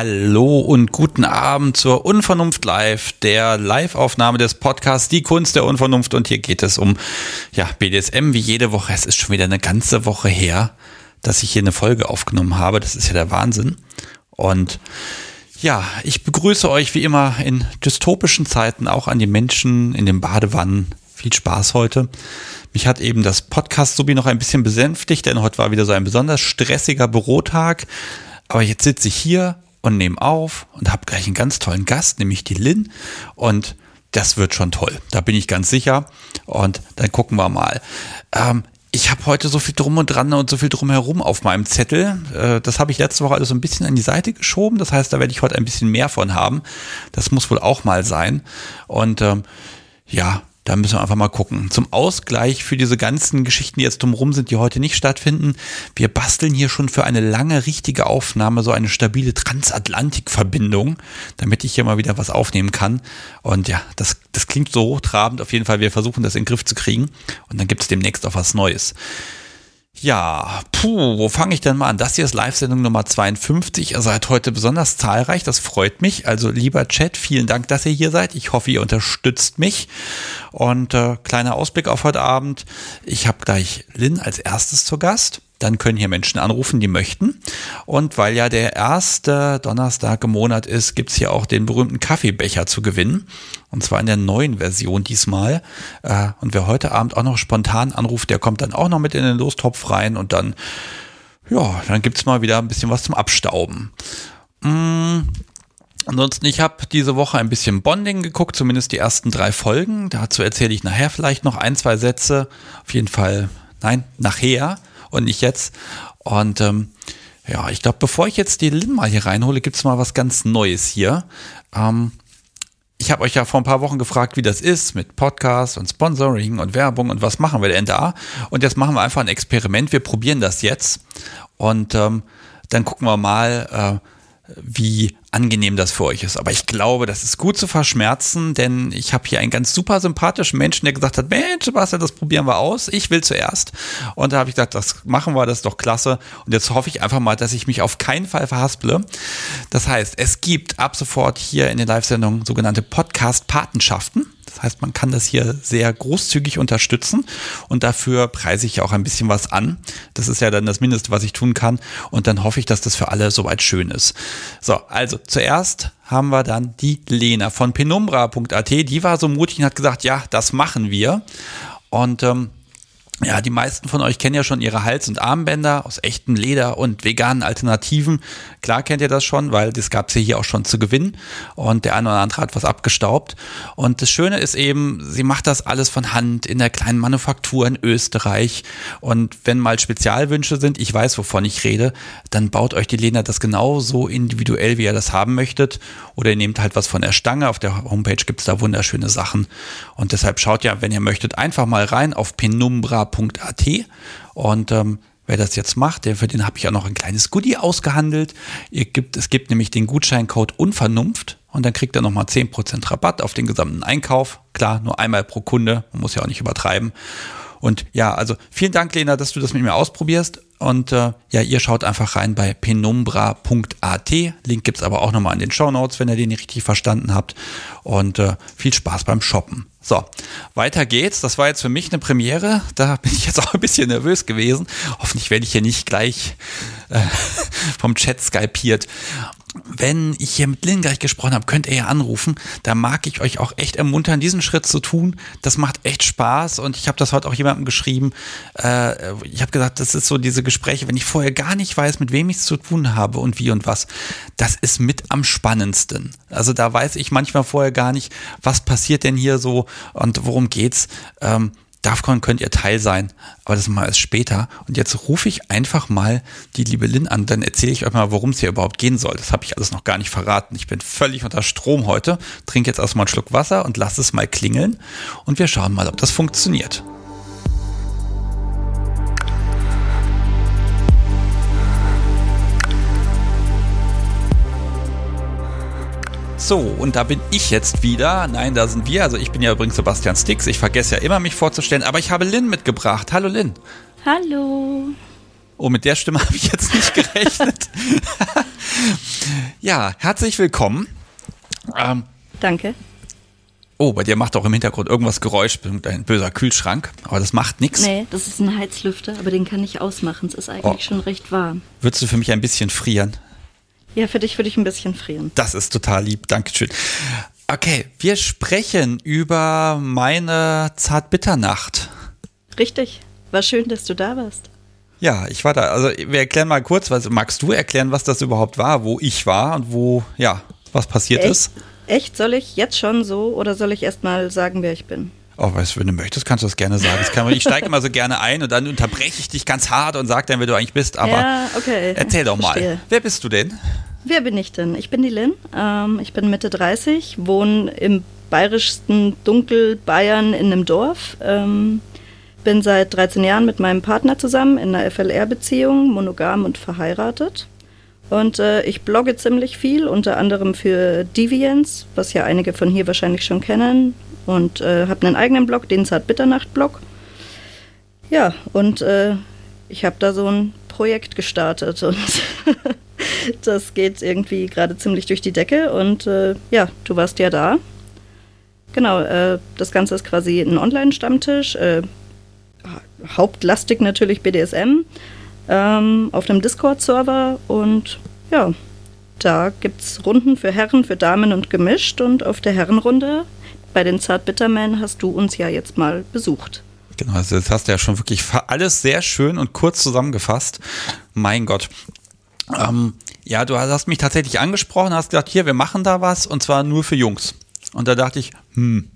Hallo und guten Abend zur Unvernunft Live, der Live-Aufnahme des Podcasts Die Kunst der Unvernunft. Und hier geht es um ja, BDSM wie jede Woche. Es ist schon wieder eine ganze Woche her, dass ich hier eine Folge aufgenommen habe. Das ist ja der Wahnsinn. Und ja, ich begrüße euch wie immer in dystopischen Zeiten auch an die Menschen in den Badewannen. Viel Spaß heute. Mich hat eben das Podcast-Subi noch ein bisschen besänftigt, denn heute war wieder so ein besonders stressiger Bürotag. Aber jetzt sitze ich hier und nehme auf und habe gleich einen ganz tollen Gast, nämlich die Lynn. Und das wird schon toll. Da bin ich ganz sicher. Und dann gucken wir mal. Ähm, ich habe heute so viel drum und dran und so viel drumherum auf meinem Zettel. Äh, das habe ich letzte Woche alles so ein bisschen an die Seite geschoben. Das heißt, da werde ich heute ein bisschen mehr von haben. Das muss wohl auch mal sein. Und ähm, ja, da müssen wir einfach mal gucken. Zum Ausgleich für diese ganzen Geschichten, die jetzt drumherum sind, die heute nicht stattfinden. Wir basteln hier schon für eine lange, richtige Aufnahme so eine stabile Transatlantikverbindung, damit ich hier mal wieder was aufnehmen kann. Und ja, das, das klingt so hochtrabend. Auf jeden Fall, wir versuchen das in den Griff zu kriegen. Und dann gibt es demnächst auch was Neues. Ja, puh, wo fange ich denn mal an? Das hier ist Live-Sendung Nummer 52. Ihr seid heute besonders zahlreich, das freut mich. Also lieber Chat, vielen Dank, dass ihr hier seid. Ich hoffe, ihr unterstützt mich. Und äh, kleiner Ausblick auf heute Abend. Ich habe gleich Lynn als erstes zu Gast. Dann können hier Menschen anrufen, die möchten. Und weil ja der erste Donnerstag im Monat ist, gibt's hier auch den berühmten Kaffeebecher zu gewinnen. Und zwar in der neuen Version diesmal. Äh, und wer heute Abend auch noch spontan anruft, der kommt dann auch noch mit in den Lostopf rein und dann, ja, dann gibt's mal wieder ein bisschen was zum Abstauben. Mmh. Ansonsten, ich habe diese Woche ein bisschen Bonding geguckt, zumindest die ersten drei Folgen. Dazu erzähle ich nachher vielleicht noch ein, zwei Sätze. Auf jeden Fall, nein, nachher und nicht jetzt. Und ähm, ja, ich glaube, bevor ich jetzt die Lin mal hier reinhole, gibt's mal was ganz Neues hier. Ähm, ich habe euch ja vor ein paar Wochen gefragt, wie das ist mit Podcasts und Sponsoring und Werbung und was machen wir denn da? Und jetzt machen wir einfach ein Experiment. Wir probieren das jetzt und ähm, dann gucken wir mal, äh, wie angenehm das für euch ist. Aber ich glaube, das ist gut zu verschmerzen, denn ich habe hier einen ganz super sympathischen Menschen, der gesagt hat, Mensch, Sebastian, das probieren wir aus. Ich will zuerst. Und da habe ich gesagt, das machen wir, das ist doch klasse. Und jetzt hoffe ich einfach mal, dass ich mich auf keinen Fall verhasple. Das heißt, es gibt ab sofort hier in den Live-Sendungen sogenannte Podcast-Patenschaften. Das heißt, man kann das hier sehr großzügig unterstützen und dafür preise ich auch ein bisschen was an. Das ist ja dann das Mindeste, was ich tun kann. Und dann hoffe ich, dass das für alle soweit schön ist. So, also zuerst haben wir dann die Lena von penumbra.at. Die war so mutig und hat gesagt, ja, das machen wir. Und ähm, ja, die meisten von euch kennen ja schon ihre Hals- und Armbänder aus echtem Leder und veganen Alternativen. Klar kennt ihr das schon, weil das gab es ja hier auch schon zu gewinnen und der eine oder andere hat was abgestaubt. Und das Schöne ist eben, sie macht das alles von Hand in der kleinen Manufaktur in Österreich. Und wenn mal Spezialwünsche sind, ich weiß, wovon ich rede, dann baut euch die Lena das genauso individuell, wie ihr das haben möchtet. Oder ihr nehmt halt was von der Stange. Auf der Homepage gibt's da wunderschöne Sachen. Und deshalb schaut ja, wenn ihr möchtet, einfach mal rein auf penumbra www.ccc.at und ähm, wer das jetzt macht, der, für den habe ich auch noch ein kleines Goodie ausgehandelt. Ihr gibt, es gibt nämlich den Gutscheincode Unvernunft und dann kriegt er nochmal 10% Rabatt auf den gesamten Einkauf. Klar, nur einmal pro Kunde, man muss ja auch nicht übertreiben. Und ja, also vielen Dank, Lena, dass du das mit mir ausprobierst. Und äh, ja, ihr schaut einfach rein bei penumbra.at. Link gibt's aber auch nochmal in den Show Notes, wenn ihr den nicht richtig verstanden habt. Und äh, viel Spaß beim Shoppen. So, weiter geht's. Das war jetzt für mich eine Premiere. Da bin ich jetzt auch ein bisschen nervös gewesen. Hoffentlich werde ich hier nicht gleich äh, vom Chat skypiert wenn ich hier mit Lynn gleich gesprochen habe, könnt ihr ja anrufen. Da mag ich euch auch echt ermuntern, diesen Schritt zu tun. Das macht echt Spaß und ich habe das heute auch jemandem geschrieben. Äh, ich habe gesagt, das ist so diese Gespräche, wenn ich vorher gar nicht weiß, mit wem ich es zu tun habe und wie und was. Das ist mit am spannendsten. Also da weiß ich manchmal vorher gar nicht, was passiert denn hier so und worum geht's. Ähm, Davon könnt ihr Teil sein, aber das mal erst später. Und jetzt rufe ich einfach mal die liebe Lynn an, dann erzähle ich euch mal, worum es hier überhaupt gehen soll. Das habe ich alles noch gar nicht verraten. Ich bin völlig unter Strom heute. Trinke jetzt erstmal einen Schluck Wasser und lasse es mal klingeln. Und wir schauen mal, ob das funktioniert. So, und da bin ich jetzt wieder. Nein, da sind wir. Also ich bin ja übrigens Sebastian Stix. Ich vergesse ja immer, mich vorzustellen. Aber ich habe Lynn mitgebracht. Hallo Lynn. Hallo. Oh, mit der Stimme habe ich jetzt nicht gerechnet. ja, herzlich willkommen. Ähm, Danke. Oh, bei dir macht auch im Hintergrund irgendwas Geräusch, ein böser Kühlschrank, aber das macht nichts. Nee, das ist ein Heizlüfter, aber den kann ich ausmachen. Es ist eigentlich oh. schon recht warm. Würdest du für mich ein bisschen frieren? Ja, für dich würde ich ein bisschen frieren. Das ist total lieb, Dankeschön. Okay, wir sprechen über meine Zartbitternacht. Richtig. War schön, dass du da warst. Ja, ich war da. Also wir erklären mal kurz, was magst du erklären, was das überhaupt war, wo ich war und wo, ja, was passiert Echt? ist? Echt? Soll ich jetzt schon so oder soll ich erst mal sagen, wer ich bin? Oh, weißt du, wenn du möchtest, kannst du das gerne sagen. Das kann, ich steige immer so gerne ein und dann unterbreche ich dich ganz hart und sage dann, wer du eigentlich bist. Aber ja, okay. erzähl doch Verstehe. mal. Wer bist du denn? Wer bin ich denn? Ich bin die Lynn. Ähm, ich bin Mitte 30, wohne im bayerischsten Dunkelbayern in einem Dorf. Ähm, bin seit 13 Jahren mit meinem Partner zusammen in einer FLR-Beziehung, monogam und verheiratet. Und äh, ich blogge ziemlich viel, unter anderem für Deviants, was ja einige von hier wahrscheinlich schon kennen. Und äh, habe einen eigenen Blog, den Zart Bitternacht Blog. Ja, und äh, ich habe da so ein Projekt gestartet und das geht irgendwie gerade ziemlich durch die Decke. Und äh, ja, du warst ja da. Genau, äh, das Ganze ist quasi ein Online-Stammtisch. Äh, hauptlastig natürlich BDSM ähm, auf einem Discord-Server und ja, da gibt es Runden für Herren, für Damen und gemischt und auf der Herrenrunde bei den Zartbittermen hast du uns ja jetzt mal besucht. Genau, also jetzt hast du ja schon wirklich alles sehr schön und kurz zusammengefasst. Mein Gott. Ähm, ja, du hast mich tatsächlich angesprochen, hast gesagt, hier, wir machen da was und zwar nur für Jungs. Und da dachte ich, hm,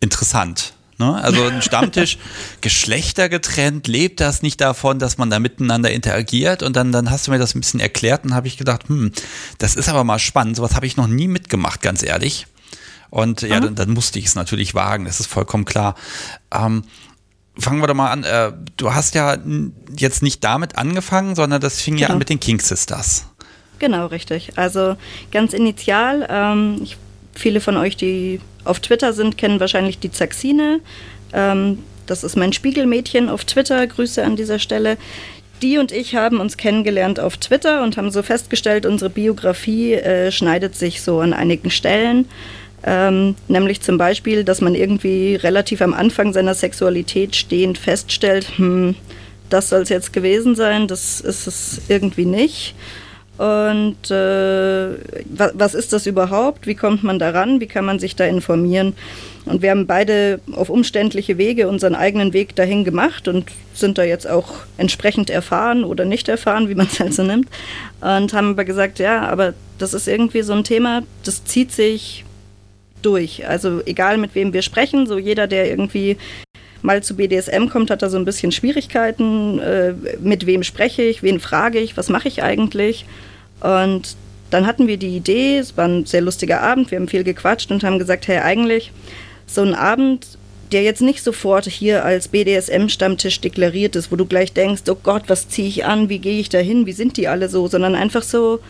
interessant. Ne? Also ein Stammtisch, Geschlechter getrennt, lebt das nicht davon, dass man da miteinander interagiert? Und dann, dann hast du mir das ein bisschen erklärt und habe ich gedacht, hm, das ist aber mal spannend. Sowas habe ich noch nie mitgemacht, ganz ehrlich. Und ja, dann, dann, musste ich es natürlich wagen, das ist vollkommen klar. Ähm, fangen wir doch mal an. Äh, du hast ja jetzt nicht damit angefangen, sondern das fing genau. ja an mit den King Sisters. Genau, richtig. Also ganz initial, ähm, ich, viele von euch, die auf Twitter sind, kennen wahrscheinlich die Zaxine. Ähm, das ist mein Spiegelmädchen auf Twitter. Grüße an dieser Stelle. Die und ich haben uns kennengelernt auf Twitter und haben so festgestellt, unsere Biografie äh, schneidet sich so an einigen Stellen. Ähm, nämlich zum Beispiel, dass man irgendwie relativ am Anfang seiner Sexualität stehend feststellt, hm, das soll es jetzt gewesen sein, das ist es irgendwie nicht. Und äh, was, was ist das überhaupt? Wie kommt man daran? Wie kann man sich da informieren? Und wir haben beide auf umständliche Wege unseren eigenen Weg dahin gemacht und sind da jetzt auch entsprechend erfahren oder nicht erfahren, wie man es halt so nimmt. Und haben aber gesagt, ja, aber das ist irgendwie so ein Thema, das zieht sich durch. Also egal mit wem wir sprechen, so jeder, der irgendwie mal zu BDSM kommt, hat da so ein bisschen Schwierigkeiten. Äh, mit wem spreche ich, wen frage ich, was mache ich eigentlich? Und dann hatten wir die Idee, es war ein sehr lustiger Abend, wir haben viel gequatscht und haben gesagt, hey, eigentlich so ein Abend, der jetzt nicht sofort hier als BDSM-Stammtisch deklariert ist, wo du gleich denkst, oh Gott, was ziehe ich an, wie gehe ich da hin, wie sind die alle so, sondern einfach so,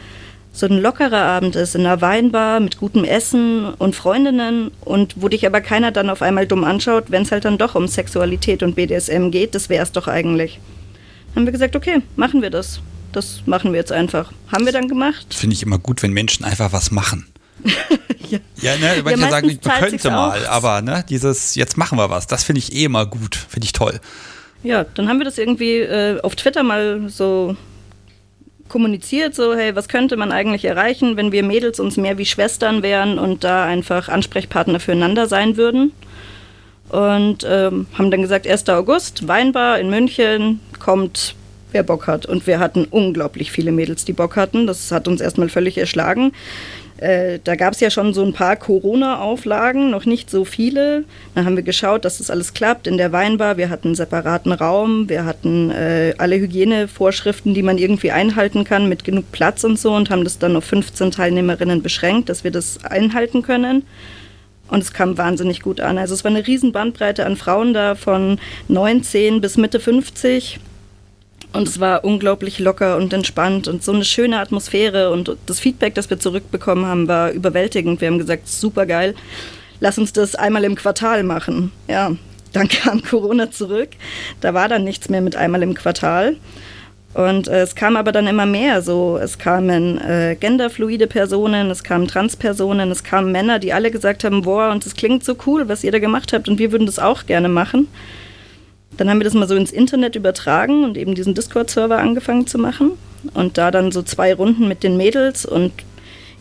so ein lockerer Abend ist, in einer Weinbar mit gutem Essen und Freundinnen und wo dich aber keiner dann auf einmal dumm anschaut, wenn es halt dann doch um Sexualität und BDSM geht, das wäre es doch eigentlich. Dann haben wir gesagt, okay, machen wir das. Das machen wir jetzt einfach. Haben wir dann gemacht. Finde ich immer gut, wenn Menschen einfach was machen. ja. ja, ne, manche ja, sagen, ich könnte mal, aber ne, dieses, jetzt machen wir was, das finde ich eh immer gut, finde ich toll. Ja, dann haben wir das irgendwie äh, auf Twitter mal so kommuniziert, so, hey, was könnte man eigentlich erreichen, wenn wir Mädels uns mehr wie Schwestern wären und da einfach Ansprechpartner füreinander sein würden. Und ähm, haben dann gesagt, 1. August, Weinbar in München, kommt wer Bock hat. Und wir hatten unglaublich viele Mädels, die Bock hatten. Das hat uns erstmal völlig erschlagen. Äh, da gab es ja schon so ein paar Corona-Auflagen, noch nicht so viele. Dann haben wir geschaut, dass das alles klappt in der Weinbar. Wir hatten einen separaten Raum, wir hatten äh, alle Hygienevorschriften, die man irgendwie einhalten kann, mit genug Platz und so und haben das dann auf 15 Teilnehmerinnen beschränkt, dass wir das einhalten können. Und es kam wahnsinnig gut an. Also es war eine riesen Bandbreite an Frauen da von 19 bis Mitte 50 und es war unglaublich locker und entspannt und so eine schöne Atmosphäre. Und das Feedback, das wir zurückbekommen haben, war überwältigend. Wir haben gesagt, super geil, lass uns das einmal im Quartal machen. Ja, dann kam Corona zurück. Da war dann nichts mehr mit einmal im Quartal. Und äh, es kam aber dann immer mehr so. Es kamen äh, genderfluide Personen, es kamen Transpersonen, es kamen Männer, die alle gesagt haben, boah, und das klingt so cool, was ihr da gemacht habt und wir würden das auch gerne machen. Dann haben wir das mal so ins Internet übertragen und eben diesen Discord-Server angefangen zu machen. Und da dann so zwei Runden mit den Mädels und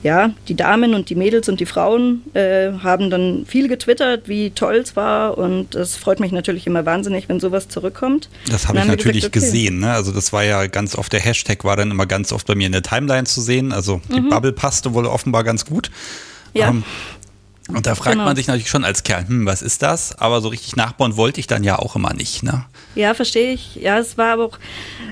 ja, die Damen und die Mädels und die Frauen äh, haben dann viel getwittert, wie toll es war und es freut mich natürlich immer wahnsinnig, wenn sowas zurückkommt. Das habe ich natürlich gesagt, okay. gesehen. Ne? Also das war ja ganz oft, der Hashtag war dann immer ganz oft bei mir in der Timeline zu sehen. Also die mhm. Bubble passte wohl offenbar ganz gut. Ja. Ähm, und da fragt genau. man sich natürlich schon als Kerl, hm, was ist das? Aber so richtig nachbauen wollte ich dann ja auch immer nicht. Ne? Ja, verstehe ich. Ja, es war aber auch,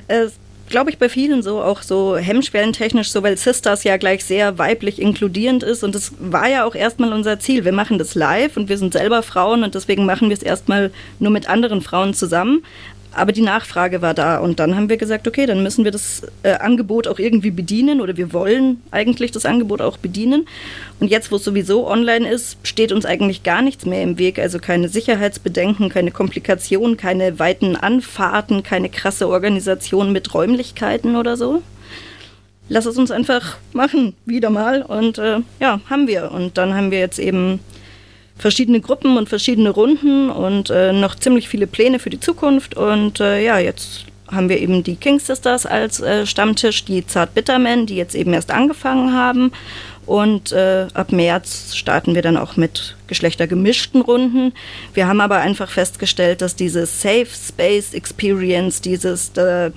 äh, glaube ich, bei vielen so, auch so hemmschwellentechnisch, so weil Sisters ja gleich sehr weiblich inkludierend ist. Und das war ja auch erstmal unser Ziel. Wir machen das live und wir sind selber Frauen und deswegen machen wir es erstmal nur mit anderen Frauen zusammen. Aber die Nachfrage war da und dann haben wir gesagt, okay, dann müssen wir das äh, Angebot auch irgendwie bedienen oder wir wollen eigentlich das Angebot auch bedienen. Und jetzt, wo es sowieso online ist, steht uns eigentlich gar nichts mehr im Weg. Also keine Sicherheitsbedenken, keine Komplikationen, keine weiten Anfahrten, keine krasse Organisation mit Räumlichkeiten oder so. Lass es uns einfach machen, wieder mal. Und äh, ja, haben wir. Und dann haben wir jetzt eben verschiedene Gruppen und verschiedene Runden und äh, noch ziemlich viele Pläne für die Zukunft. Und äh, ja, jetzt haben wir eben die King Sisters als äh, Stammtisch, die Zart Bittermen, die jetzt eben erst angefangen haben. Und äh, ab März starten wir dann auch mit geschlechtergemischten Runden. Wir haben aber einfach festgestellt, dass diese Safe Space Experience, dieses äh,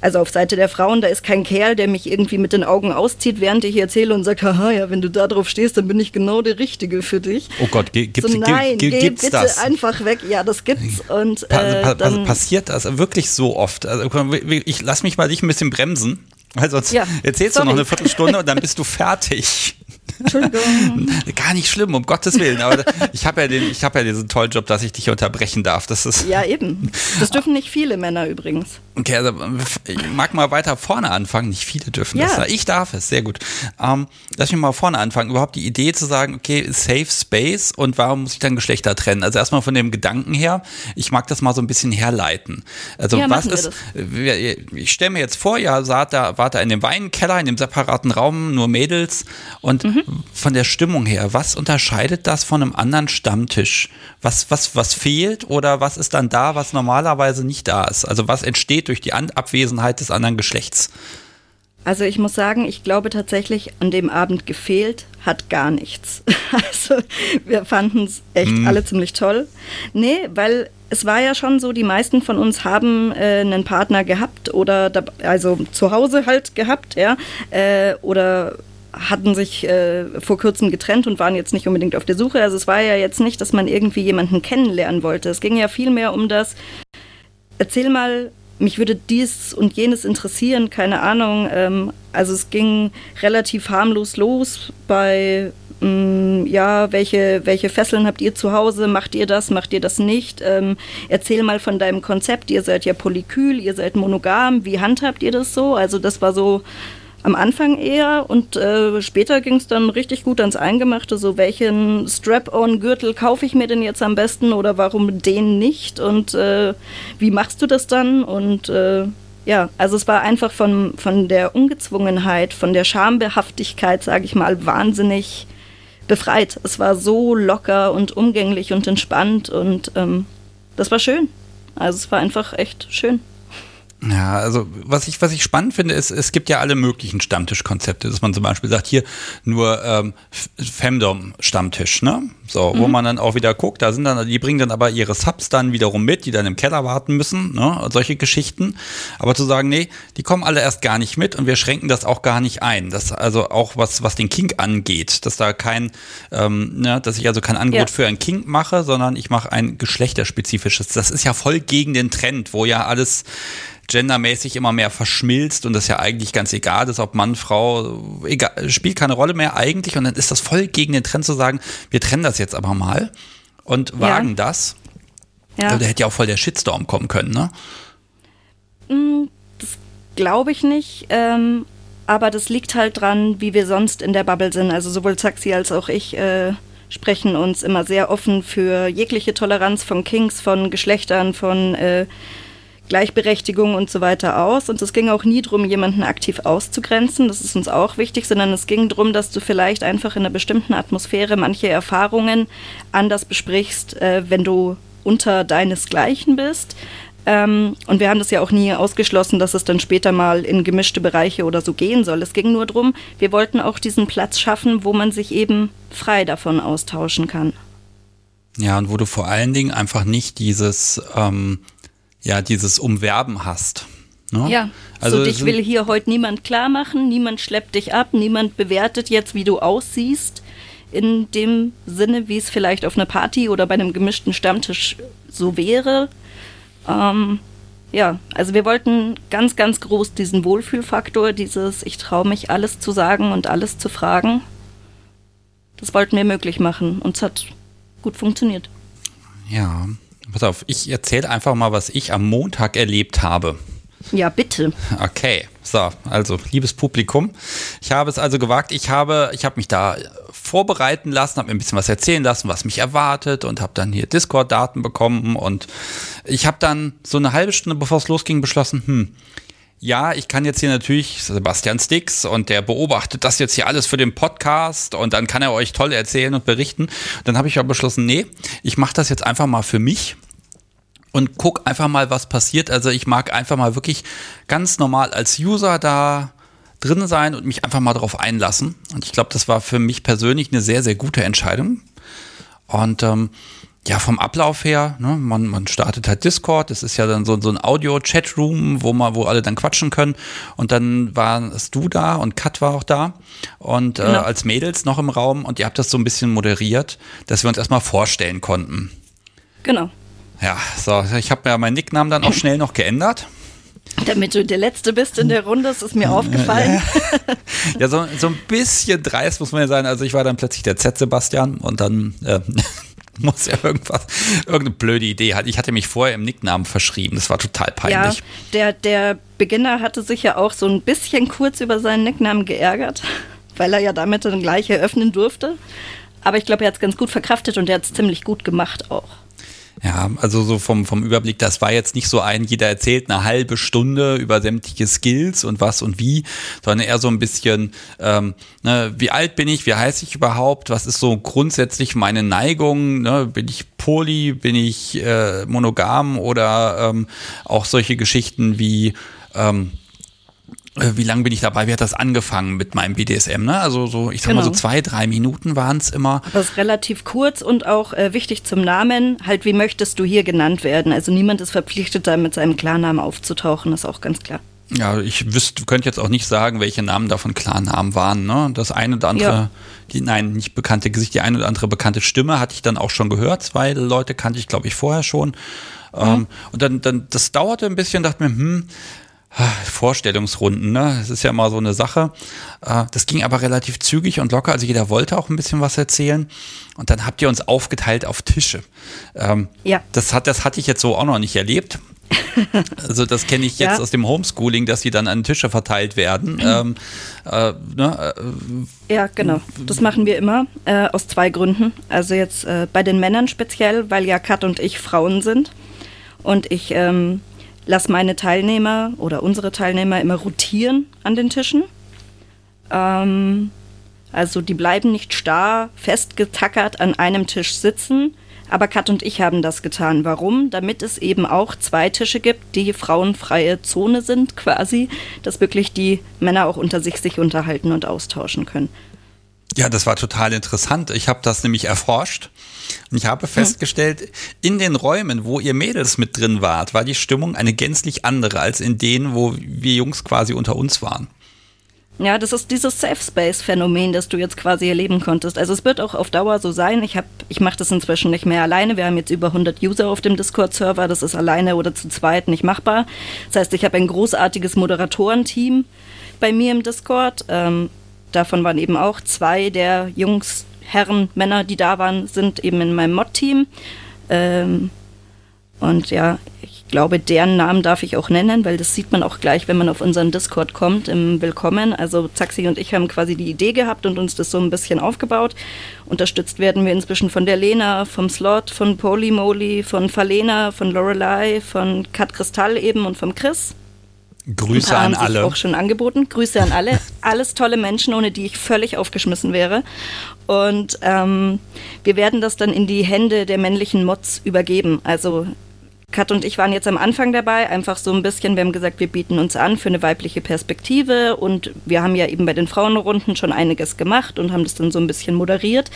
also auf Seite der Frauen, da ist kein Kerl, der mich irgendwie mit den Augen auszieht, während ich erzähle und sagt, haha, ja, wenn du da drauf stehst, dann bin ich genau der Richtige für dich. Oh Gott, gibt's, so, nein, gib, gibt's bitte das? einfach weg. Ja, das gibt's. Und, äh, pa pa passiert das wirklich so oft? Also, ich lass mich mal dich ein bisschen bremsen. Weil sonst ja, erzählst sorry. du noch eine Viertelstunde und dann bist du fertig. Entschuldigung. Gar nicht schlimm, um Gottes Willen. Aber ich habe ja, den, hab ja diesen tollen Job, dass ich dich unterbrechen darf. Das ist ja, eben. Das dürfen nicht viele Männer übrigens. Okay, also ich mag mal weiter vorne anfangen. Nicht viele dürfen ja. das. Ich darf es, sehr gut. Ähm, lass mich mal vorne anfangen. Überhaupt die Idee zu sagen, okay, Safe Space und warum muss ich dann Geschlechter trennen? Also erstmal von dem Gedanken her, ich mag das mal so ein bisschen herleiten. Also ja, was ist, ich stelle mir jetzt vor, ihr saht da, wart da in dem Weinkeller, in dem separaten Raum, nur Mädels und mhm. Von der Stimmung her, was unterscheidet das von einem anderen Stammtisch? Was, was, was fehlt oder was ist dann da, was normalerweise nicht da ist? Also was entsteht durch die Abwesenheit des anderen Geschlechts? Also ich muss sagen, ich glaube tatsächlich, an dem Abend gefehlt hat gar nichts. Also wir fanden es echt hm. alle ziemlich toll. Nee, weil es war ja schon so, die meisten von uns haben äh, einen Partner gehabt oder da, also zu Hause halt gehabt, ja, äh, oder hatten sich äh, vor kurzem getrennt und waren jetzt nicht unbedingt auf der Suche. Also es war ja jetzt nicht, dass man irgendwie jemanden kennenlernen wollte. Es ging ja vielmehr um das, erzähl mal mich würde dies und jenes interessieren, keine Ahnung. Ähm, also es ging relativ harmlos los bei, mh, mm, ja, welche, welche Fesseln habt ihr zu Hause? Macht ihr das? Macht ihr das nicht? Ähm, erzähl mal von deinem Konzept. Ihr seid ja polykül, ihr seid monogam. Wie handhabt ihr das so? Also das war so am Anfang eher und äh, später ging es dann richtig gut ans Eingemachte, so welchen Strap-on-Gürtel kaufe ich mir denn jetzt am besten oder warum den nicht und äh, wie machst du das dann und äh, ja, also es war einfach von, von der Ungezwungenheit, von der Schambehaftigkeit, sage ich mal, wahnsinnig befreit. Es war so locker und umgänglich und entspannt und ähm, das war schön. Also es war einfach echt schön. Ja, also was ich, was ich spannend finde, ist, es gibt ja alle möglichen Stammtischkonzepte, dass man zum Beispiel sagt, hier nur ähm, Femdom-Stammtisch, ne? So, mhm. wo man dann auch wieder guckt, da sind dann, die bringen dann aber ihre Subs dann wiederum mit, die dann im Keller warten müssen, ne? Solche Geschichten. Aber zu sagen, nee, die kommen alle erst gar nicht mit und wir schränken das auch gar nicht ein. Das also auch was, was den Kink angeht, dass da kein, ähm, ne, dass ich also kein Angebot ja. für ein Kink mache, sondern ich mache ein geschlechterspezifisches. Das ist ja voll gegen den Trend, wo ja alles gendermäßig immer mehr verschmilzt und das ja eigentlich ganz egal ist, ob Mann, Frau, egal, spielt keine Rolle mehr eigentlich und dann ist das voll gegen den Trend zu sagen, wir trennen das jetzt aber mal und wagen ja. das. Ja. Da hätte ja auch voll der Shitstorm kommen können, ne? Mm, das glaube ich nicht. Ähm, aber das liegt halt dran, wie wir sonst in der Bubble sind. Also sowohl Zaxi als auch ich äh, sprechen uns immer sehr offen für jegliche Toleranz von Kings, von Geschlechtern, von äh, Gleichberechtigung und so weiter aus. Und es ging auch nie darum, jemanden aktiv auszugrenzen. Das ist uns auch wichtig, sondern es ging darum, dass du vielleicht einfach in einer bestimmten Atmosphäre manche Erfahrungen anders besprichst, äh, wenn du unter deinesgleichen bist. Ähm, und wir haben das ja auch nie ausgeschlossen, dass es dann später mal in gemischte Bereiche oder so gehen soll. Es ging nur darum, wir wollten auch diesen Platz schaffen, wo man sich eben frei davon austauschen kann. Ja, und wo du vor allen Dingen einfach nicht dieses, ähm, ja, dieses Umwerben hast. Ne? Ja, also so dich will hier heute niemand klar machen, niemand schleppt dich ab, niemand bewertet jetzt, wie du aussiehst, in dem Sinne, wie es vielleicht auf einer Party oder bei einem gemischten Stammtisch so wäre. Ähm, ja, also wir wollten ganz, ganz groß diesen Wohlfühlfaktor, dieses Ich traue mich alles zu sagen und alles zu fragen. Das wollten wir möglich machen und es hat gut funktioniert. Ja, pass auf, ich erzähle einfach mal, was ich am Montag erlebt habe. Ja, bitte. Okay, so, also liebes Publikum, ich habe es also gewagt. Ich habe, ich habe mich da vorbereiten lassen, habe mir ein bisschen was erzählen lassen, was mich erwartet und habe dann hier Discord-Daten bekommen und ich habe dann so eine halbe Stunde, bevor es losging, beschlossen, hm, ja, ich kann jetzt hier natürlich Sebastian Stix und der beobachtet das jetzt hier alles für den Podcast und dann kann er euch toll erzählen und berichten. Dann habe ich aber beschlossen, nee, ich mache das jetzt einfach mal für mich und guck einfach mal, was passiert. Also ich mag einfach mal wirklich ganz normal als User da drin sein und mich einfach mal darauf einlassen. Und ich glaube, das war für mich persönlich eine sehr, sehr gute Entscheidung. Und ähm, ja, vom Ablauf her, ne, man, man startet halt Discord, das ist ja dann so, so ein Audio-Chat-Room, wo man, wo alle dann quatschen können. Und dann warst du da und Kat war auch da und äh, genau. als Mädels noch im Raum und ihr habt das so ein bisschen moderiert, dass wir uns erstmal vorstellen konnten. Genau. Ja, so, ich habe ja meinen Nicknamen dann auch schnell noch geändert. Damit du der Letzte bist in der Runde, das ist mir aufgefallen. Ja, so, so ein bisschen dreist muss man ja sein. Also ich war dann plötzlich der Z-Sebastian und dann äh, muss ja irgendwas, irgendeine blöde Idee hat. Ich hatte mich vorher im Nicknamen verschrieben. Das war total peinlich. Ja, der, der Beginner hatte sich ja auch so ein bisschen kurz über seinen Nicknamen geärgert, weil er ja damit dann gleich eröffnen durfte. Aber ich glaube, er hat es ganz gut verkraftet und er hat es ziemlich gut gemacht auch. Ja, also so vom, vom Überblick, das war jetzt nicht so ein, jeder erzählt eine halbe Stunde über sämtliche Skills und was und wie, sondern eher so ein bisschen, ähm, ne, wie alt bin ich, wie heiße ich überhaupt, was ist so grundsätzlich meine Neigung, ne, bin ich poly, bin ich äh, monogam oder ähm, auch solche Geschichten wie, ähm, äh, wie lange bin ich dabei? Wie hat das angefangen mit meinem BDSM? Ne? Also so, ich sag genau. mal so genau. zwei, drei Minuten waren es immer. Das ist relativ kurz und auch äh, wichtig zum Namen. Halt, wie möchtest du hier genannt werden? Also niemand ist verpflichtet, da mit seinem Klarnamen aufzutauchen, das ist auch ganz klar. Ja, ich wüsste, könnte jetzt auch nicht sagen, welche Namen davon Klarnamen waren. Ne? Das eine oder andere, ja. die, nein, nicht bekannte Gesicht, die eine oder andere bekannte Stimme hatte ich dann auch schon gehört. Zwei Leute kannte ich, glaube ich, vorher schon. Mhm. Ähm, und dann, dann, das dauerte ein bisschen, dachte mir, hm, Vorstellungsrunden, ne? Das ist ja mal so eine Sache. Äh, das ging aber relativ zügig und locker. Also jeder wollte auch ein bisschen was erzählen. Und dann habt ihr uns aufgeteilt auf Tische. Ähm, ja. Das, hat, das hatte ich jetzt so auch noch nicht erlebt. Also das kenne ich jetzt ja. aus dem Homeschooling, dass sie dann an Tische verteilt werden. Ähm, äh, ne, äh, ja, genau. Das machen wir immer äh, aus zwei Gründen. Also jetzt äh, bei den Männern speziell, weil ja Kat und ich Frauen sind und ich ähm, lasse meine Teilnehmer oder unsere Teilnehmer immer rotieren an den Tischen. Ähm, also die bleiben nicht starr, festgetackert an einem Tisch sitzen. Aber Kat und ich haben das getan. Warum? Damit es eben auch zwei Tische gibt, die frauenfreie Zone sind quasi, dass wirklich die Männer auch unter sich sich unterhalten und austauschen können. Ja, das war total interessant. Ich habe das nämlich erforscht und ich habe festgestellt, in den Räumen, wo ihr Mädels mit drin wart, war die Stimmung eine gänzlich andere als in denen, wo wir Jungs quasi unter uns waren. Ja, das ist dieses Safe Space Phänomen, das du jetzt quasi erleben konntest. Also es wird auch auf Dauer so sein. Ich habe, ich mache das inzwischen nicht mehr alleine. Wir haben jetzt über 100 User auf dem Discord-Server. Das ist alleine oder zu zweit nicht machbar. Das heißt, ich habe ein großartiges Moderatorenteam bei mir im Discord. Ähm, davon waren eben auch zwei der Jungs, Herren, Männer, die da waren, sind eben in meinem Mod-Team. Ähm, und ja, ich glaube, deren Namen darf ich auch nennen, weil das sieht man auch gleich, wenn man auf unseren Discord kommt im Willkommen. Also Zaxi und ich haben quasi die Idee gehabt und uns das so ein bisschen aufgebaut. Unterstützt werden wir inzwischen von der Lena, vom Slot, von Polymoly, von Falena, von Lorelei, von Kat Kristall eben und vom Chris. Grüße an alle. Auch schon angeboten. Grüße an alle. Alles tolle Menschen, ohne die ich völlig aufgeschmissen wäre. Und ähm, wir werden das dann in die Hände der männlichen Mods übergeben. Also Kat und ich waren jetzt am Anfang dabei, einfach so ein bisschen, wir haben gesagt, wir bieten uns an für eine weibliche Perspektive und wir haben ja eben bei den Frauenrunden schon einiges gemacht und haben das dann so ein bisschen moderiert.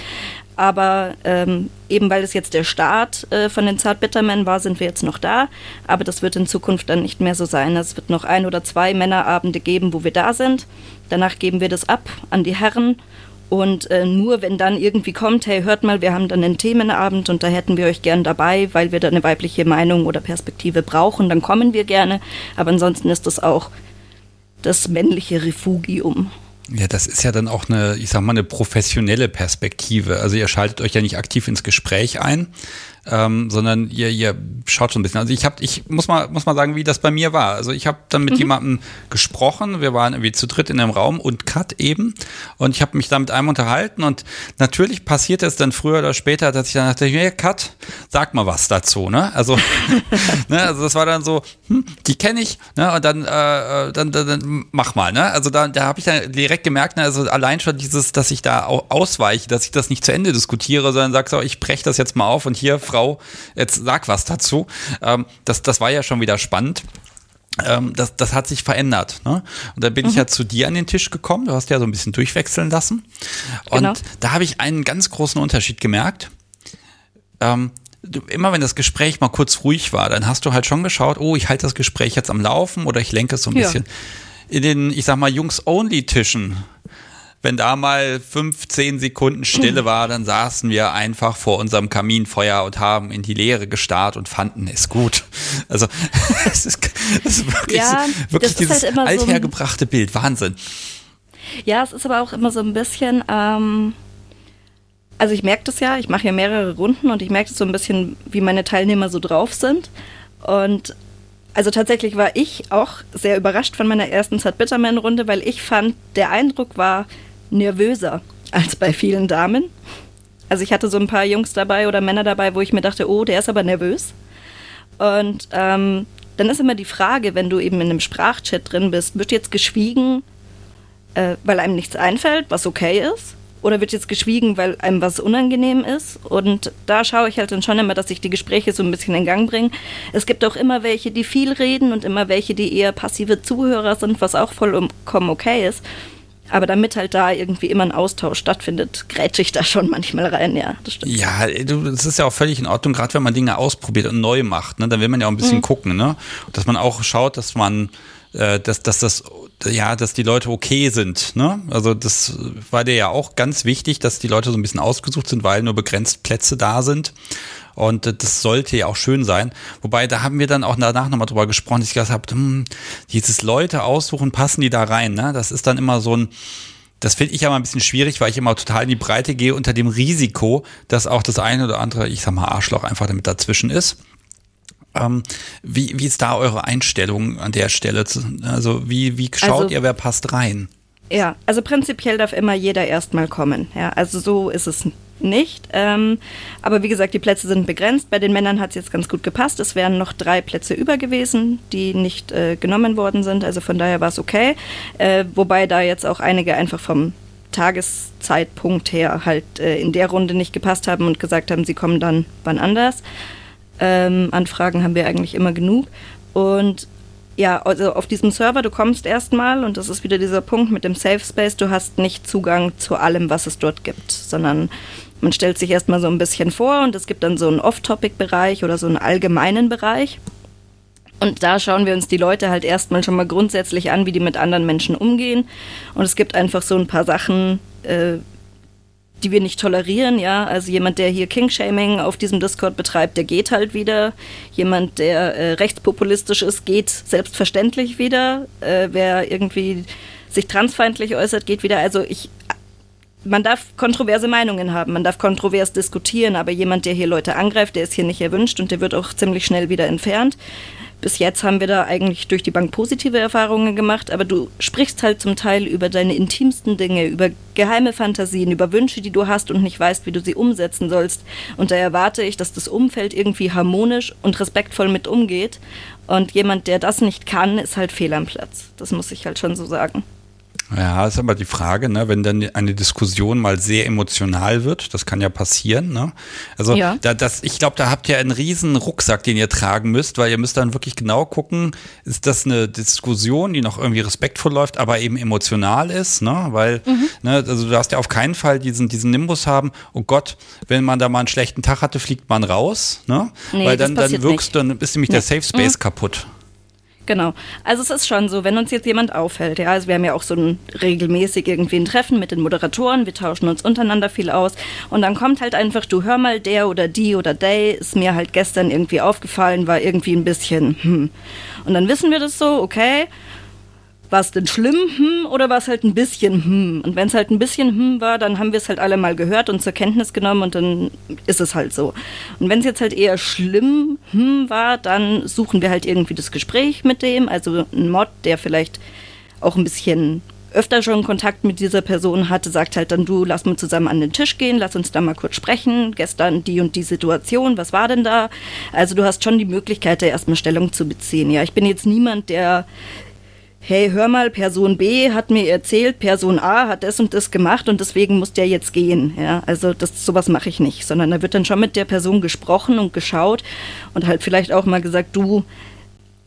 Aber ähm, eben weil es jetzt der Start äh, von den Zartbittermen war, sind wir jetzt noch da. Aber das wird in Zukunft dann nicht mehr so sein. Es wird noch ein oder zwei Männerabende geben, wo wir da sind. Danach geben wir das ab an die Herren und äh, nur wenn dann irgendwie kommt, hey, hört mal, wir haben dann einen Themenabend und da hätten wir euch gern dabei, weil wir da eine weibliche Meinung oder Perspektive brauchen, dann kommen wir gerne. Aber ansonsten ist das auch das männliche Refugium. Ja, das ist ja dann auch eine, ich sag mal, eine professionelle Perspektive. Also ihr schaltet euch ja nicht aktiv ins Gespräch ein, ähm, sondern ihr, ihr schaut schon ein bisschen. Also ich habe, ich muss mal, muss mal sagen, wie das bei mir war. Also ich habe dann mit mhm. jemandem gesprochen, wir waren irgendwie zu dritt in einem Raum und Cut eben und ich habe mich da mit einem unterhalten und natürlich passiert es dann früher oder später, dass ich dann dachte, hey Cut, sag mal was dazu, ne? Also, ne, also das war dann so, hm, die kenne ich, ne? Und dann, äh, äh, dann, dann, dann mach mal, ne? Also da, da habe ich dann direkt gemerkt, ne, also allein schon dieses, dass ich da ausweiche, dass ich das nicht zu Ende diskutiere, sondern sag so, ich breche das jetzt mal auf und hier Frau, jetzt sag was dazu. Ähm, das, das war ja schon wieder spannend. Ähm, das, das hat sich verändert. Ne? Und da bin mhm. ich ja zu dir an den Tisch gekommen. Du hast ja so ein bisschen durchwechseln lassen. Und genau. da habe ich einen ganz großen Unterschied gemerkt. Ähm, immer wenn das Gespräch mal kurz ruhig war, dann hast du halt schon geschaut, oh, ich halte das Gespräch jetzt am Laufen oder ich lenke es so ein ja. bisschen. In den, ich sag mal, Jungs-Only-Tischen wenn da mal fünf, zehn Sekunden Stille war, dann saßen wir einfach vor unserem Kaminfeuer und haben in die Leere gestarrt und fanden es gut. Also es ist, es ist wirklich, ja, wirklich dieses halt althergebrachte so Bild. Wahnsinn. Ja, es ist aber auch immer so ein bisschen, ähm, also ich merke das ja, ich mache ja mehrere Runden und ich merke das so ein bisschen, wie meine Teilnehmer so drauf sind. Und also tatsächlich war ich auch sehr überrascht von meiner ersten Zart Bitterman-Runde, weil ich fand, der Eindruck war, nervöser als bei vielen Damen. Also ich hatte so ein paar Jungs dabei oder Männer dabei, wo ich mir dachte, oh, der ist aber nervös. Und ähm, dann ist immer die Frage, wenn du eben in einem Sprachchat drin bist, wird jetzt geschwiegen, äh, weil einem nichts einfällt, was okay ist? Oder wird jetzt geschwiegen, weil einem was unangenehm ist? Und da schaue ich halt dann schon immer, dass ich die Gespräche so ein bisschen in Gang bringe. Es gibt auch immer welche, die viel reden und immer welche, die eher passive Zuhörer sind, was auch vollkommen okay ist. Aber damit halt da irgendwie immer ein Austausch stattfindet, grätsche ich da schon manchmal rein, ja, das stimmt. Ja, das ist ja auch völlig in Ordnung, gerade wenn man Dinge ausprobiert und neu macht, ne, dann will man ja auch ein bisschen mhm. gucken, ne? Dass man auch schaut, dass man, äh, dass, dass das, ja, dass die Leute okay sind, ne? Also das war dir ja auch ganz wichtig, dass die Leute so ein bisschen ausgesucht sind, weil nur begrenzt Plätze da sind. Und äh, das sollte ja auch schön sein. Wobei, da haben wir dann auch danach nochmal drüber gesprochen, dass ich gesagt habe, hm, dieses Leute aussuchen, passen die da rein, ne? Das ist dann immer so ein, das finde ich ja mal ein bisschen schwierig, weil ich immer total in die Breite gehe unter dem Risiko, dass auch das eine oder andere, ich sag mal, Arschloch einfach damit dazwischen ist. Ähm, wie, wie ist da eure Einstellung an der Stelle? Also wie, wie schaut also, ihr, wer passt rein? Ja, also prinzipiell darf immer jeder erstmal kommen. Ja, also so ist es nicht. Ähm, aber wie gesagt, die Plätze sind begrenzt. Bei den Männern hat es jetzt ganz gut gepasst. Es wären noch drei Plätze über gewesen, die nicht äh, genommen worden sind. Also von daher war es okay. Äh, wobei da jetzt auch einige einfach vom Tageszeitpunkt her halt äh, in der Runde nicht gepasst haben und gesagt haben, sie kommen dann wann anders. Ähm, Anfragen haben wir eigentlich immer genug. Und ja, also auf diesem Server, du kommst erstmal und das ist wieder dieser Punkt mit dem Safe Space, du hast nicht Zugang zu allem, was es dort gibt, sondern man stellt sich erstmal so ein bisschen vor und es gibt dann so einen Off-Topic-Bereich oder so einen allgemeinen Bereich. Und da schauen wir uns die Leute halt erstmal schon mal grundsätzlich an, wie die mit anderen Menschen umgehen. Und es gibt einfach so ein paar Sachen, äh, die wir nicht tolerieren, ja. Also jemand, der hier King-Shaming auf diesem Discord betreibt, der geht halt wieder. Jemand, der äh, rechtspopulistisch ist, geht selbstverständlich wieder. Äh, wer irgendwie sich transfeindlich äußert, geht wieder. Also ich man darf kontroverse Meinungen haben, man darf kontrovers diskutieren, aber jemand, der hier Leute angreift, der ist hier nicht erwünscht und der wird auch ziemlich schnell wieder entfernt. Bis jetzt haben wir da eigentlich durch die Bank positive Erfahrungen gemacht, aber du sprichst halt zum Teil über deine intimsten Dinge, über geheime Fantasien, über Wünsche, die du hast und nicht weißt, wie du sie umsetzen sollst. Und da erwarte ich, dass das Umfeld irgendwie harmonisch und respektvoll mit umgeht. Und jemand, der das nicht kann, ist halt fehl am Platz. Das muss ich halt schon so sagen. Ja, ist aber die Frage, ne, wenn dann eine Diskussion mal sehr emotional wird, das kann ja passieren. Ne? Also ja. da, das, ich glaube, da habt ihr einen riesen Rucksack, den ihr tragen müsst, weil ihr müsst dann wirklich genau gucken, ist das eine Diskussion, die noch irgendwie respektvoll läuft, aber eben emotional ist, ne? Weil, mhm. ne, also du darfst ja auf keinen Fall diesen, diesen Nimbus haben, oh Gott, wenn man da mal einen schlechten Tag hatte, fliegt man raus, ne? Nee, weil dann, dann wirkst du, dann ist nämlich nee. der Safe Space mhm. kaputt. Genau. Also es ist schon so, wenn uns jetzt jemand auffällt, ja, also wir haben ja auch so ein regelmäßig irgendwie ein Treffen mit den Moderatoren, wir tauschen uns untereinander viel aus und dann kommt halt einfach, du hör mal, der oder die oder day ist mir halt gestern irgendwie aufgefallen, war irgendwie ein bisschen, hm. Und dann wissen wir das so, okay, war es denn schlimm, hm, oder war es halt ein bisschen, hm? Und wenn es halt ein bisschen, hm war, dann haben wir es halt alle mal gehört und zur Kenntnis genommen und dann ist es halt so. Und wenn es jetzt halt eher schlimm, hm war, dann suchen wir halt irgendwie das Gespräch mit dem, also ein Mod, der vielleicht auch ein bisschen öfter schon Kontakt mit dieser Person hatte, sagt halt dann, du, lass mal zusammen an den Tisch gehen, lass uns da mal kurz sprechen. Gestern die und die Situation, was war denn da? Also du hast schon die Möglichkeit, da erstmal Stellung zu beziehen. Ja, ich bin jetzt niemand, der hey, hör mal, Person B hat mir erzählt, Person A hat das und das gemacht und deswegen muss der jetzt gehen. Ja, also das, sowas mache ich nicht, sondern da wird dann schon mit der Person gesprochen und geschaut und halt vielleicht auch mal gesagt, du,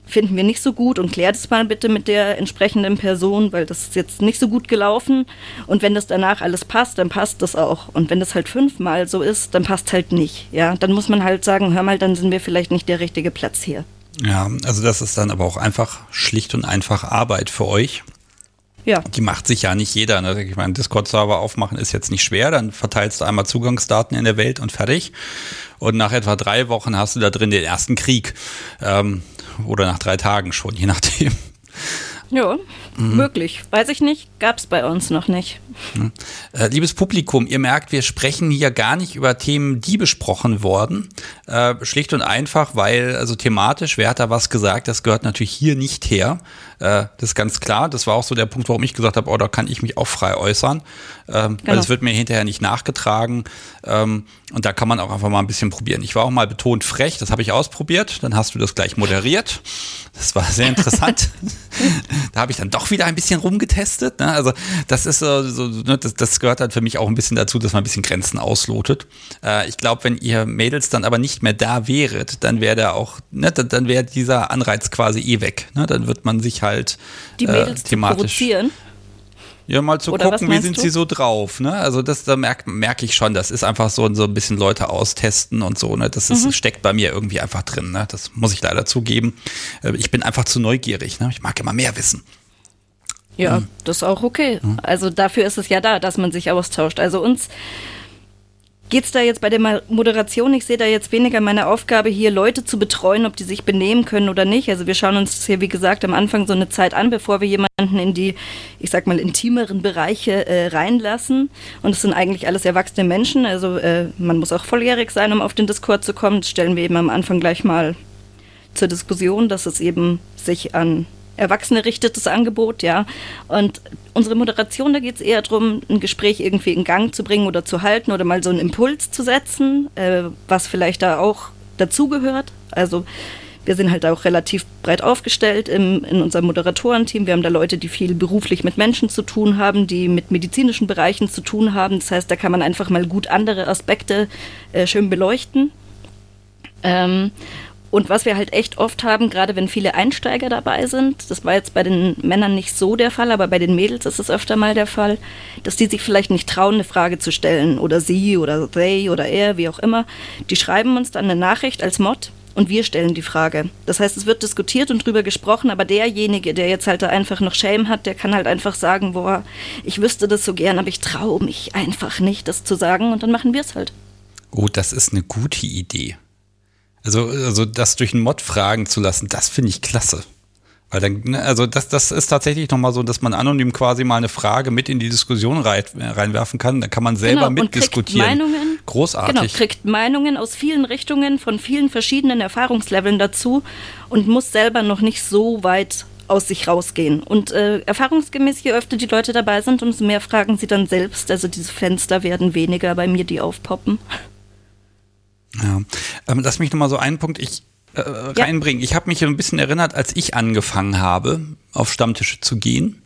finden wir nicht so gut und klärt es mal bitte mit der entsprechenden Person, weil das ist jetzt nicht so gut gelaufen. Und wenn das danach alles passt, dann passt das auch. Und wenn das halt fünfmal so ist, dann passt halt nicht. Ja, dann muss man halt sagen, hör mal, dann sind wir vielleicht nicht der richtige Platz hier. Ja, also das ist dann aber auch einfach schlicht und einfach Arbeit für euch. Ja. Die macht sich ja nicht jeder. Ne? Ich meine, Discord-Server aufmachen ist jetzt nicht schwer. Dann verteilst du einmal Zugangsdaten in der Welt und fertig. Und nach etwa drei Wochen hast du da drin den ersten Krieg. Ähm, oder nach drei Tagen schon, je nachdem. Ja, mhm. möglich. Weiß ich nicht, gab es bei uns noch nicht. Äh, liebes Publikum, ihr merkt, wir sprechen hier gar nicht über Themen, die besprochen wurden. Äh, schlicht und einfach, weil, also thematisch, wer hat da was gesagt, das gehört natürlich hier nicht her. Äh, das ist ganz klar. Das war auch so der Punkt, warum ich gesagt habe, oh, da kann ich mich auch frei äußern. Ähm, genau. Weil es wird mir hinterher nicht nachgetragen. Ähm, und da kann man auch einfach mal ein bisschen probieren. Ich war auch mal betont frech, das habe ich ausprobiert. Dann hast du das gleich moderiert. Das war sehr interessant. da habe ich dann doch wieder ein bisschen rumgetestet. Ne? Also das ist so, so ne? das, das gehört halt für mich auch ein bisschen dazu, dass man ein bisschen Grenzen auslotet. Äh, ich glaube, wenn ihr Mädels dann aber nicht mehr da wäret, dann wäre da auch, ne, dann, dann wäre dieser Anreiz quasi eh weg. Ne? Dann wird man sich halt die Mädels äh, thematisch. Zu ja, mal zu Oder gucken, wie sind du? sie so drauf, ne? Also das, da merke merk ich schon, das ist einfach so, so ein bisschen Leute austesten und so, ne? Das ist, mhm. steckt bei mir irgendwie einfach drin, ne? Das muss ich leider zugeben. Äh, ich bin einfach zu neugierig, ne? Ich mag immer mehr wissen. Ja, mhm. das ist auch okay. Mhm. Also dafür ist es ja da, dass man sich austauscht. Also uns Geht es da jetzt bei der Moderation? Ich sehe da jetzt weniger meine Aufgabe, hier Leute zu betreuen, ob die sich benehmen können oder nicht. Also wir schauen uns hier, wie gesagt, am Anfang so eine Zeit an, bevor wir jemanden in die, ich sag mal, intimeren Bereiche äh, reinlassen. Und es sind eigentlich alles erwachsene Menschen. Also äh, man muss auch volljährig sein, um auf den Discord zu kommen. Das stellen wir eben am Anfang gleich mal zur Diskussion, dass es eben sich an Erwachsene richtetes Angebot, ja. Und unsere Moderation, da geht es eher darum, ein Gespräch irgendwie in Gang zu bringen oder zu halten oder mal so einen Impuls zu setzen, äh, was vielleicht da auch dazugehört. Also wir sind halt auch relativ breit aufgestellt im, in unserem Moderatorenteam. Wir haben da Leute, die viel beruflich mit Menschen zu tun haben, die mit medizinischen Bereichen zu tun haben. Das heißt, da kann man einfach mal gut andere Aspekte äh, schön beleuchten. Ähm, und was wir halt echt oft haben, gerade wenn viele Einsteiger dabei sind, das war jetzt bei den Männern nicht so der Fall, aber bei den Mädels ist es öfter mal der Fall, dass die sich vielleicht nicht trauen, eine Frage zu stellen oder sie oder they oder er, wie auch immer. Die schreiben uns dann eine Nachricht als Mod und wir stellen die Frage. Das heißt, es wird diskutiert und drüber gesprochen, aber derjenige, der jetzt halt einfach noch Shame hat, der kann halt einfach sagen, boah, ich wüsste das so gern, aber ich traue mich einfach nicht, das zu sagen und dann machen wir es halt. Oh, das ist eine gute Idee. Also, also das durch einen Mod fragen zu lassen, das finde ich klasse. Weil dann, ne, also das, das ist tatsächlich nochmal so, dass man anonym quasi mal eine Frage mit in die Diskussion rein, reinwerfen kann. Dann kann man selber Genau, mitdiskutieren. Kriegt Meinungen, Großartig. Genau, kriegt Meinungen aus vielen Richtungen, von vielen verschiedenen Erfahrungsleveln dazu und muss selber noch nicht so weit aus sich rausgehen. Und äh, erfahrungsgemäß, je öfter die Leute dabei sind, umso mehr fragen sie dann selbst. Also diese Fenster werden weniger bei mir, die aufpoppen. Ja. Ähm, lass mich nochmal so einen Punkt ich, äh, reinbringen. Ich habe mich ein bisschen erinnert, als ich angefangen habe, auf Stammtische zu gehen.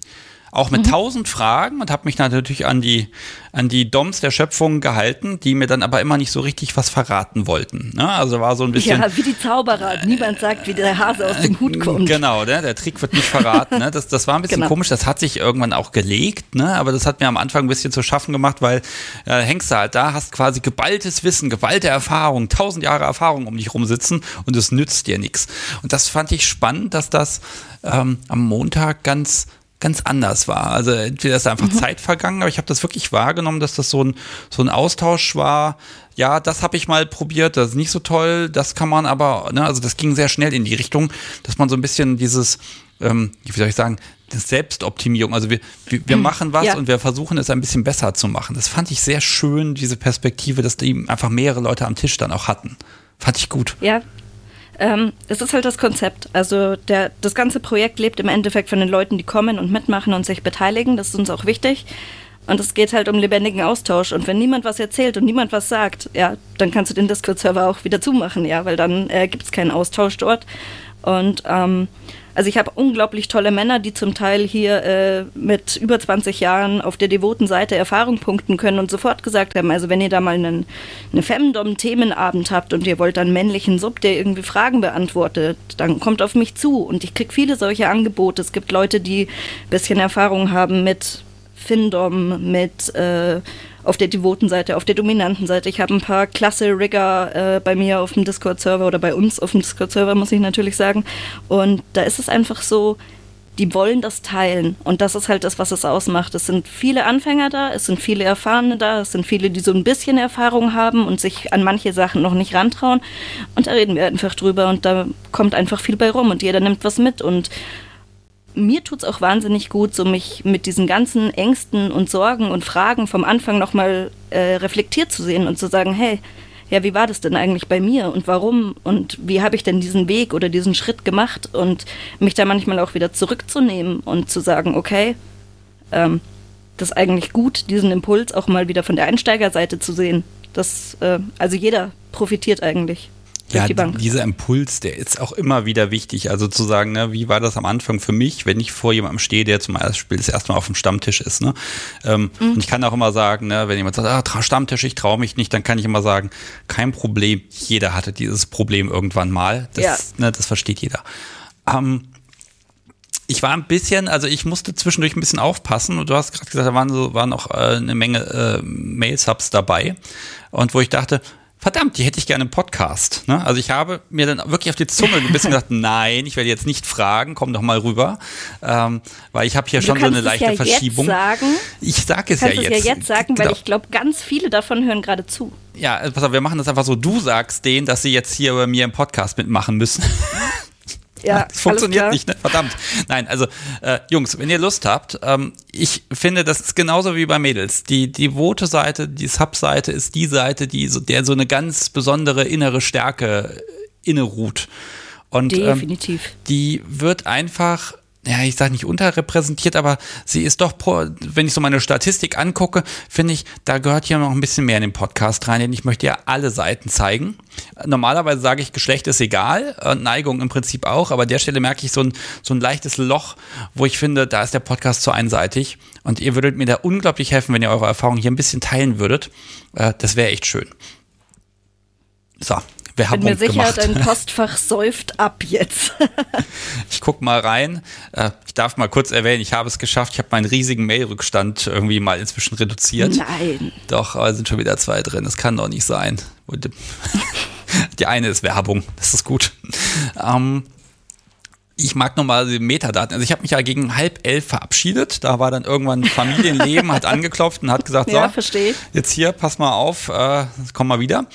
Auch mit tausend Fragen und habe mich natürlich an die, an die Doms der Schöpfung gehalten, die mir dann aber immer nicht so richtig was verraten wollten. Ne? Also war so ein bisschen. Ja, wie die Zauberer. Niemand sagt, wie der Hase aus dem Hut kommt. Genau, ne? der Trick wird nicht verraten. Ne? Das, das war ein bisschen Genau. komisch, das hat sich irgendwann auch gelegt, ne? aber das hat mir am Anfang ein bisschen zu schaffen gemacht, weil äh, hängst du halt da, hast quasi geballtes Wissen, geballte Erfahrung, tausend Jahre Erfahrung um dich rumsitzen und es nützt dir nichts. Und das fand ich spannend, dass das ähm, am Montag ganz ganz anders war. Also entweder ist da einfach Zeit vergangen, aber ich habe das wirklich wahrgenommen, dass das so ein, so ein Austausch war. Ja, das habe ich mal probiert, das ist nicht so toll, das kann man aber, ne, also das ging sehr schnell in die Richtung, dass man so ein bisschen dieses, ähm, wie soll ich sagen, das Selbstoptimierung, also wir, wir, wir machen was Ja. und wir versuchen es ein bisschen besser zu machen. Das fand ich sehr schön, diese Perspektive, dass die einfach mehrere Leute am Tisch dann auch hatten. Fand ich gut. Ja. Ähm, es ist halt das Konzept. Also der, das ganze Projekt lebt im Endeffekt von den Leuten, die kommen und mitmachen und sich beteiligen. Das ist uns auch wichtig. Und es geht halt um lebendigen Austausch. Und wenn niemand was erzählt und niemand was sagt, ja, dann kannst du den Discord-Server auch wieder zumachen, ja, weil dann äh, gibt es keinen Austausch dort. Und ähm, also ich habe unglaublich tolle Männer, die zum Teil hier äh, mit über 20 Jahren auf der devoten Seite Erfahrung punkten können und sofort gesagt haben, also wenn ihr da mal einen, eine Femdom-Themenabend habt und ihr wollt einen männlichen Sub, der irgendwie Fragen beantwortet, dann kommt auf mich zu. Und ich kriege viele solche Angebote. Es gibt Leute, die ein bisschen Erfahrung haben mit Findom, mit äh, auf der devoten Seite, auf der dominanten Seite. Ich habe ein paar klasse Rigger äh, bei mir auf dem Discord-Server oder bei uns auf dem Discord-Server, muss ich natürlich sagen. Und da ist es einfach so, die wollen das teilen. Und das ist halt das, was es ausmacht. Es sind viele Anfänger da, es sind viele Erfahrene da, es sind viele, die so ein bisschen Erfahrung haben und sich an manche Sachen noch nicht rantrauen. Und da reden wir einfach drüber und da kommt einfach viel bei rum und jeder nimmt was mit. Und mir tut es auch wahnsinnig gut, so mich mit diesen ganzen Ängsten und Sorgen und Fragen vom Anfang nochmal äh, reflektiert zu sehen und zu sagen, hey, ja, wie war das denn eigentlich bei mir und warum und wie habe ich denn diesen Weg oder diesen Schritt gemacht und mich da manchmal auch wieder zurückzunehmen und zu sagen, okay, ähm, das ist eigentlich gut, diesen Impuls auch mal wieder von der Einsteigerseite zu sehen. Das, äh, also jeder profitiert eigentlich Ja, die dieser Impuls, der ist auch immer wieder wichtig. Also zu sagen, ne, wie war das am Anfang für mich, wenn ich vor jemandem stehe, der zum Beispiel das erste Mal auf dem Stammtisch ist. Ne? Ähm, Mhm. Und ich kann auch immer sagen, ne, wenn jemand sagt, ah, Stammtisch, ich traue mich nicht, dann kann ich immer sagen, kein Problem, jeder hatte dieses Problem irgendwann mal. Das, Ja. ne, das versteht jeder. Ähm, ich war ein bisschen, also ich musste zwischendurch ein bisschen aufpassen und du hast gerade gesagt, da waren so waren auch äh, eine Menge äh, Mail-Subs dabei und wo ich dachte, verdammt, die hätte ich gerne im Podcast. Ne? Also ich habe mir dann wirklich auf die Zunge ein bisschen gedacht, nein, ich werde jetzt nicht fragen, komm doch mal rüber, ähm, weil ich habe hier Du schon so eine es leichte ja Verschiebung. Jetzt sagen, Ich sage es ja es jetzt. ja jetzt sagen, weil Genau. ich glaube, ganz viele davon hören gerade zu. Ja, also pass auf, wir machen das einfach so. Du sagst denen, dass sie jetzt hier bei mir im Podcast mitmachen müssen. Ja, Das funktioniert nicht, ne? verdammt. Nein, also äh, Jungs, wenn ihr Lust habt, ähm, ich finde, das ist genauso wie bei Mädels. Die, die Vote-Seite, die Sub-Seite ist die Seite, die so, der so eine ganz besondere innere Stärke äh, inneruht. Und ähm, Definitiv. die wird einfach, ja, ich sage nicht unterrepräsentiert, aber sie ist doch, pro, wenn ich so meine Statistik angucke, finde ich, da gehört hier noch ein bisschen mehr in den Podcast rein, denn ich möchte ja alle Seiten zeigen. Normalerweise sage ich, Geschlecht ist egal, äh, Neigung im Prinzip auch, aber an der Stelle merke ich so ein, so ein leichtes Loch, wo ich finde, da ist der Podcast zu einseitig und ihr würdet mir da unglaublich helfen, wenn ihr eure Erfahrungen hier ein bisschen teilen würdet. Äh, das wäre echt schön. So, Bin Werbung mir sicher, gemacht. dein Postfach säuft ab jetzt. Ich guck mal rein. Äh, Ich darf mal kurz erwähnen, ich habe es geschafft. Ich habe meinen riesigen Mail-Rückstand irgendwie mal inzwischen reduziert. Nein. Doch, aber es sind schon wieder zwei drin. Das kann doch nicht sein. Die eine ist Werbung. Das ist gut. Ähm, ich mag nochmal die Metadaten. Also ich habe mich ja gegen halb elf verabschiedet. Da war dann irgendwann Familienleben, hat angeklopft und hat gesagt, Ja, so, ich. jetzt hier, pass mal auf, äh, komm mal wieder.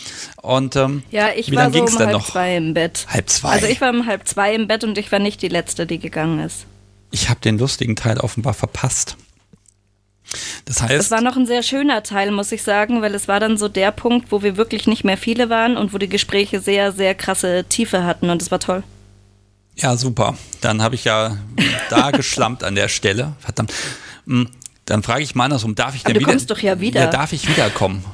Und ähm, Ja, ich wie war so um halb noch? zwei im Bett. Halb zwei? Also ich war um halb zwei im Bett und ich war nicht die Letzte, die gegangen ist. Ich habe den lustigen Teil offenbar verpasst. Das Es heißt, war noch ein sehr schöner Teil, muss ich sagen, weil es war dann so der Punkt, wo wir wirklich nicht mehr viele waren und wo die Gespräche sehr, sehr krasse Tiefe hatten und es war toll. Ja super. Dann habe ich ja da geschlampt an der Stelle. Verdammt. Hm, Dann frage ich mal andersrum, darf ich Aber denn du wieder? kommst doch ja wieder. Ja, darf ich wiederkommen?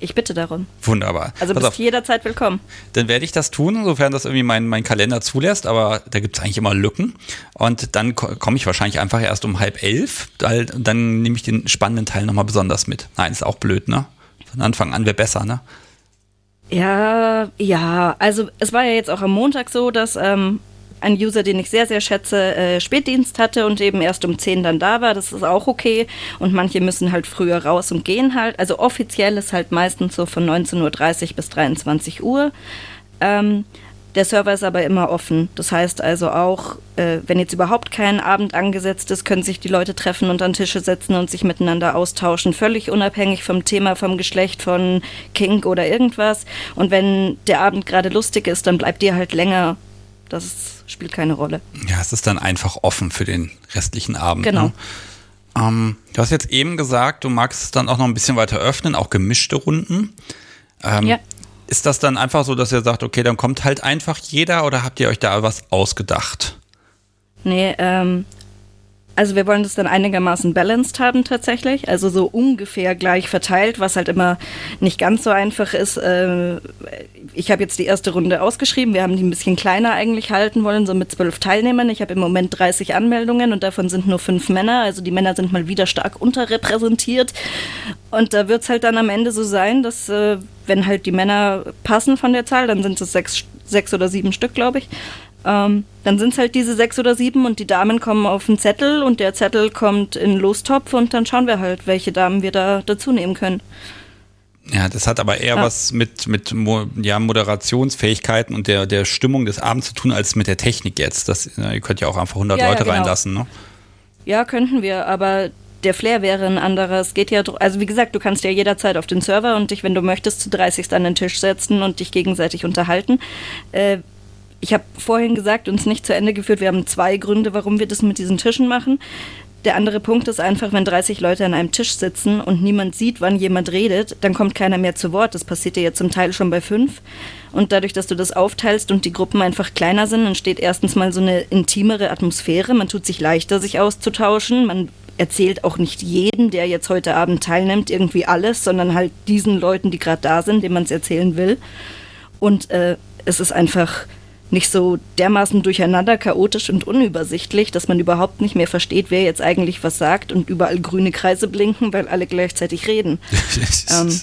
Ich bitte darum. Wunderbar. Also Pass bist auf. jederzeit willkommen. Dann werde ich das tun, sofern das irgendwie mein, mein Kalender zulässt, aber da gibt es eigentlich immer Lücken. Und dann ko- komme ich wahrscheinlich einfach erst um halb elf, dann nehme ich den spannenden Teil nochmal besonders mit. Nein, ist auch blöd, ne? Von Anfang an wäre besser, ne? Ja, ja. Also es war ja jetzt auch am Montag so, dass ähm, ein User, den ich sehr, sehr schätze, äh, Spätdienst hatte und eben erst um 10 dann da war. Das ist auch okay. Und manche müssen halt früher raus und gehen halt. Also offiziell ist halt meistens so von 19.30 Uhr bis 23 Uhr. Ähm, der Server ist aber immer offen. Das heißt also auch, äh, wenn jetzt überhaupt kein Abend angesetzt ist, können sich die Leute treffen und an Tische setzen und sich miteinander austauschen, völlig unabhängig vom Thema, vom Geschlecht, von Kink oder irgendwas. Und wenn der Abend gerade lustig ist, dann bleibt ihr halt länger. Das ist, spielt keine Rolle. Ja, es ist dann einfach offen für den restlichen Abend. Genau. Ne? Ähm, du hast jetzt eben gesagt, du magst es dann auch noch ein bisschen weiter öffnen, auch gemischte Runden. Ähm, Ja. Ist das dann einfach so, dass ihr sagt, okay, dann kommt halt einfach jeder oder habt ihr euch da was ausgedacht? Nee, ähm, also wir wollen das dann einigermaßen balanced haben tatsächlich, also so ungefähr gleich verteilt, was halt immer nicht ganz so einfach ist. Äh, ich habe jetzt die erste Runde ausgeschrieben, wir haben die ein bisschen kleiner eigentlich halten wollen, so mit zwölf Teilnehmern. Ich habe im Moment 30 Anmeldungen und davon sind nur fünf Männer, also die Männer sind mal wieder stark unterrepräsentiert. Und da wird es halt dann am Ende so sein, dass äh, wenn halt die Männer passen von der Zahl, dann sind es sechs, sechs oder sieben Stück, glaube ich. Ähm, dann sind es halt diese sechs oder sieben und die Damen kommen auf einen Zettel und der Zettel kommt in den Lostopf und dann schauen wir halt, welche Damen wir da dazu nehmen können. Ja, das hat aber eher Ja. was mit, mit ja, Moderationsfähigkeiten und der, der Stimmung des Abends zu tun, als mit der Technik jetzt. Das, ja, ihr könnt ja auch einfach 100 Ja, ja, Leute genau. reinlassen, ne? Ja, könnten wir, aber der Flair wäre ein anderer. Es geht ja, also wie gesagt, du kannst ja jederzeit auf den Server und dich, wenn du möchtest, zu 30 an den Tisch setzen und dich gegenseitig unterhalten. Äh, ich habe vorhin gesagt, uns nicht zu Ende geführt. Wir haben zwei Gründe, warum wir das mit diesen Tischen machen. Der andere Punkt ist einfach, wenn 30 Leute an einem Tisch sitzen und niemand sieht, wann jemand redet, dann kommt keiner mehr zu Wort. Das passiert ja zum Teil schon bei fünf. Und dadurch, dass du das aufteilst und die Gruppen einfach kleiner sind, entsteht erstens mal so eine intimere Atmosphäre. Man tut sich leichter, sich auszutauschen. Man erzählt auch nicht jedem, der jetzt heute Abend teilnimmt, irgendwie alles, sondern halt diesen Leuten, die gerade da sind, denen man es erzählen will. Und äh, es ist einfach nicht so dermaßen durcheinander, chaotisch und unübersichtlich, dass man überhaupt nicht mehr versteht, wer jetzt eigentlich was sagt und überall grüne Kreise blinken, weil alle gleichzeitig reden. Ähm.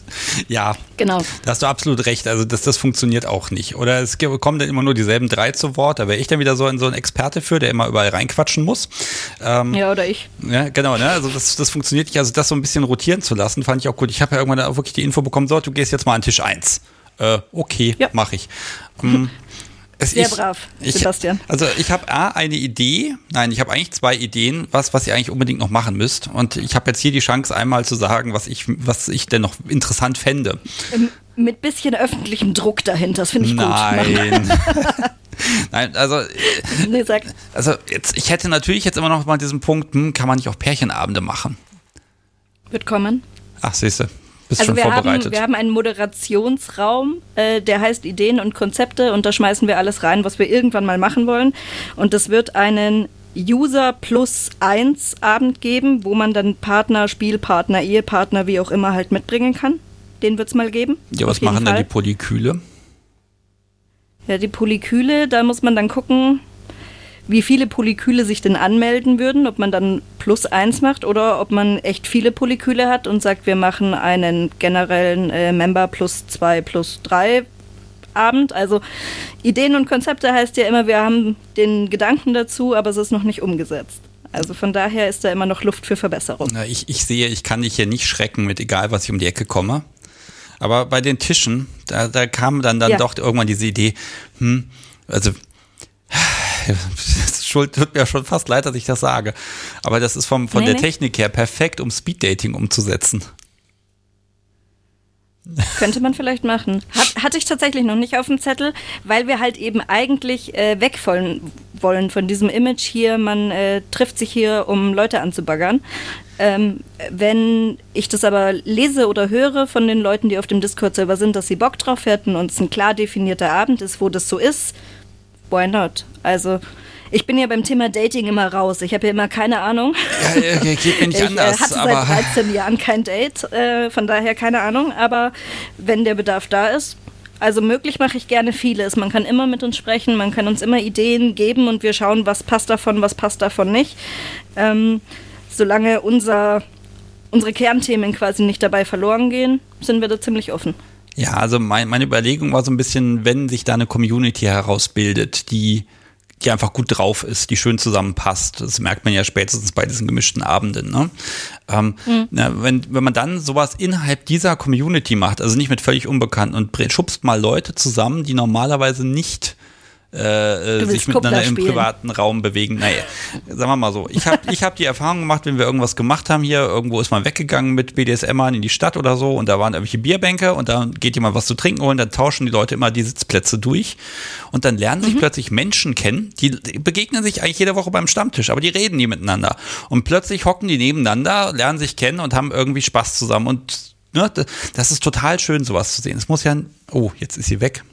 ja, Genau. da hast du absolut recht. Also das, das funktioniert auch nicht. Oder es kommen dann immer nur dieselben drei zu Wort. Da wäre ich dann wieder so ein, so ein Experte für, der immer überall reinquatschen muss. Ähm, Ja, oder ich. Ja, genau, ne? Also das, das funktioniert nicht. Also das so ein bisschen rotieren zu lassen, fand ich auch gut. Ich habe ja irgendwann auch wirklich die Info bekommen, so, du gehst jetzt mal an Tisch 1. Äh, okay, Ja. mache ich. Ähm, es Sehr brav, Sebastian. Also ich habe A, eine Idee, nein, ich habe eigentlich zwei Ideen, was, was ihr eigentlich unbedingt noch machen müsst. Und ich habe jetzt hier die Chance, einmal zu sagen, was ich, was ich denn noch interessant fände. Ähm, Mit bisschen öffentlichem Druck dahinter, das finde ich gut. Nein. Nein, also, äh, Nee, sag. also jetzt, ich hätte natürlich jetzt immer noch mal diesen Punkt, hm, kann man nicht auch Pärchenabende machen? Wird kommen. Ach, siehste, bist Also schon wir haben, vorbereitet. wir haben einen Moderationsraum, äh, der heißt Ideen und Konzepte und da schmeißen wir alles rein, was wir irgendwann mal machen wollen. Und es wird einen User plus eins Abend geben, wo man dann Partner, Spielpartner, Ehepartner, wie auch immer halt mitbringen kann. Den wird es mal geben. ja, was machen dann Fall. die Polyküle? Ja, die Polyküle, da muss man dann gucken, wie viele Polyküle sich denn anmelden würden, ob man dann plus eins macht oder ob man echt viele Polyküle hat und sagt, wir machen einen generellen äh, Member plus zwei plus drei Abend. Also Ideen und Konzepte heißt ja immer, wir haben den Gedanken dazu, aber es ist noch nicht umgesetzt. Also von daher ist da immer noch Luft für Verbesserung. Na, ich, ich sehe, ich kann dich hier nicht schrecken mit egal, was ich um die Ecke komme. Aber bei den Tischen, da, da kam dann, dann Ja. doch irgendwann diese Idee, hm, also es tut mir schon fast leid, dass ich das sage. Aber das ist vom, von nee, der nee. Technik her perfekt, um Speeddating umzusetzen. Könnte man vielleicht machen. Hat, hatte ich tatsächlich noch nicht auf dem Zettel, weil wir halt eben eigentlich äh, weg wollen, wollen von diesem Image hier, man äh, trifft sich hier, um Leute anzubaggern. Ähm, wenn ich das aber lese oder höre von den Leuten, die auf dem Discord-Server sind, dass sie Bock drauf hätten und es ein klar definierter Abend ist, wo das so ist, why not? Also ich bin ja beim Thema Dating immer raus. Ich habe ja immer keine Ahnung. Ja, geht mir nicht ich, anders. Ich hatte seit 13 Jahren kein Date, äh, von daher keine Ahnung. Aber wenn der Bedarf da ist, also möglich mache ich gerne vieles. Man kann immer mit uns sprechen, man kann uns immer Ideen geben und wir schauen, was passt davon, was passt davon nicht. Ähm, solange unser, unsere Kernthemen quasi nicht dabei verloren gehen, sind wir da ziemlich offen. Ja, also mein, meine Überlegung war so ein bisschen, wenn sich da eine Community herausbildet, die die einfach gut drauf ist, die schön zusammenpasst. Das merkt man ja spätestens bei diesen gemischten Abenden. Ne? Ähm, mhm. na, wenn, wenn man dann sowas innerhalb dieser Community macht, also nicht mit völlig Unbekannten und schubst mal Leute zusammen, die normalerweise nicht äh, äh sich miteinander im privaten Raum bewegen. Naja, sagen wir mal so. Ich habe ich hab die Erfahrung gemacht, wenn wir irgendwas gemacht haben hier, irgendwo ist man weggegangen mit BDSMern in die Stadt oder so und da waren irgendwelche Bierbänke und dann geht jemand was zu trinken holen, dann tauschen die Leute immer die Sitzplätze durch und dann lernen sich mhm. plötzlich Menschen kennen, die begegnen sich eigentlich jede Woche beim Stammtisch, aber die reden nie miteinander. Und plötzlich hocken die nebeneinander, lernen sich kennen und haben irgendwie Spaß zusammen und ne, das ist total schön, sowas zu sehen. Es muss ja, oh, jetzt ist sie weg.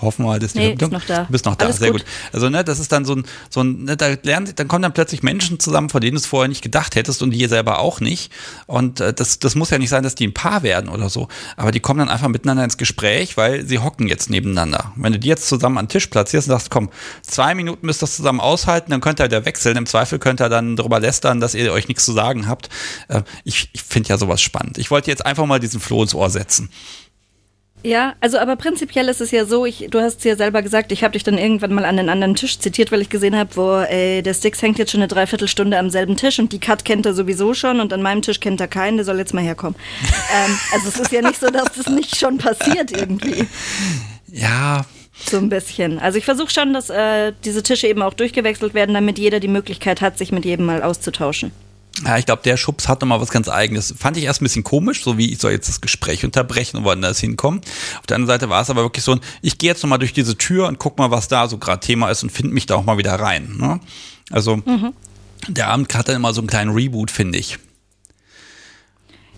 Hoffen wir mal, dass nee, die Verbindung. Ist noch da. Du bist noch da, Alles sehr gut. gut. Also, ne, das ist dann so ein, so ein, ne, da lernen, dann kommen dann plötzlich Menschen zusammen, von denen du es vorher nicht gedacht hättest und die selber auch nicht. Und äh, das, das muss ja nicht sein, dass die ein Paar werden oder so. Aber die kommen dann einfach miteinander ins Gespräch, weil sie hocken jetzt nebeneinander. Wenn du die jetzt zusammen an den Tisch platzierst und sagst, komm, zwei Minuten müsst ihr das zusammen aushalten, dann könnt ihr wieder wechseln. Im Zweifel könnt ihr dann darüber lästern, dass ihr euch nichts zu sagen habt. Äh, ich ich finde ja sowas spannend. Ich wollte jetzt einfach mal diesen Floh ins Ohr setzen. Ja, also aber prinzipiell ist es ja so, ich, du hast es ja selber gesagt, ich habe dich dann irgendwann mal an den anderen Tisch zitiert, weil ich gesehen habe, wo ey, der Sticks hängt jetzt schon eine Dreiviertelstunde am selben Tisch und die Cut kennt er sowieso schon und an meinem Tisch kennt er keinen, der soll jetzt mal herkommen. ähm, also es ist ja nicht so, dass das nicht schon passiert irgendwie. Ja. So ein bisschen. Also ich versuche schon, dass äh, diese Tische eben auch durchgewechselt werden, damit jeder die Möglichkeit hat, sich mit jedem mal auszutauschen. Ja, ich glaube, der Schubs hat nochmal was ganz Eigenes. Fand ich erst ein bisschen komisch, so wie ich soll jetzt das Gespräch unterbrechen und woanders hinkommen. Auf der anderen Seite war es aber wirklich so ein, ich gehe jetzt nochmal durch diese Tür und guck mal, was da so gerade Thema ist und finde mich da auch mal wieder rein. Ne? Also mhm. der Abend hat dann immer so einen kleinen Reboot, finde ich.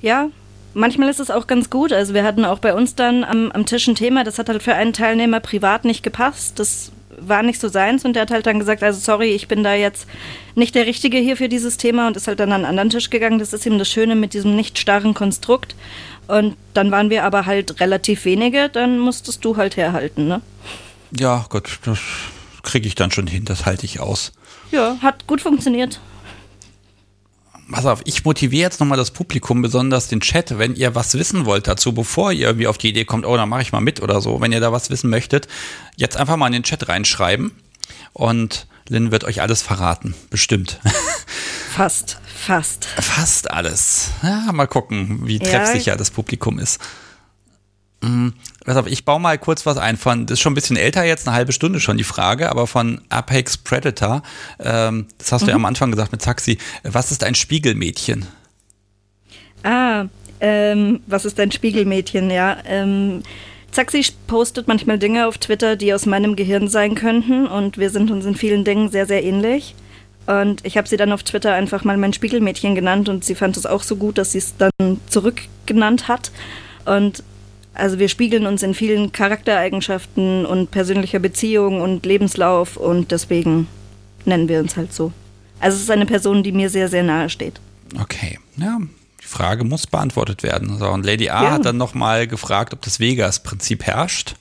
Ja, manchmal ist es auch ganz gut. Also wir hatten auch bei uns dann am, am Tisch ein Thema, das hat halt für einen Teilnehmer privat nicht gepasst. Das war nicht so seins und der hat halt dann gesagt, also sorry, ich bin da jetzt nicht der Richtige hier für dieses Thema und ist halt dann an einen anderen Tisch gegangen. Das ist eben das Schöne mit diesem nicht starren Konstrukt. Und dann waren wir aber halt relativ wenige, dann musstest du halt herhalten, ne? Ja, Gott, das kriege ich dann schon hin, das halte ich aus. Ja, hat gut funktioniert pass auf, ich motiviere jetzt nochmal das Publikum, besonders den Chat, wenn ihr was wissen wollt dazu, bevor ihr irgendwie auf die Idee kommt, oh, dann mache ich mal mit oder so. Wenn ihr da was wissen möchtet, jetzt einfach mal in den Chat reinschreiben und Lynn wird euch alles verraten, bestimmt. Fast, fast. Fast alles. Ja, mal gucken, wie treffsicher ja. das Publikum ist. Mhm. Ich baue mal kurz was ein von, das ist schon ein bisschen älter jetzt, eine halbe Stunde schon die Frage, aber von Apex Predator, ähm, das hast du ja am Anfang gesagt mit Taxi, was ist ein Spiegelmädchen? Ah, ähm, was ist ein Spiegelmädchen, ja. Ähm, Zaxi postet manchmal Dinge auf Twitter, die aus meinem Gehirn sein könnten und wir sind uns in vielen Dingen sehr, sehr ähnlich. Und ich habe sie dann auf Twitter einfach mal mein Spiegelmädchen genannt und sie fand es auch so gut, dass sie es dann zurückgenannt hat. Und also wir spiegeln uns in vielen Charaktereigenschaften und persönlicher Beziehung und Lebenslauf und deswegen nennen wir uns halt so. Also es ist eine Person, die mir sehr, sehr nahe steht. Okay, ja, die Frage muss beantwortet werden. So, und Lady A ja. hat dann nochmal gefragt, ob das Vegas-Prinzip herrscht.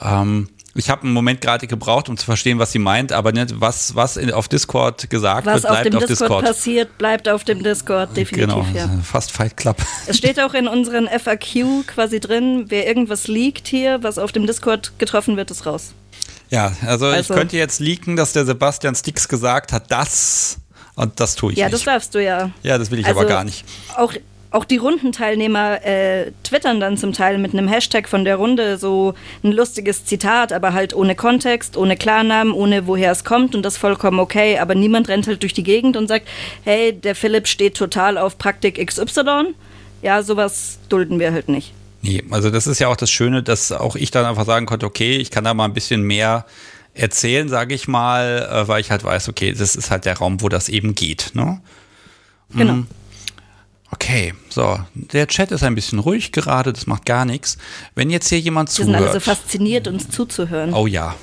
Ähm, ich habe einen Moment gerade gebraucht, um zu verstehen, was sie meint, aber nicht, was, was in, auf Discord gesagt was wird, bleibt auf, dem auf Discord, Discord. passiert, bleibt auf dem Discord, definitiv. Genau, ja. fast Fight Club. Es steht auch in unseren FAQ quasi drin, wer irgendwas liegt hier, was auf dem Discord getroffen wird, ist raus. Ja, also, also ich könnte jetzt leaken, dass der Sebastian Stix gesagt hat, das und das tue ich ja, nicht. Ja, das darfst du ja. Ja, das will ich also aber gar nicht. Auch auch die Rundenteilnehmer äh, twittern dann zum Teil mit einem Hashtag von der Runde so ein lustiges Zitat, aber halt ohne Kontext, ohne Klarnamen, ohne woher es kommt und das vollkommen okay. Aber niemand rennt halt durch die Gegend und sagt, hey, der Philipp steht total auf Praktik XY. Ja, sowas dulden wir halt nicht. Nee, also das ist ja auch das Schöne, dass auch ich dann einfach sagen konnte, okay, ich kann da mal ein bisschen mehr erzählen, sage ich mal, äh, weil ich halt weiß, okay, das ist halt der Raum, wo das eben geht. Ne? Genau. Mhm. Okay, so, der Chat ist ein bisschen ruhig gerade, das macht gar nichts. Wenn jetzt hier jemand zuhört. Wir sind alle so fasziniert, uns zuzuhören. Oh ja.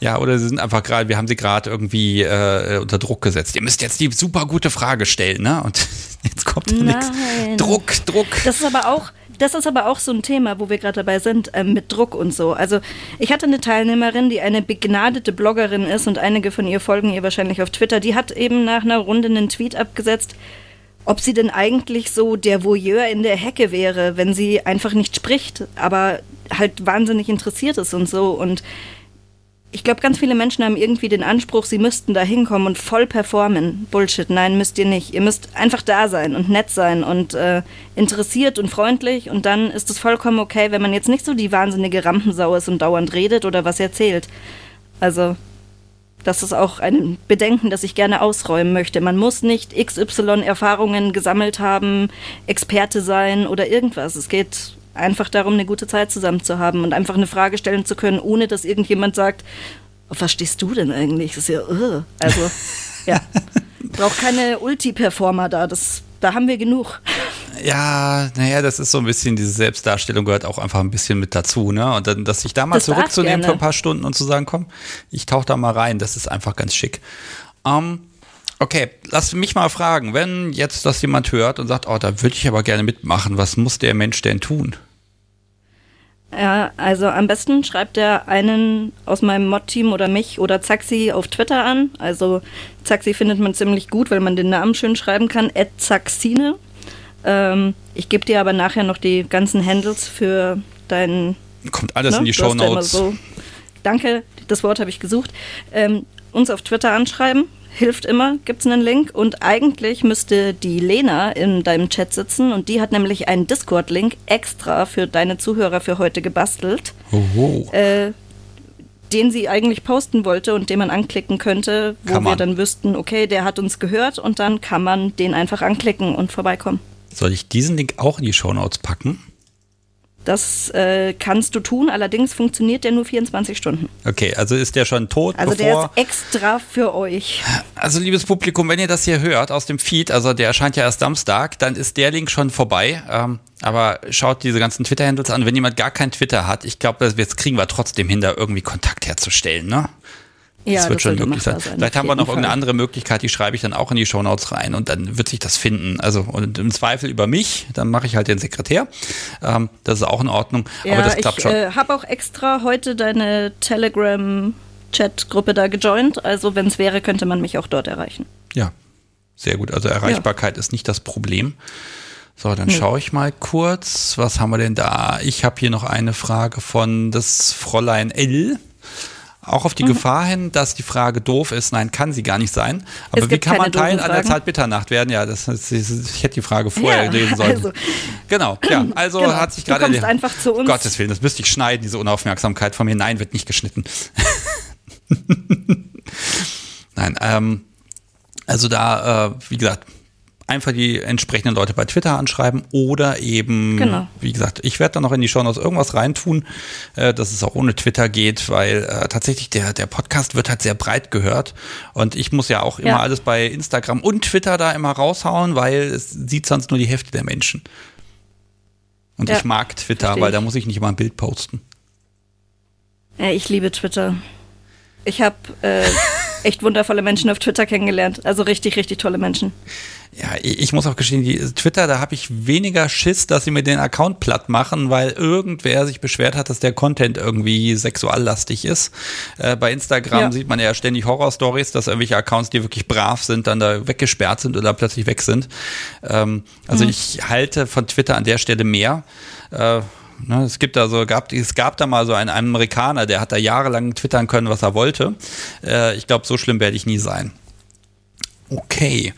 Ja, oder sie sind einfach gerade, wir haben sie gerade irgendwie äh, unter Druck gesetzt. Ihr müsst jetzt die super gute Frage stellen, ne? Und jetzt kommt da nichts. Druck, Druck. Das ist aber auch, das ist aber auch so ein Thema, wo wir gerade dabei sind, äh, mit Druck und so. Also ich hatte eine Teilnehmerin, die eine begnadete Bloggerin ist und einige von ihr folgen ihr wahrscheinlich auf Twitter. Die hat eben nach einer Runde einen Tweet abgesetzt, ob sie denn eigentlich so der Voyeur in der Hecke wäre, wenn sie einfach nicht spricht, aber halt wahnsinnig interessiert ist und so. Und ich glaube, ganz viele Menschen haben irgendwie den Anspruch, sie müssten da hinkommen und voll performen. Bullshit, nein, müsst ihr nicht. Ihr müsst einfach da sein und nett sein und äh, interessiert und freundlich und dann ist es vollkommen okay, wenn man jetzt nicht so die wahnsinnige Rampensau ist und dauernd redet oder was erzählt. Also das ist auch ein Bedenken, das ich gerne ausräumen möchte. Man muss nicht XY-Erfahrungen gesammelt haben, Experte sein oder irgendwas. Es geht einfach darum, eine gute Zeit zusammen zu haben und einfach eine Frage stellen zu können, ohne dass irgendjemand sagt, was stehst du denn eigentlich? Das ist ja, uh. also, ja. Braucht keine Ulti-Performer da, das, da haben wir genug. Ja, naja, das ist so ein bisschen, diese Selbstdarstellung gehört auch einfach ein bisschen mit dazu, ne? Und dann, dass sich da mal das zurückzunehmen für ein paar Stunden und zu sagen, komm, ich tauche da mal rein, das ist einfach ganz schick. Ähm, okay, lass mich mal fragen, wenn jetzt das jemand hört und sagt, oh, da würde ich aber gerne mitmachen, was muss der Mensch denn tun? Ja, also am besten schreibt er einen aus meinem Mod-Team oder mich oder Zaxi auf Twitter an. Also Zaxi findet man ziemlich gut, weil man den Namen schön schreiben kann. Zaxine. Ähm, ich gebe dir aber nachher noch die ganzen Handles für deinen. Kommt alles ne? in die Show Notes. So, danke, das Wort habe ich gesucht. Ähm, uns auf Twitter anschreiben, hilft immer, gibt es einen Link. Und eigentlich müsste die Lena in deinem Chat sitzen und die hat nämlich einen Discord-Link extra für deine Zuhörer für heute gebastelt. Oho. Äh, den sie eigentlich posten wollte und den man anklicken könnte, wo wir dann wüssten, okay, der hat uns gehört und dann kann man den einfach anklicken und vorbeikommen. Soll ich diesen Link auch in die Shownotes packen? Das äh, kannst du tun, allerdings funktioniert der nur 24 Stunden. Okay, also ist der schon tot? Also der ist extra für euch. Also liebes Publikum, wenn ihr das hier hört aus dem Feed, also der erscheint ja erst Samstag, dann ist der Link schon vorbei. Ähm, aber schaut diese ganzen Twitter-Handles an. Wenn jemand gar kein Twitter hat, ich glaube, jetzt kriegen wir trotzdem hin, da irgendwie Kontakt herzustellen, ne? Ja, das wird das schon möglich sein. sein. Vielleicht haben wir noch Fall. irgendeine andere Möglichkeit, die schreibe ich dann auch in die Shownotes rein und dann wird sich das finden. Also und im Zweifel über mich, dann mache ich halt den Sekretär. Ähm, das ist auch in Ordnung. Ja, aber das klappt ich, schon. Ich äh, habe auch extra heute deine Telegram Chat-Gruppe da gejoint. Also wenn es wäre, könnte man mich auch dort erreichen. Ja, sehr gut. Also Erreichbarkeit ja. ist nicht das Problem. So, dann hm. schaue ich mal kurz. Was haben wir denn da? Ich habe hier noch eine Frage von das Fräulein L. Auch auf die mhm. Gefahr hin, dass die Frage doof ist. Nein, kann sie gar nicht sein. Aber wie kann man Teil an der Zeit Mitternacht werden? Ja, das, das, ich hätte die Frage vorher ja, lesen sollen. Also, genau, ja, also genau. hat sich gerade. Du kommst einfach zu uns. Gottes Willen, das müsste ich schneiden, diese Unaufmerksamkeit von mir. Nein, wird nicht geschnitten. Nein, ähm, also da, äh, wie gesagt, einfach die entsprechenden Leute bei Twitter anschreiben oder eben, genau. wie gesagt, ich werde da noch in die Show Notes irgendwas reintun, äh, dass es auch ohne Twitter geht, weil äh, tatsächlich der, der Podcast wird halt sehr breit gehört und ich muss ja auch immer ja. alles bei Instagram und Twitter da immer raushauen, weil es sieht sonst nur die Hälfte der Menschen. Und ja, ich mag Twitter, weil da muss ich nicht immer ein Bild posten. Ja, ich liebe Twitter. Ich habe äh, echt wundervolle Menschen auf Twitter kennengelernt. Also richtig, richtig tolle Menschen. Ja, ich muss auch gestehen, die Twitter, da habe ich weniger Schiss, dass sie mir den Account platt machen, weil irgendwer sich beschwert hat, dass der Content irgendwie sexuallastig ist. Äh, bei Instagram ja. sieht man ja ständig Horrorstories, dass irgendwelche Accounts, die wirklich brav sind, dann da weggesperrt sind oder plötzlich weg sind. Ähm, also mhm. ich halte von Twitter an der Stelle mehr. Äh, Ne, es gibt also, gab, es gab da mal so einen, Amerikaner, der hat da jahrelang twittern können, was er wollte. Äh, ich glaube, so schlimm werde ich nie sein. Okay.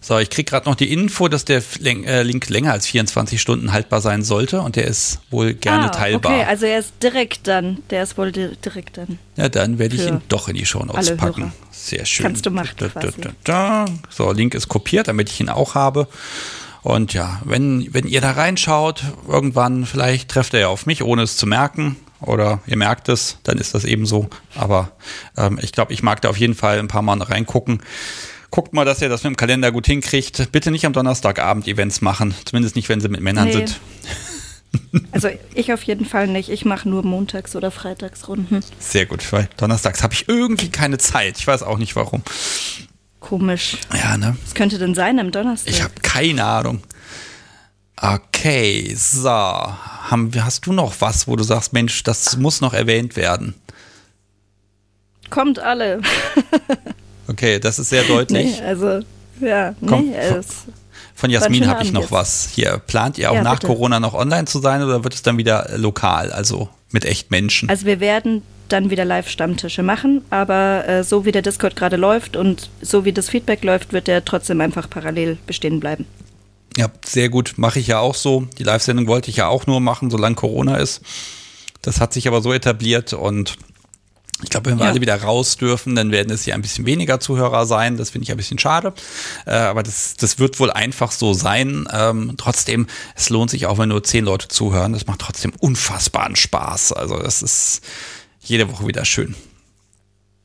So, ich kriege gerade noch die Info, dass der äh, Link länger als 24 Stunden haltbar sein sollte und der ist wohl gerne ah, teilbar. Okay, also er ist direkt dann. Der ist wohl direkt dann. Ja, dann werde ich ihn doch in die Show Notes packen. Hörer. Sehr schön. Kannst du machen. Da, da, da, so, Link ist kopiert, damit ich ihn auch habe. Und ja, wenn, wenn ihr da reinschaut, irgendwann vielleicht trefft er ja auf mich, ohne es zu merken. Oder ihr merkt es, dann ist das eben so. Aber ähm, ich glaube, ich mag da auf jeden Fall ein paar Mal reingucken. Guckt mal, dass ihr das mit dem Kalender gut hinkriegt. Bitte nicht am Donnerstagabend Events machen. Zumindest nicht, wenn sie mit Männern nee. sind. Also ich auf jeden Fall nicht. Ich mache nur montags oder freitags Runden. Sehr gut, weil donnerstags habe ich irgendwie keine Zeit. Ich weiß auch nicht warum. Komisch. Ja, ne? Was könnte denn sein am Donnerstag? Ich habe keine Ahnung. Okay, so. Haben, hast du noch was, wo du sagst, Mensch, das muss noch erwähnt werden? Kommt alle. okay, das ist sehr deutlich. Nee, also, ja, Kommt, nee, es von Jasmin habe ich noch jetzt. was. Hier, plant ihr auch ja, nach bitte. Corona noch online zu sein oder wird es dann wieder lokal, also mit echt Menschen? Also wir werden dann wieder Live-Stammtische machen, aber äh, so wie der Discord gerade läuft und so wie das Feedback läuft, wird der trotzdem einfach parallel bestehen bleiben. Ja, sehr gut, mache ich ja auch so. Die Live-Sendung wollte ich ja auch nur machen, solange Corona ist. Das hat sich aber so etabliert und ich glaube, wenn wir ja. alle wieder raus dürfen, dann werden es hier ein bisschen weniger Zuhörer sein. Das finde ich ein bisschen schade. Äh, aber das, das wird wohl einfach so sein. Ähm, trotzdem, es lohnt sich auch, wenn nur zehn Leute zuhören. Das macht trotzdem unfassbaren Spaß. Also das ist jede Woche wieder schön.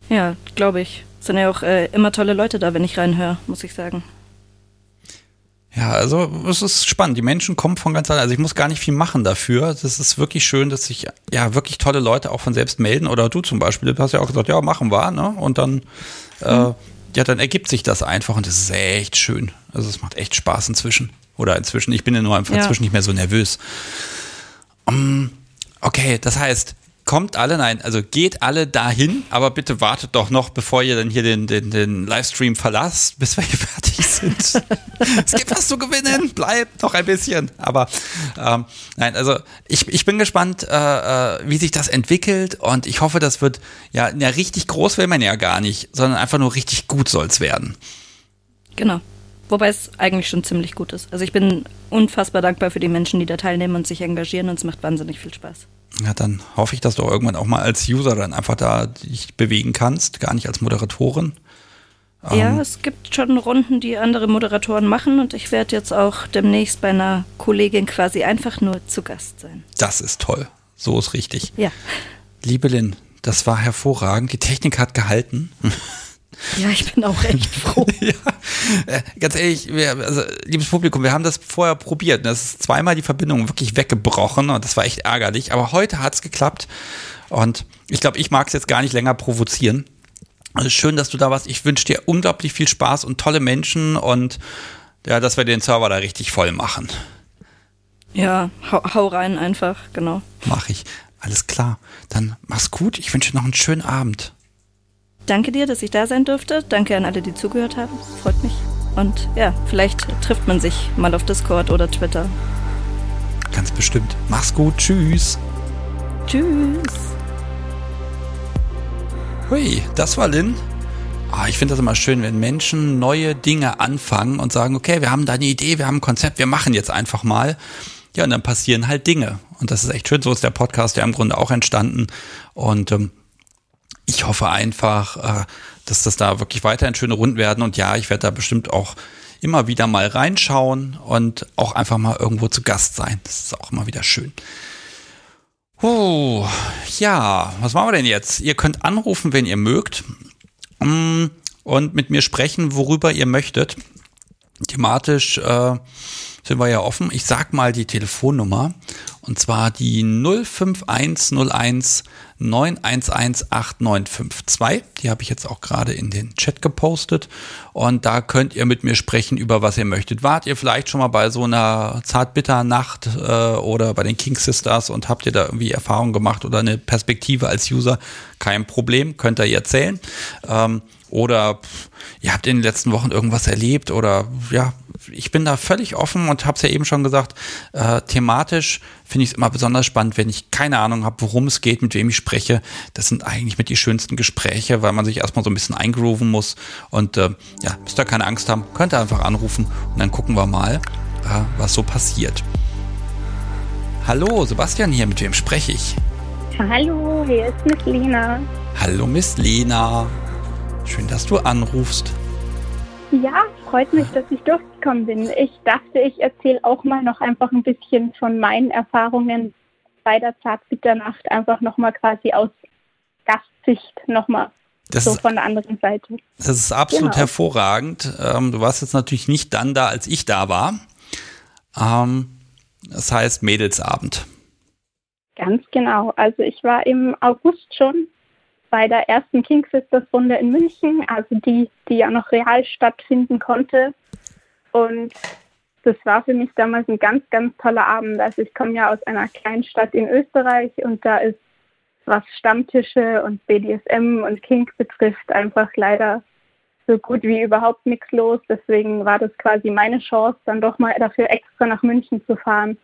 Ja, glaube ich. Es sind ja auch äh, immer tolle Leute da, wenn ich reinhöre, muss ich sagen. Ja, also es ist spannend. Die Menschen kommen von ganz allein. Also ich muss gar nicht viel machen dafür. Das ist wirklich schön, dass sich ja wirklich tolle Leute auch von selbst melden. Oder du zum Beispiel, du hast ja auch gesagt, ja, machen wir, ne? Und dann, äh, mhm. ja, dann ergibt sich das einfach und das ist echt schön. Also es macht echt Spaß inzwischen. Oder inzwischen, ich bin ja nur einfach ja. inzwischen nicht mehr so nervös. Um, okay, das heißt, kommt alle, nein, also geht alle dahin, aber bitte wartet doch noch, bevor ihr dann hier den, den, den Livestream verlasst, bis wir hier fertig sind. es gibt was zu gewinnen, bleibt noch ein bisschen. Aber ähm, nein, also ich, ich bin gespannt, äh, äh wie sich das entwickelt und ich hoffe, das wird ja, ja richtig groß will man ja gar nicht, sondern einfach nur richtig gut soll es werden. Genau. Wobei es eigentlich schon ziemlich gut ist. Also ich bin unfassbar dankbar für die Menschen, die da teilnehmen und sich engagieren und es macht wahnsinnig viel Spaß. Ja, dann hoffe ich, dass du irgendwann auch mal als User dann einfach da dich bewegen kannst, gar nicht als Moderatorin. Ja, ähm, es gibt schon Runden, die andere Moderatoren machen und ich werde jetzt auch demnächst bei einer Kollegin quasi einfach nur zu Gast sein. Das ist toll. So ist richtig. Ja. Liebe Lynn, das war hervorragend. Die Technik hat gehalten. Ja, ich bin auch echt froh. ja, äh, ganz ehrlich, wir, also, liebes Publikum, wir haben das vorher probiert. Das ist zweimal die Verbindung wirklich weggebrochen und das war echt ärgerlich. Aber heute hat es geklappt und ich glaube, ich mag es jetzt gar nicht länger provozieren. Also schön, dass du da warst. Ich wünsche dir unglaublich viel Spaß und tolle Menschen und ja, dass wir den Server da richtig voll machen. Ja, hau, hau rein einfach, genau. Mach ich. Alles klar. Dann mach's gut. Ich wünsche dir noch einen schönen Abend. Danke dir, dass ich da sein durfte. Danke an alle, die zugehört haben. Das freut mich. Und ja, vielleicht trifft man sich mal auf Discord oder Twitter. Ganz bestimmt. Mach's gut. Tschüss. Tschüss. Hui, das war Lynn. Oh, ich finde das immer schön, wenn Menschen neue Dinge anfangen und sagen, okay, wir haben da eine Idee, wir haben ein Konzept, wir machen jetzt einfach mal. Ja, und dann passieren halt Dinge. Und das ist echt schön. So ist der Podcast ja im Grunde auch entstanden. Und ähm, ich hoffe einfach, äh, dass das da wirklich weiterhin schöne Runden werden. Und ja, ich werde da bestimmt auch immer wieder mal reinschauen und auch einfach mal irgendwo zu Gast sein. Das ist auch immer wieder schön. Oh, ja, was machen wir denn jetzt? Ihr könnt anrufen, wenn ihr mögt mm, und mit mir sprechen, worüber ihr möchtet. Thematisch äh, sind wir ja offen. Ich sag mal die Telefonnummer und zwar die 05101 9118952. Die habe ich jetzt auch gerade in den Chat gepostet. Und da könnt ihr mit mir sprechen über was ihr möchtet. Wart ihr vielleicht schon mal bei so einer Zartbitter-Nacht äh, oder bei den King Sisters und habt ihr da irgendwie Erfahrung gemacht oder eine Perspektive als User? Kein Problem, könnt ihr erzählen. Ähm, oder ihr habt in den letzten Wochen irgendwas erlebt oder ja, ich bin da völlig offen und habe es ja eben schon gesagt, äh, thematisch finde ich es immer besonders spannend, wenn ich keine Ahnung habe, worum es geht, mit wem ich spreche. Das sind eigentlich mit die schönsten Gespräche, weil man sich erstmal so ein bisschen eingrooven muss. Und äh, ja, müsst ihr keine Angst haben, könnt ihr einfach anrufen und dann gucken wir mal, äh, was so passiert. Hallo, Sebastian hier, mit wem spreche ich? Hallo, hier ist Miss Lena. Hallo, Miss Lena. Schön, dass du anrufst. Ja, freut mich, dass ich durchgekommen bin. Ich dachte, ich erzähle auch mal noch einfach ein bisschen von meinen Erfahrungen bei der Zartbitternacht, einfach nochmal quasi aus Gastsicht nochmal. Das so ist, von der anderen Seite. Das ist absolut genau. hervorragend. Ähm, du warst jetzt natürlich nicht dann da, als ich da war. Ähm, das heißt Mädelsabend. Ganz genau. Also ich war im August schon bei der ersten King Sisters Runde in München, also die, die ja noch real stattfinden konnte. Und das war für mich damals ein ganz, ganz toller Abend. Also ich komme ja aus einer kleinen Stadt in Österreich und da ist, was Stammtische und BDSM und Kink betrifft, einfach leider so gut wie überhaupt nichts los. Deswegen war das quasi meine Chance, dann doch mal dafür extra nach München zu fahren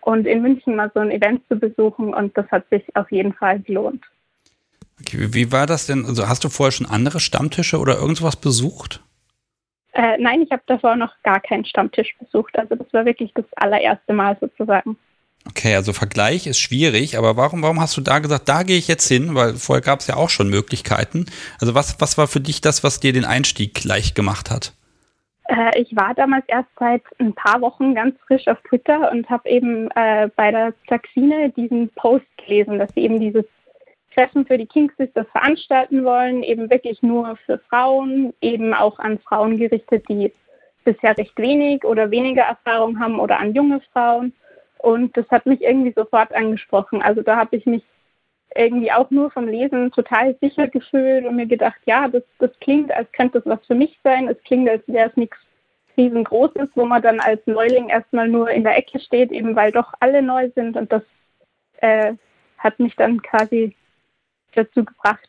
und in München mal so ein Event zu besuchen. Und das hat sich auf jeden Fall gelohnt. Okay, wie war das denn? Also hast du vorher schon andere Stammtische oder irgendwas besucht? Äh, nein, ich habe davor noch gar keinen Stammtisch besucht. Also das war wirklich das allererste Mal sozusagen. Okay, also Vergleich ist schwierig, aber warum, warum hast du da gesagt, da gehe ich jetzt hin? Weil vorher gab es ja auch schon Möglichkeiten. Also was, was war für dich das, was dir den Einstieg leicht gemacht hat? Äh, ich war damals erst seit ein paar Wochen ganz frisch auf Twitter und habe eben äh, bei der Saxine diesen Post gelesen, dass sie eben dieses Treffen für die King Sisters veranstalten wollen, eben wirklich nur für Frauen, eben auch an Frauen gerichtet, die bisher recht wenig oder weniger Erfahrung haben oder an junge Frauen. Und das hat mich irgendwie sofort angesprochen. Also da habe ich mich irgendwie auch nur vom Lesen total sicher gefühlt und mir gedacht, ja, das, das klingt, als könnte das was für mich sein. Es klingt, als wäre es nichts riesengroßes, wo man dann als Neuling erstmal nur in der Ecke steht, eben weil doch alle neu sind. Und das äh, hat mich dann quasi dazu gebracht,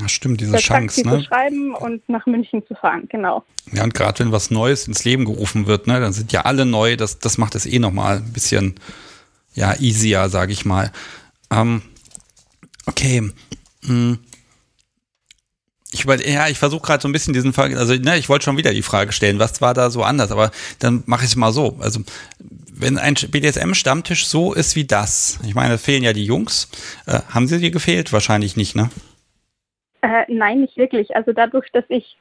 ja, stimmt, diese Chance, Taxi ne? zu schreiben und nach München zu fahren, genau. Ja, und gerade wenn was Neues ins Leben gerufen wird, ne, dann sind ja alle neu, das, das macht es eh nochmal ein bisschen, ja, easier, sage ich mal. Ähm, okay. Hm. Ich über, ja, ich versuche gerade so ein bisschen diesen Fall, also ne, ich wollte schon wieder die Frage stellen, was war da so anders, aber dann mache ich es mal so. Also wenn ein BDSM-Stammtisch so ist wie das, ich meine, fehlen ja die Jungs, äh, haben sie dir gefehlt? Wahrscheinlich nicht, ne? Äh, nein, nicht wirklich. Also dadurch, dass ich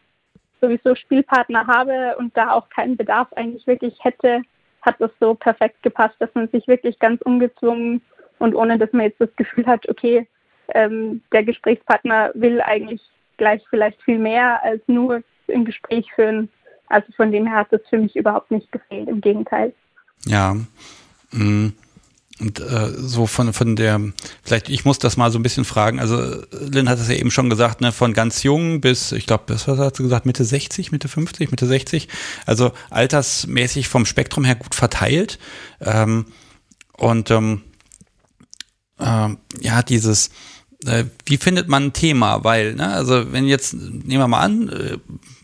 sowieso Spielpartner habe und da auch keinen Bedarf eigentlich wirklich hätte, hat das so perfekt gepasst, dass man sich wirklich ganz ungezwungen und ohne dass man jetzt das Gefühl hat, okay, ähm, der Gesprächspartner will eigentlich gleich vielleicht viel mehr als nur ein Gespräch führen. Also von dem her hat das für mich überhaupt nicht gefehlt, im Gegenteil. Ja. Mm. Und äh, so von, von der, vielleicht, ich muss das mal so ein bisschen fragen. Also, Lynn hat es ja eben schon gesagt, ne, von ganz jung bis, ich glaube, was hat sie gesagt, Mitte 60, Mitte 50, Mitte 60. Also altersmäßig vom Spektrum her gut verteilt. Ähm, und ähm, äh, ja, dieses, äh, wie findet man ein Thema? Weil, ne, also wenn jetzt, nehmen wir mal an, äh,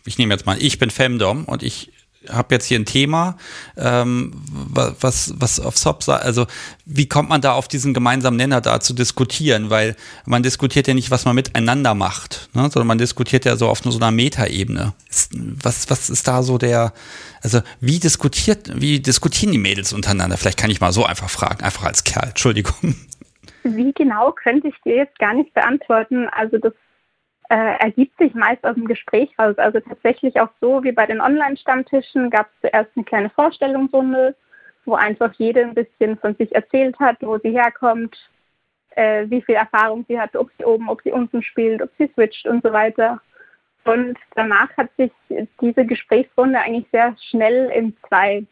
ich nehme jetzt mal, ich bin Femdom und ich habe jetzt hier ein Thema, ähm, was, was auf SOP. Also, wie kommt man da auf diesen gemeinsamen Nenner da zu diskutieren? Weil man diskutiert ja nicht, was man miteinander macht, ne? sondern man diskutiert ja so auf nur so einer Metaebene. Was, was ist da so der, also wie diskutiert, wie diskutieren die Mädels untereinander? Vielleicht kann ich mal so einfach fragen, einfach als Kerl, Entschuldigung. Wie genau könnte ich dir jetzt gar nicht beantworten. Also das äh, ergibt sich meist aus dem Gespräch raus. Also tatsächlich auch so wie bei den Online-Stammtischen gab es zuerst eine kleine Vorstellungsrunde, wo einfach jede ein bisschen von sich erzählt hat, wo sie herkommt, äh, wie viel Erfahrung sie hat, ob sie oben, ob sie unten spielt, ob sie switcht und so weiter. Und danach hat sich diese Gesprächsrunde eigentlich sehr schnell in zwei,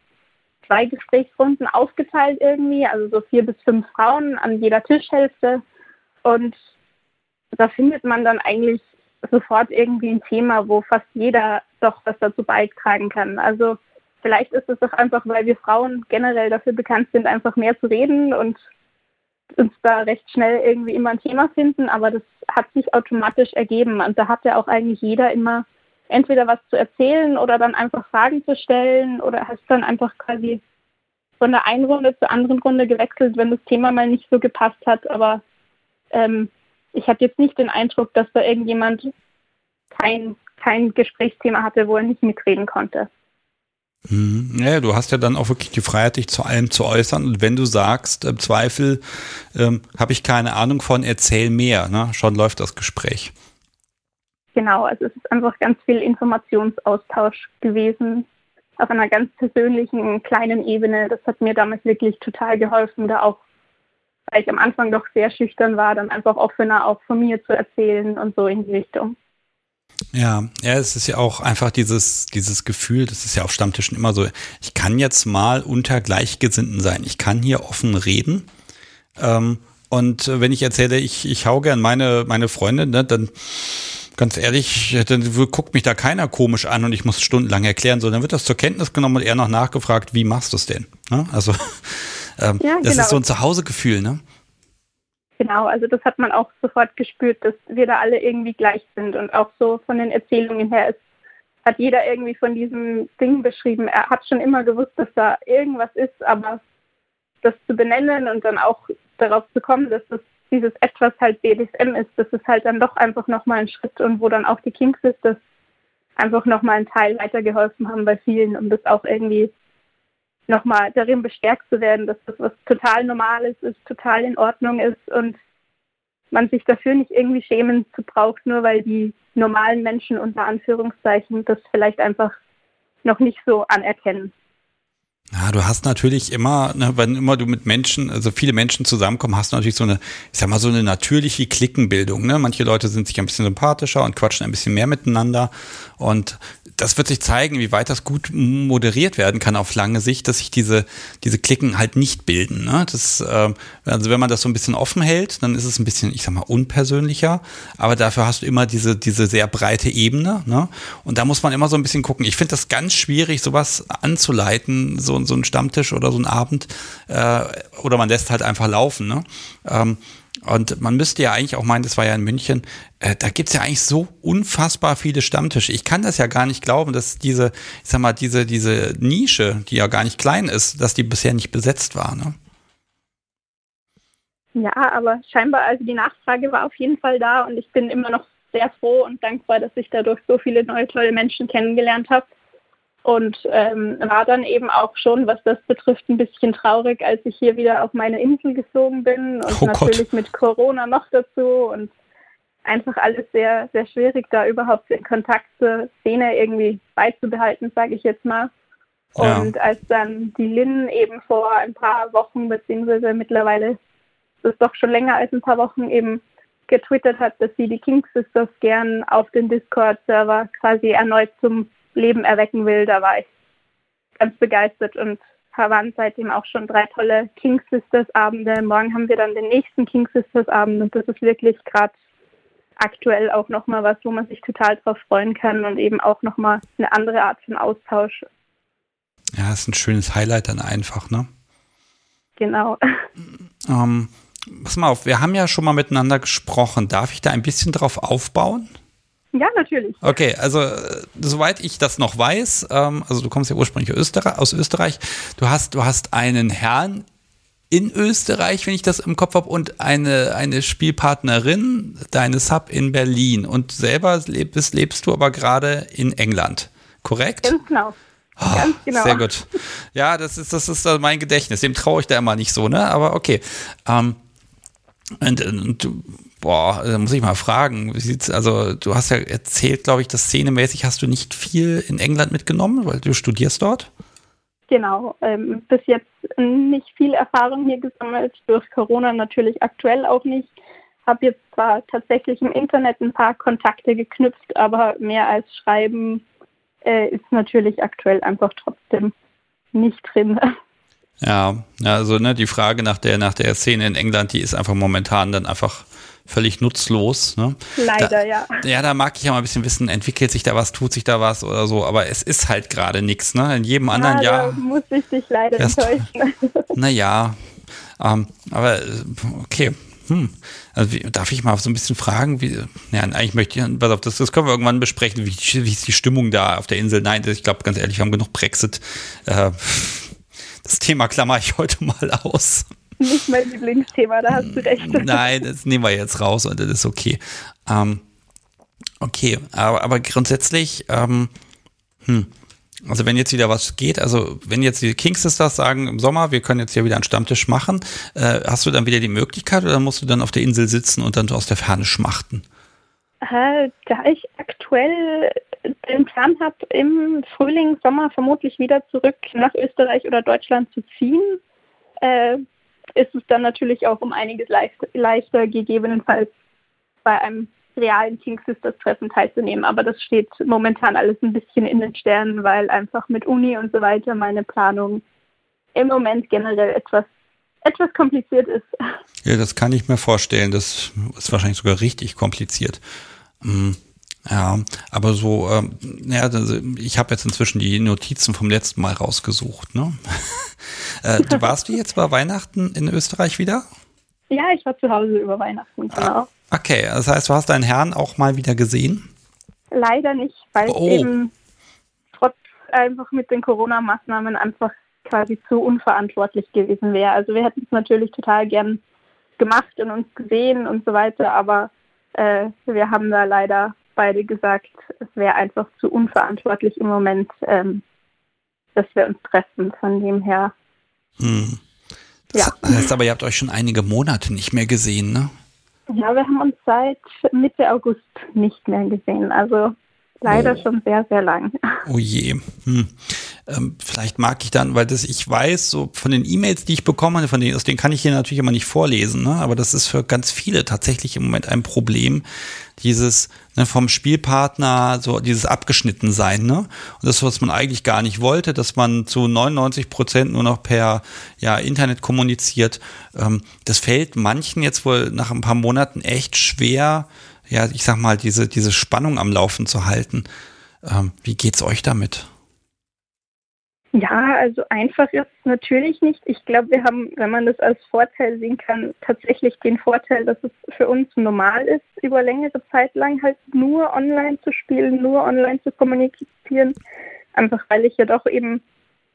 zwei Gesprächsrunden aufgeteilt irgendwie, also so vier bis fünf Frauen an jeder Tischhälfte. Und da findet man dann eigentlich sofort irgendwie ein Thema, wo fast jeder doch was dazu beitragen kann. Also vielleicht ist es doch einfach, weil wir Frauen generell dafür bekannt sind, einfach mehr zu reden und uns da recht schnell irgendwie immer ein Thema finden, aber das hat sich automatisch ergeben und da hat ja auch eigentlich jeder immer entweder was zu erzählen oder dann einfach Fragen zu stellen oder hast dann einfach quasi von der einen Runde zur anderen Runde gewechselt, wenn das Thema mal nicht so gepasst hat. Aber ähm, ich hatte jetzt nicht den Eindruck, dass da irgendjemand kein, kein Gesprächsthema hatte, wo er nicht mitreden konnte. Hm. Ja, du hast ja dann auch wirklich die Freiheit, dich zu allem zu äußern. Und wenn du sagst, im Zweifel ähm, habe ich keine Ahnung von, erzähl mehr, ne? schon läuft das Gespräch. Genau, also es ist einfach ganz viel Informationsaustausch gewesen auf einer ganz persönlichen, kleinen Ebene. Das hat mir damals wirklich total geholfen, da auch, weil ich am Anfang doch sehr schüchtern war, dann einfach offener auch von mir zu erzählen und so in die Richtung. Ja, ja, es ist ja auch einfach dieses, dieses Gefühl, das ist ja auf Stammtischen immer so, ich kann jetzt mal unter Gleichgesinnten sein, ich kann hier offen reden. Ähm, und wenn ich erzähle, ich, ich hau gern meine, meine Freundin, ne, dann ganz ehrlich, dann guckt mich da keiner komisch an und ich muss stundenlang erklären, sondern wird das zur Kenntnis genommen und eher noch nachgefragt, wie machst du es denn? Ne? Also ähm, ja, das genau. ist so ein Zuhausegefühl, ne? Genau, also das hat man auch sofort gespürt, dass wir da alle irgendwie gleich sind und auch so von den Erzählungen her ist, hat jeder irgendwie von diesem Ding beschrieben. Er hat schon immer gewusst, dass da irgendwas ist, aber das zu benennen und dann auch darauf zu kommen, dass das dieses etwas halt BDSM ist, das ist halt dann doch einfach nochmal ein Schritt und wo dann auch die Kings ist, das einfach nochmal einen Teil weitergeholfen haben bei vielen, um das auch irgendwie nochmal darin bestärkt zu werden, dass das was total Normales ist, total in Ordnung ist und man sich dafür nicht irgendwie schämen zu braucht, nur weil die normalen Menschen unter Anführungszeichen das vielleicht einfach noch nicht so anerkennen. Ja, du hast natürlich immer, ne, wenn immer du mit Menschen, also viele Menschen zusammenkommen, hast du natürlich so eine, ich sag mal, so eine natürliche Klickenbildung. Ne? Manche Leute sind sich ein bisschen sympathischer und quatschen ein bisschen mehr miteinander. Und das wird sich zeigen, wie weit das gut moderiert werden kann auf lange Sicht, dass sich diese, diese Klicken halt nicht bilden. Ne? Das, äh, also wenn man das so ein bisschen offen hält, dann ist es ein bisschen, ich sag mal, unpersönlicher, aber dafür hast du immer diese, diese sehr breite Ebene. Ne? Und da muss man immer so ein bisschen gucken. Ich finde das ganz schwierig, sowas anzuleiten, so, so ein Stammtisch oder so ein Abend, äh, oder man lässt halt einfach laufen. Ne? Ähm, und man müsste ja eigentlich auch meinen, das war ja in München, äh, da gibt's ja eigentlich so unfassbar viele Stammtische. Ich kann das ja gar nicht glauben, dass diese, ich sag mal, diese, diese Nische, die ja gar nicht klein ist, dass die bisher nicht besetzt war. Ne? Ja, aber scheinbar, also die Nachfrage war auf jeden Fall da und ich bin immer noch sehr froh und dankbar, dass ich dadurch so viele neue tolle Menschen kennengelernt habe und ähm, war dann eben auch schon, was das betrifft, ein bisschen traurig, als ich hier wieder auf meine Insel geflogen bin und oh natürlich mit Corona noch dazu und einfach alles sehr, sehr schwierig, da überhaupt den Kontakt zur Szene irgendwie beizubehalten, sage ich jetzt mal. Ja. Und als dann die Lynn eben vor ein paar Wochen, beziehungsweise mittlerweile ist es doch schon länger als ein paar Wochen eben getwittert hat, dass sie die King Sisters gern auf den Discord-Server quasi erneut zum Leben erwecken will, da war ich ganz begeistert und waren seitdem auch schon drei tolle King Sisters Abende. Morgen haben wir dann den nächsten King Sisters Abend und das ist wirklich gerade aktuell auch nochmal was, wo man sich total drauf freuen kann und eben auch nochmal eine andere Art von Austausch. Ja, ist ein schönes Highlight dann einfach, ne? Genau. Ähm, pass mal auf, wir haben ja schon mal miteinander gesprochen. Darf ich da ein bisschen drauf aufbauen? Ja, natürlich. Okay, also äh, soweit ich das noch weiß, ähm, also du kommst ja ursprünglich aus Österreich, du hast, du hast einen Herrn in Österreich, wenn ich das im Kopf habe, und eine, eine Spielpartnerin, deine Sub in Berlin. Und selber lebst, lebst du aber gerade in England, korrekt? Ganz genau. Oh, Ganz genau. Sehr gut. Ja, das ist, das ist mein Gedächtnis. Dem traue ich da immer nicht so, ne? Aber okay. Ähm, und, und du Boah, da muss ich mal fragen. Also du hast ja erzählt, glaube ich, dass szenemäßig hast du nicht viel in England mitgenommen, weil du studierst dort? Genau, ähm, bis jetzt nicht viel Erfahrung hier gesammelt, durch Corona natürlich aktuell auch nicht. Habe jetzt zwar tatsächlich im Internet ein paar Kontakte geknüpft, aber mehr als Schreiben äh, ist natürlich aktuell einfach trotzdem nicht drin. Ja, also ne, die Frage nach der nach der Szene in England, die ist einfach momentan dann einfach völlig nutzlos. Ne? Leider, da, ja. Ja, da mag ich ja mal ein bisschen wissen, entwickelt sich da was, tut sich da was oder so, aber es ist halt gerade nichts. Ne? In jedem anderen ja, Jahr. muss ich dich leider enttäuschen. Naja, ähm, aber okay. hm, also wie, darf ich mal so ein bisschen fragen, wie, ja, eigentlich möchte ich, pass auf, das, das können wir irgendwann besprechen, wie, wie ist die Stimmung da auf der Insel? Nein, ich glaube, ganz ehrlich, wir haben genug Brexit. Äh, das Thema klammer ich heute mal aus. Nicht mein Lieblingsthema, da hast du recht. Nein, das nehmen wir jetzt raus und das ist okay. Ähm, okay, aber, aber grundsätzlich, ähm, hm, also wenn jetzt wieder was geht, also wenn jetzt die King Sisters sagen im Sommer, wir können jetzt hier wieder einen Stammtisch machen, äh, hast du dann wieder die Möglichkeit oder musst du dann auf der Insel sitzen und dann aus der Ferne schmachten? Äh, da ich aktuell den Plan habe, im Frühling, Sommer vermutlich wieder zurück nach Österreich oder Deutschland zu ziehen, äh, ist es dann natürlich auch um einiges leichter, leichter gegebenenfalls bei einem realen King Sisters Treffen teilzunehmen. Aber das steht momentan alles ein bisschen in den Sternen, weil einfach mit Uni und so weiter meine Planung im Moment generell etwas etwas kompliziert ist. Ja, das kann ich mir vorstellen. Das ist wahrscheinlich sogar richtig kompliziert. Mhm. Ja, aber so, ähm, ja, also ich habe jetzt inzwischen die Notizen vom letzten Mal rausgesucht. Ne? äh, du warst du jetzt bei Weihnachten in Österreich wieder? Ja, ich war zu Hause über Weihnachten, genau. Okay, das heißt, du hast deinen Herrn auch mal wieder gesehen? Leider nicht, weil oh. es eben trotz einfach mit den Corona-Maßnahmen einfach quasi zu unverantwortlich gewesen wäre. Also wir hätten es natürlich total gern gemacht und uns gesehen und so weiter, aber äh, wir haben da leider beide gesagt, es wäre einfach zu unverantwortlich im Moment, ähm, dass wir uns treffen. Von dem her. Hm. Das ja. heißt aber, ihr habt euch schon einige Monate nicht mehr gesehen, ne? Ja, wir haben uns seit Mitte August nicht mehr gesehen. Also leider oh. schon sehr, sehr lang. Oh je. Hm. Ähm, vielleicht mag ich dann, weil das ich weiß, so von den E-Mails, die ich bekomme, von denen, aus denen kann ich hier natürlich immer nicht vorlesen, ne? aber das ist für ganz viele tatsächlich im Moment ein Problem, dieses ne, vom Spielpartner, so dieses abgeschnitten sein, ne? Und das, was man eigentlich gar nicht wollte, dass man zu 99 Prozent nur noch per ja, Internet kommuniziert. Ähm, das fällt manchen jetzt wohl nach ein paar Monaten echt schwer, ja, ich sag mal, diese, diese Spannung am Laufen zu halten. Ähm, wie geht's euch damit? Ja, also einfach ist es natürlich nicht. Ich glaube, wir haben, wenn man das als Vorteil sehen kann, tatsächlich den Vorteil, dass es für uns normal ist, über längere Zeit lang halt nur online zu spielen, nur online zu kommunizieren. Einfach weil ich ja doch eben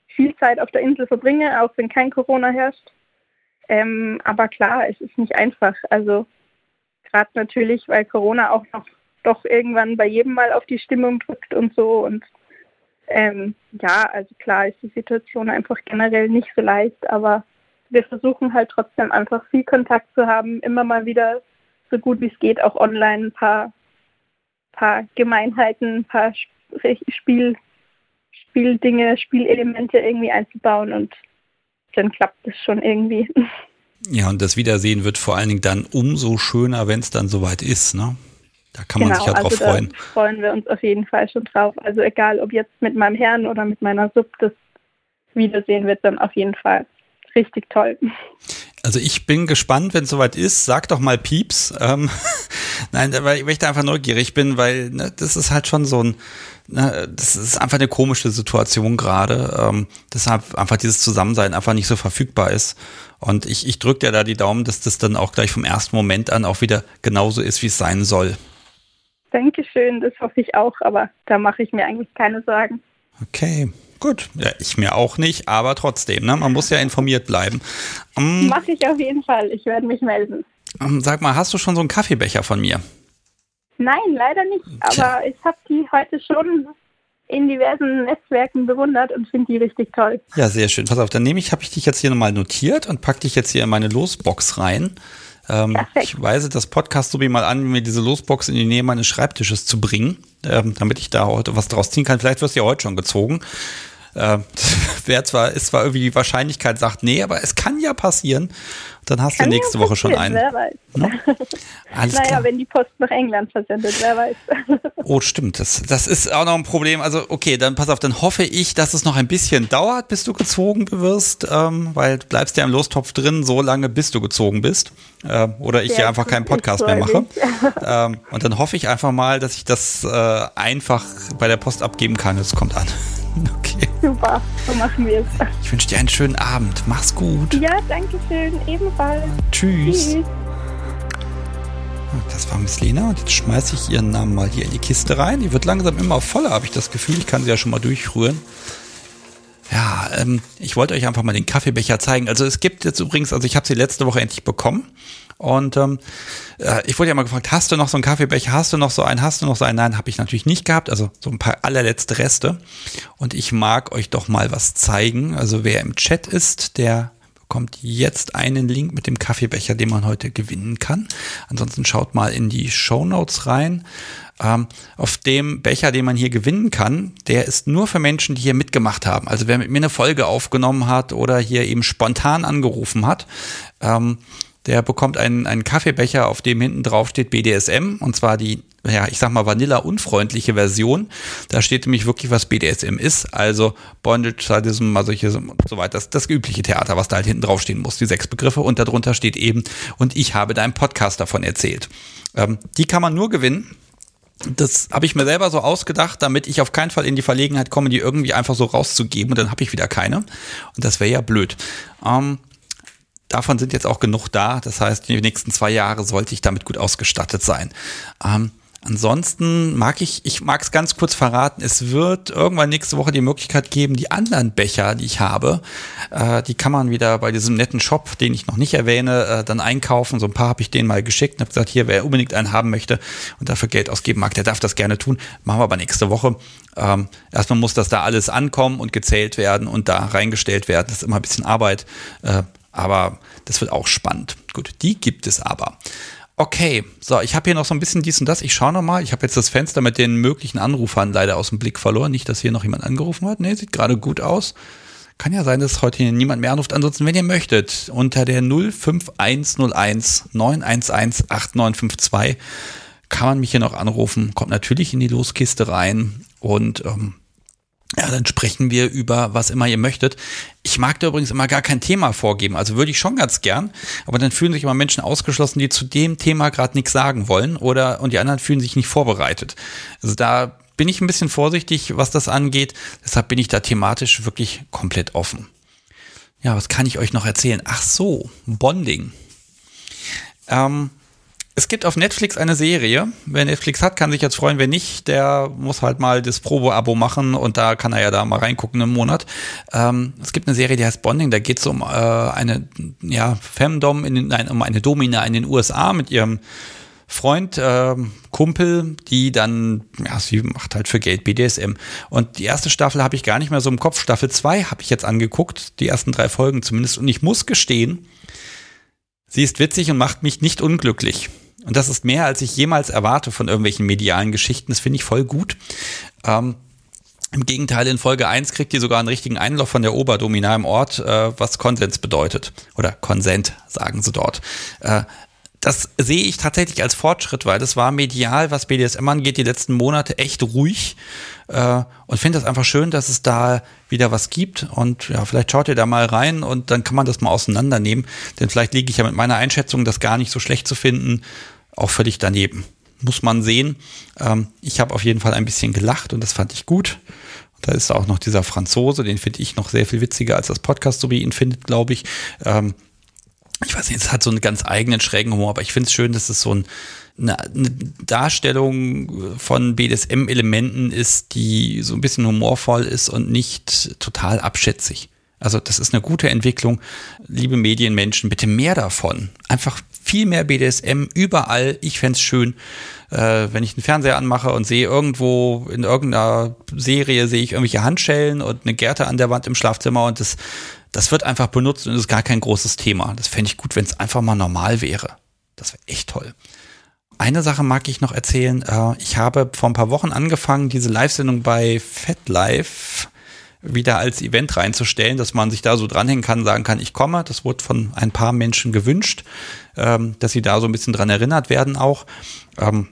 viel Zeit auf der Insel verbringe, auch wenn kein Corona herrscht. Ähm, aber klar, es ist nicht einfach. Also gerade natürlich, weil Corona auch noch doch irgendwann bei jedem mal auf die Stimmung drückt und so und ähm, ja, also klar ist die Situation einfach generell nicht so leicht, aber wir versuchen halt trotzdem einfach viel Kontakt zu haben, immer mal wieder so gut wie es geht auch online ein paar, paar Gemeinheiten, ein paar Spiel, Spieldinge, Spielelemente irgendwie einzubauen und dann klappt es schon irgendwie. Ja, und das Wiedersehen wird vor allen Dingen dann umso schöner, wenn es dann soweit ist, ne? Da kann man genau, sich ja drauf also freuen. Da freuen wir uns auf jeden Fall schon drauf. Also egal, ob jetzt mit meinem Herrn oder mit meiner Sub, das Wiedersehen wird dann auf jeden Fall richtig toll. Also ich bin gespannt, wenn es soweit ist. Sag doch mal Pieps. Ähm, Nein, weil ich da einfach neugierig bin, weil ne, das ist halt schon so ein, ne, das ist einfach eine komische Situation gerade. Ähm, deshalb einfach dieses Zusammensein einfach nicht so verfügbar ist. Und ich, ich drücke dir da die Daumen, dass das dann auch gleich vom ersten Moment an auch wieder genauso ist, wie es sein soll. Dankeschön, das hoffe ich auch, aber da mache ich mir eigentlich keine Sorgen. Okay, gut. Ja, ich mir auch nicht, aber trotzdem, ne? man muss ja informiert bleiben. Um, ähm, mache ich auf jeden Fall, ich werde mich melden. Um, ähm, sag mal, hast du schon so einen Kaffeebecher von mir? Nein, leider nicht, Tja. aber ich habe die heute schon in diversen Netzwerken bewundert und finde die richtig toll. Ja, sehr schön. Pass auf, dann nehme ich, habe ich dich jetzt hier nochmal notiert und packe dich jetzt hier in meine Losbox rein. Ähm, ich weise das Podcast so wie mal an, mir diese Losbox in die Nähe meines Schreibtisches zu bringen, ähm, damit ich da heute was draus ziehen kann. Vielleicht wirst du ja heute schon gezogen. Äh, wäre zwar, ist zwar irgendwie die Wahrscheinlichkeit, sagt, nee, aber es kann ja passieren. Dann hast kann du nächste ja Woche schon einen. Wer weiß. Ne? Alles naja, klar. wenn die Post nach England versendet, wer weiß. oh, stimmt. Das, das ist auch noch ein Problem. Also, okay, dann pass auf, dann hoffe ich, dass es noch ein bisschen dauert, bis du gezogen wirst, ähm, weil du bleibst ja im Lostopf drin, so lange, bis du gezogen bist. Äh, oder ich ja, einfach keinen Podcast mehr mache. ähm, und dann hoffe ich einfach mal, dass ich das äh, einfach bei der Post abgeben kann. Es kommt an. Okay. Super, so machen wir es. Ich wünsche dir einen schönen Abend. Mach's gut. Ja, danke schön. Ebenfalls. Tschüss. Tschüss. Das war Miss Lena und jetzt schmeiße ich ihren Namen mal hier in die Kiste rein. Die wird langsam immer voller, habe ich das Gefühl. Ich kann sie ja schon mal durchrühren. Ja, ähm, ich wollte euch einfach mal den Kaffeebecher zeigen. Also es gibt jetzt übrigens, also ich habe sie letzte Woche endlich bekommen. Und ähm, äh, ich wurde ja mal gefragt, hast du noch so einen Kaffeebecher, hast du noch so einen, hast du noch so einen? Nein, habe ich natürlich nicht gehabt, also so ein paar allerletzte Reste. Und ich mag euch doch mal was zeigen. Also wer im Chat ist, der bekommt jetzt einen Link mit dem Kaffeebecher, den man heute gewinnen kann. Ansonsten schaut mal in die Show Notes rein. Ähm, auf dem Becher, den man hier gewinnen kann, der ist nur für Menschen, die hier mitgemacht haben. Also wer mit mir eine Folge aufgenommen hat oder hier eben spontan angerufen hat, ähm, der bekommt einen, einen Kaffeebecher, auf dem hinten drauf steht BDSM und zwar die, ja, ich sag mal Vanilla-unfreundliche Version. Da steht nämlich wirklich, was BDSM ist, also Bondage, Sadism, Masochism und so weiter. Das, das übliche Theater, was da halt hinten drauf stehen muss, die sechs Begriffe und darunter steht eben, und ich habe deinem Podcast davon erzählt. Ähm, die kann man nur gewinnen. Das habe ich mir selber so ausgedacht, damit ich auf keinen Fall in die Verlegenheit komme, die irgendwie einfach so rauszugeben und dann habe ich wieder keine. Und das wäre ja blöd. Ähm, davon sind jetzt auch genug da. Das heißt, die nächsten zwei Jahre sollte ich damit gut ausgestattet sein. Ähm, ansonsten mag ich, ich mag es ganz kurz verraten, es wird irgendwann nächste Woche die Möglichkeit geben, die anderen Becher, die ich habe, äh, die kann man wieder bei diesem netten Shop, den ich noch nicht erwähne, äh, dann einkaufen. So ein paar habe ich denen mal geschickt und habe gesagt, hier, wer unbedingt einen haben möchte und dafür Geld ausgeben mag, der darf das gerne tun. Machen wir aber nächste Woche. Ähm, erstmal muss das da alles ankommen und gezählt werden und da reingestellt werden. Das ist immer ein bisschen Arbeit. Äh, aber das wird auch spannend. Gut, die gibt es aber. Okay, so, ich habe hier noch so ein bisschen dies und das. Ich schaue noch mal. Ich habe jetzt das Fenster mit den möglichen Anrufern leider aus dem Blick verloren. Nicht, dass hier noch jemand angerufen hat. Nee, sieht gerade gut aus. Kann ja sein, dass heute hier niemand mehr anruft. Ansonsten, wenn ihr möchtet, unter der 05101 911 8952 kann man mich hier noch anrufen. Kommt natürlich in die Loskiste rein und ähm, ja, dann sprechen wir über was immer ihr möchtet. Ich mag da übrigens immer gar kein Thema vorgeben. Also würde ich schon ganz gern, aber dann fühlen sich immer Menschen ausgeschlossen, die zu dem Thema gerade nichts sagen wollen oder und die anderen fühlen sich nicht vorbereitet. Also da bin ich ein bisschen vorsichtig, was das angeht. Deshalb bin ich da thematisch wirklich komplett offen. Ja, was kann ich euch noch erzählen? Ach so, Bonding. Ähm, es gibt auf Netflix eine Serie. Wer Netflix hat, kann sich jetzt freuen. Wer nicht, der muss halt mal das Probo-Abo machen und da kann er ja da mal reingucken im Monat. Ähm, es gibt eine Serie, die heißt Bonding. Da geht es um äh, eine ja, Femdom, in, nein, um eine Domina in den USA mit ihrem Freund, äh, Kumpel, die dann, ja, sie macht halt für Geld BDSM. Und die erste Staffel habe ich gar nicht mehr so im Kopf. Staffel 2 habe ich jetzt angeguckt, die ersten drei Folgen zumindest. Und ich muss gestehen, sie ist witzig und macht mich nicht unglücklich. Und das ist mehr, als ich jemals erwarte von irgendwelchen medialen Geschichten. Das finde ich voll gut. Ähm, Im Gegenteil, in Folge 1 kriegt die sogar einen richtigen Einlauf von der Oberdomina im Ort, äh, was Konsens bedeutet. Oder Konsent, sagen sie dort. Äh, das sehe ich tatsächlich als Fortschritt, weil das war medial, was BDSM angeht, die letzten Monate echt ruhig. Äh, und finde das einfach schön, dass es da wieder was gibt. Und ja, vielleicht schaut ihr da mal rein und dann kann man das mal auseinandernehmen. Denn vielleicht liege ich ja mit meiner Einschätzung, das gar nicht so schlecht zu finden, auch völlig daneben. Muss man sehen. Ähm, ich habe auf jeden Fall ein bisschen gelacht und das fand ich gut. Da ist auch noch dieser Franzose, den finde ich noch sehr viel witziger als das Podcast, so wie ihn findet, glaube ich. Ähm, ich weiß nicht, es hat so einen ganz eigenen schrägen Humor, aber ich finde es schön, dass es so ein, eine, eine Darstellung von BDSM-Elementen ist, die so ein bisschen humorvoll ist und nicht total abschätzig. Also das ist eine gute Entwicklung. Liebe Medienmenschen, bitte mehr davon. Einfach viel mehr BDSM überall. Ich fände schön, äh, wenn ich einen Fernseher anmache und sehe irgendwo in irgendeiner Serie sehe ich irgendwelche Handschellen und eine Gerte an der Wand im Schlafzimmer und das, das wird einfach benutzt und ist gar kein großes Thema. Das fände ich gut, wenn es einfach mal normal wäre. Das wäre echt toll. Eine Sache mag ich noch erzählen. Äh, ich habe vor ein paar Wochen angefangen, diese Live-Sendung bei FetLife wieder als Event reinzustellen, dass man sich da so dranhängen kann, sagen kann, ich komme. Das wurde von ein paar Menschen gewünscht, ähm, dass sie da so ein bisschen dran erinnert werden auch. Ähm,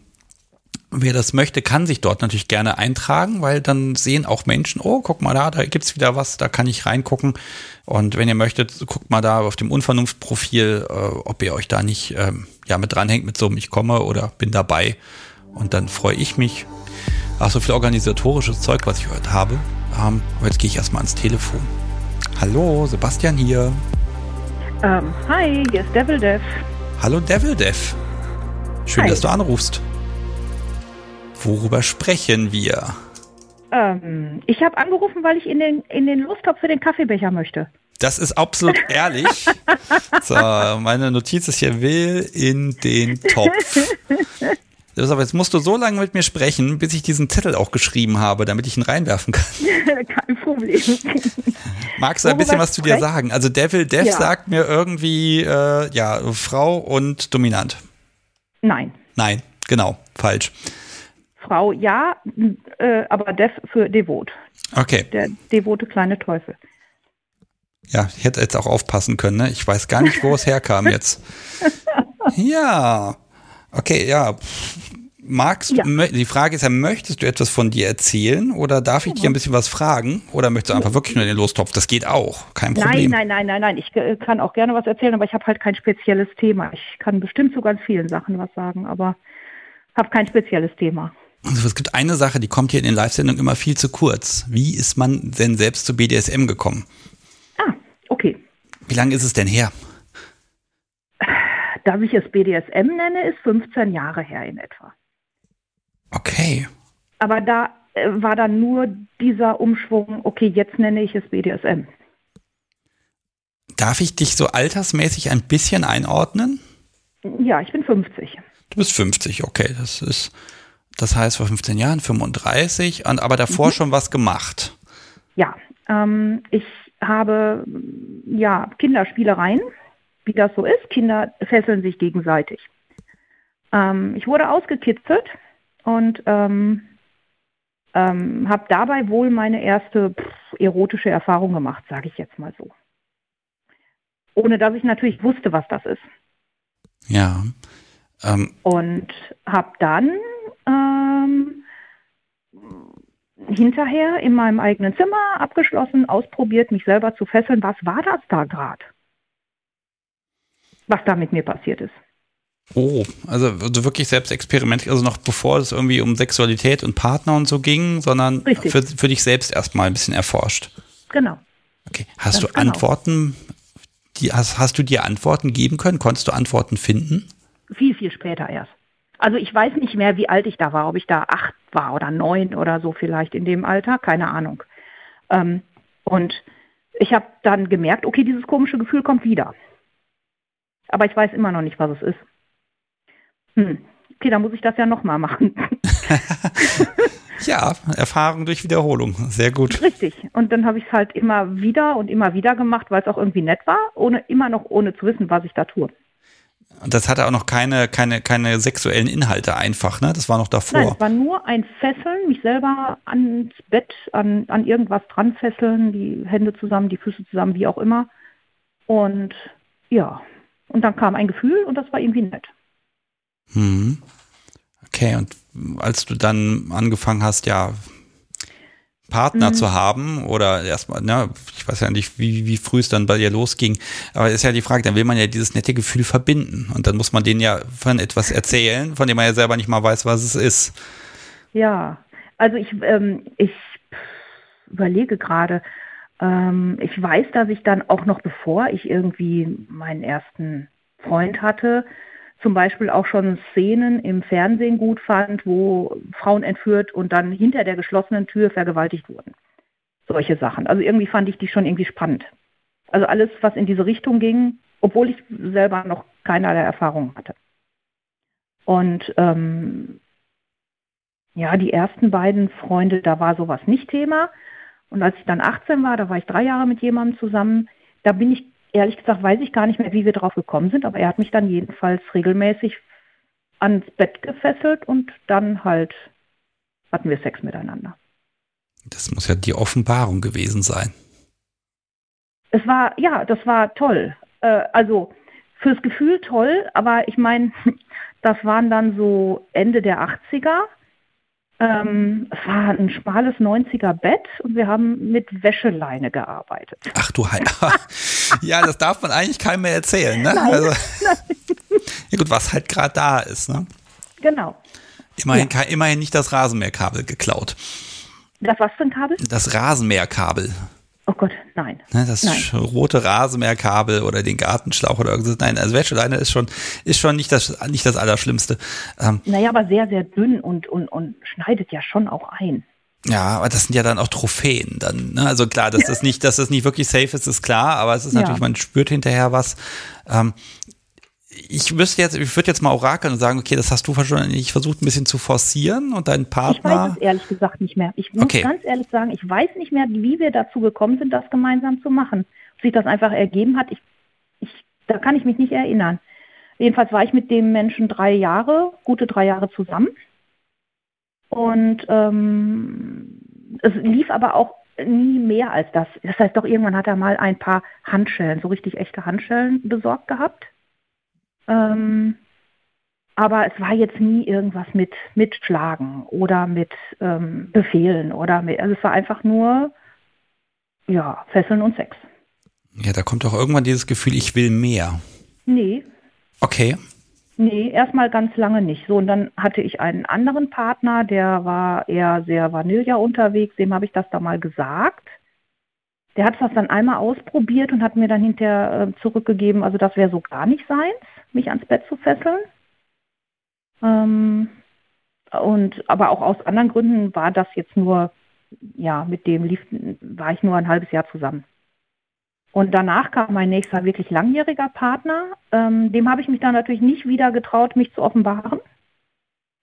wer das möchte, kann sich dort natürlich gerne eintragen, weil dann sehen auch Menschen, oh, guck mal da, da gibt's wieder was, da kann ich reingucken. Und wenn ihr möchtet, guckt mal da auf dem Unvernunftprofil, äh, ob ihr euch da nicht ähm, ja, mit dranhängt mit so einem Ich komme oder bin dabei. Und dann freue ich mich. Ach, so viel organisatorisches Zeug, was ich heute habe. Ähm, aber jetzt gehe ich erstmal ans Telefon. Hallo, Sebastian hier. Ähm, hi, hier ist Devil Dev. Hallo Devil Dev. Schön, Hi. dass du anrufst. Worüber sprechen wir? Ähm, ich habe angerufen, weil ich in den, in den Lostopf für den Kaffeebecher möchte. Das ist absolut ehrlich. So, meine Notiz ist hier, will in den Topf. Aber jetzt musst du so lange mit mir sprechen, bis ich diesen Zettel auch geschrieben habe, damit ich ihn reinwerfen kann. Kein Problem. Magst du ein bisschen was zu dir sagen? Also Devil Dev ja. sagt mir irgendwie, äh, ja, Frau und dominant. Nein. Nein, genau, falsch. Frau ja, äh, aber Dev für devot. Okay. Der devote kleine Teufel. Ja, ich hätte jetzt auch aufpassen können, ne? Ich weiß gar nicht, wo es herkam jetzt. Ja. Okay, ja. Magst ja. die Frage ist ja, möchtest du etwas von dir erzählen oder darf ich dir ein bisschen was fragen oder möchtest du einfach wirklich nur den Lostopf? Das geht auch, kein Problem. Nein, nein, nein, nein, nein. Ich äh, kann auch gerne was erzählen, aber ich habe halt kein spezielles Thema. Ich kann bestimmt zu ganz vielen Sachen was sagen, aber habe kein spezielles Thema. Also es gibt eine Sache, die kommt hier in den Live-Sendungen immer viel zu kurz. Wie ist man denn selbst zu BDSM gekommen? Ah, okay. Wie lange ist es denn her? Dass ich es BDSM nenne, ist 15 Jahre her in etwa. Okay. Aber da äh, war dann nur dieser Umschwung, okay, jetzt nenne ich es BDSM. Darf ich dich so altersmäßig ein bisschen einordnen? Ja, ich bin 50. Du bist 50, okay. Das ist, das heißt vor 15 Jahren 35, und, aber davor mhm. schon was gemacht. Ja, ähm, ich habe ja Kinderspielereien, wie das so ist. Kinder fesseln sich gegenseitig. Ähm, ich wurde ausgekitzelt und ähm, ähm, habe dabei wohl meine erste pff, erotische Erfahrung gemacht, sage ich jetzt mal so. Ohne dass ich natürlich wusste, was das ist. Ja. Ähm. Und habe dann ähm, hinterher in meinem eigenen Zimmer abgeschlossen, ausprobiert, mich selber zu fesseln. Was war das da gerade? Was da mit mir passiert ist. Oh, also, also wirklich selbst experimentiert, also noch bevor es irgendwie um Sexualität und Partner und so ging, sondern für, für dich selbst erstmal ein bisschen erforscht. Genau. Okay. Hast Ganz du genau. Antworten, die, hast, hast du dir Antworten geben können? Konntest du Antworten finden? Viel, viel später erst. Also ich weiß nicht mehr, wie alt ich da war, ob ich da acht war oder neun oder so vielleicht in dem Alter, keine Ahnung. Ähm, und ich habe dann gemerkt, okay, dieses komische Gefühl kommt wieder. Aber ich weiß immer noch nicht, was es ist. Hm. Okay, dann muss ich das ja nochmal machen. ja, Erfahrung durch Wiederholung. Sehr gut. Richtig. Und dann habe ich es halt immer wieder und immer wieder gemacht, weil es auch irgendwie nett war, ohne immer noch ohne zu wissen, was ich da tue. Und das hatte auch noch keine, keine, keine sexuellen Inhalte einfach, ne? Das war noch davor. Nein, es war nur ein Fesseln, mich selber ans Bett, an, an irgendwas dran fesseln, die Hände zusammen, die Füße zusammen, wie auch immer. Und ja, und dann kam ein Gefühl und das war irgendwie nett. Hm. Okay, und als du dann angefangen hast, ja, Partner mhm. zu haben oder erstmal, ne, ich weiß ja nicht, wie, wie früh es dann bei dir losging, aber ist ja die Frage, dann will man ja dieses nette Gefühl verbinden und dann muss man denen ja von etwas erzählen, von dem man ja selber nicht mal weiß, was es ist. Ja, also ich, ähm, ich überlege gerade, ähm, ich weiß, dass ich dann auch noch bevor ich irgendwie meinen ersten Freund hatte, zum Beispiel auch schon Szenen im Fernsehen gut fand, wo Frauen entführt und dann hinter der geschlossenen Tür vergewaltigt wurden. Solche Sachen. Also irgendwie fand ich die schon irgendwie spannend. Also alles, was in diese Richtung ging, obwohl ich selber noch keinerlei Erfahrung hatte. Und ähm, ja, die ersten beiden Freunde, da war sowas nicht Thema. Und als ich dann 18 war, da war ich drei Jahre mit jemandem zusammen, da bin ich ehrlich gesagt weiß ich gar nicht mehr, wie wir drauf gekommen sind, aber er hat mich dann jedenfalls regelmäßig ans Bett gefesselt und dann halt hatten wir Sex miteinander. Das muss ja die Offenbarung gewesen sein. Es war, ja, das war toll. Äh, also fürs Gefühl toll, aber ich meine, das waren dann so Ende der 80er ähm, es war ein schmales 90er Bett und wir haben mit Wäscheleine gearbeitet. Ach du Heil. ja, das darf man eigentlich keinem mehr erzählen, ne? Nein, also, ja gut, was halt gerade da ist, ne? Genau. Immerhin, ja. immerhin nicht das Rasenmäherkabel geklaut. Das was für ein Kabel? Das Rasenmäherkabel. Oh Gott, nein. Ne, das nein. rote Rasenmäherkabel oder den Gartenschlauch oder irgendwas. Nein, also Wäscheleine ist schon, ist schon nicht das, nicht das Allerschlimmste. Ähm, naja, aber sehr, sehr dünn und, und, und schneidet ja schon auch ein. Ja, aber das sind ja dann auch Trophäen dann. Ne? Also klar, dass das nicht, dass das nicht wirklich safe ist, ist klar, aber es ist natürlich, ja. man spürt hinterher was. Ähm, ich müsste jetzt, ich würde jetzt mal orakeln und sagen, okay, das hast du wahrscheinlich versucht ein bisschen zu forcieren und dein Partner. Ich weiß es ehrlich gesagt nicht mehr. Ich muss okay. ganz ehrlich sagen, ich weiß nicht mehr, wie wir dazu gekommen sind, das gemeinsam zu machen. Ob sich das einfach ergeben hat, ich, ich, da kann ich mich nicht erinnern. Jedenfalls war ich mit dem Menschen drei Jahre, gute drei Jahre zusammen. Und ähm, es lief aber auch nie mehr als das. Das heißt, doch irgendwann hat er mal ein paar Handschellen, so richtig echte Handschellen besorgt gehabt. Ähm, aber es war jetzt nie irgendwas mit, mit Schlagen oder mit ähm, Befehlen oder mit, also es war einfach nur, ja, Fesseln und Sex. Ja, da kommt doch irgendwann dieses Gefühl, ich will mehr. Nee. Okay. Nee, erstmal ganz lange nicht. So, und dann hatte ich einen anderen Partner, der war eher sehr Vanilla unterwegs, dem habe ich das da mal gesagt. Der hat das dann einmal ausprobiert und hat mir dann hinterher äh, zurückgegeben, also das wäre so gar nicht seins mich ans Bett zu fesseln. Ähm, und aber auch aus anderen Gründen war das jetzt nur, ja, mit dem lief, war ich nur ein halbes Jahr zusammen. Und danach kam mein nächster wirklich langjähriger Partner. Ähm, dem habe ich mich dann natürlich nicht wieder getraut, mich zu offenbaren.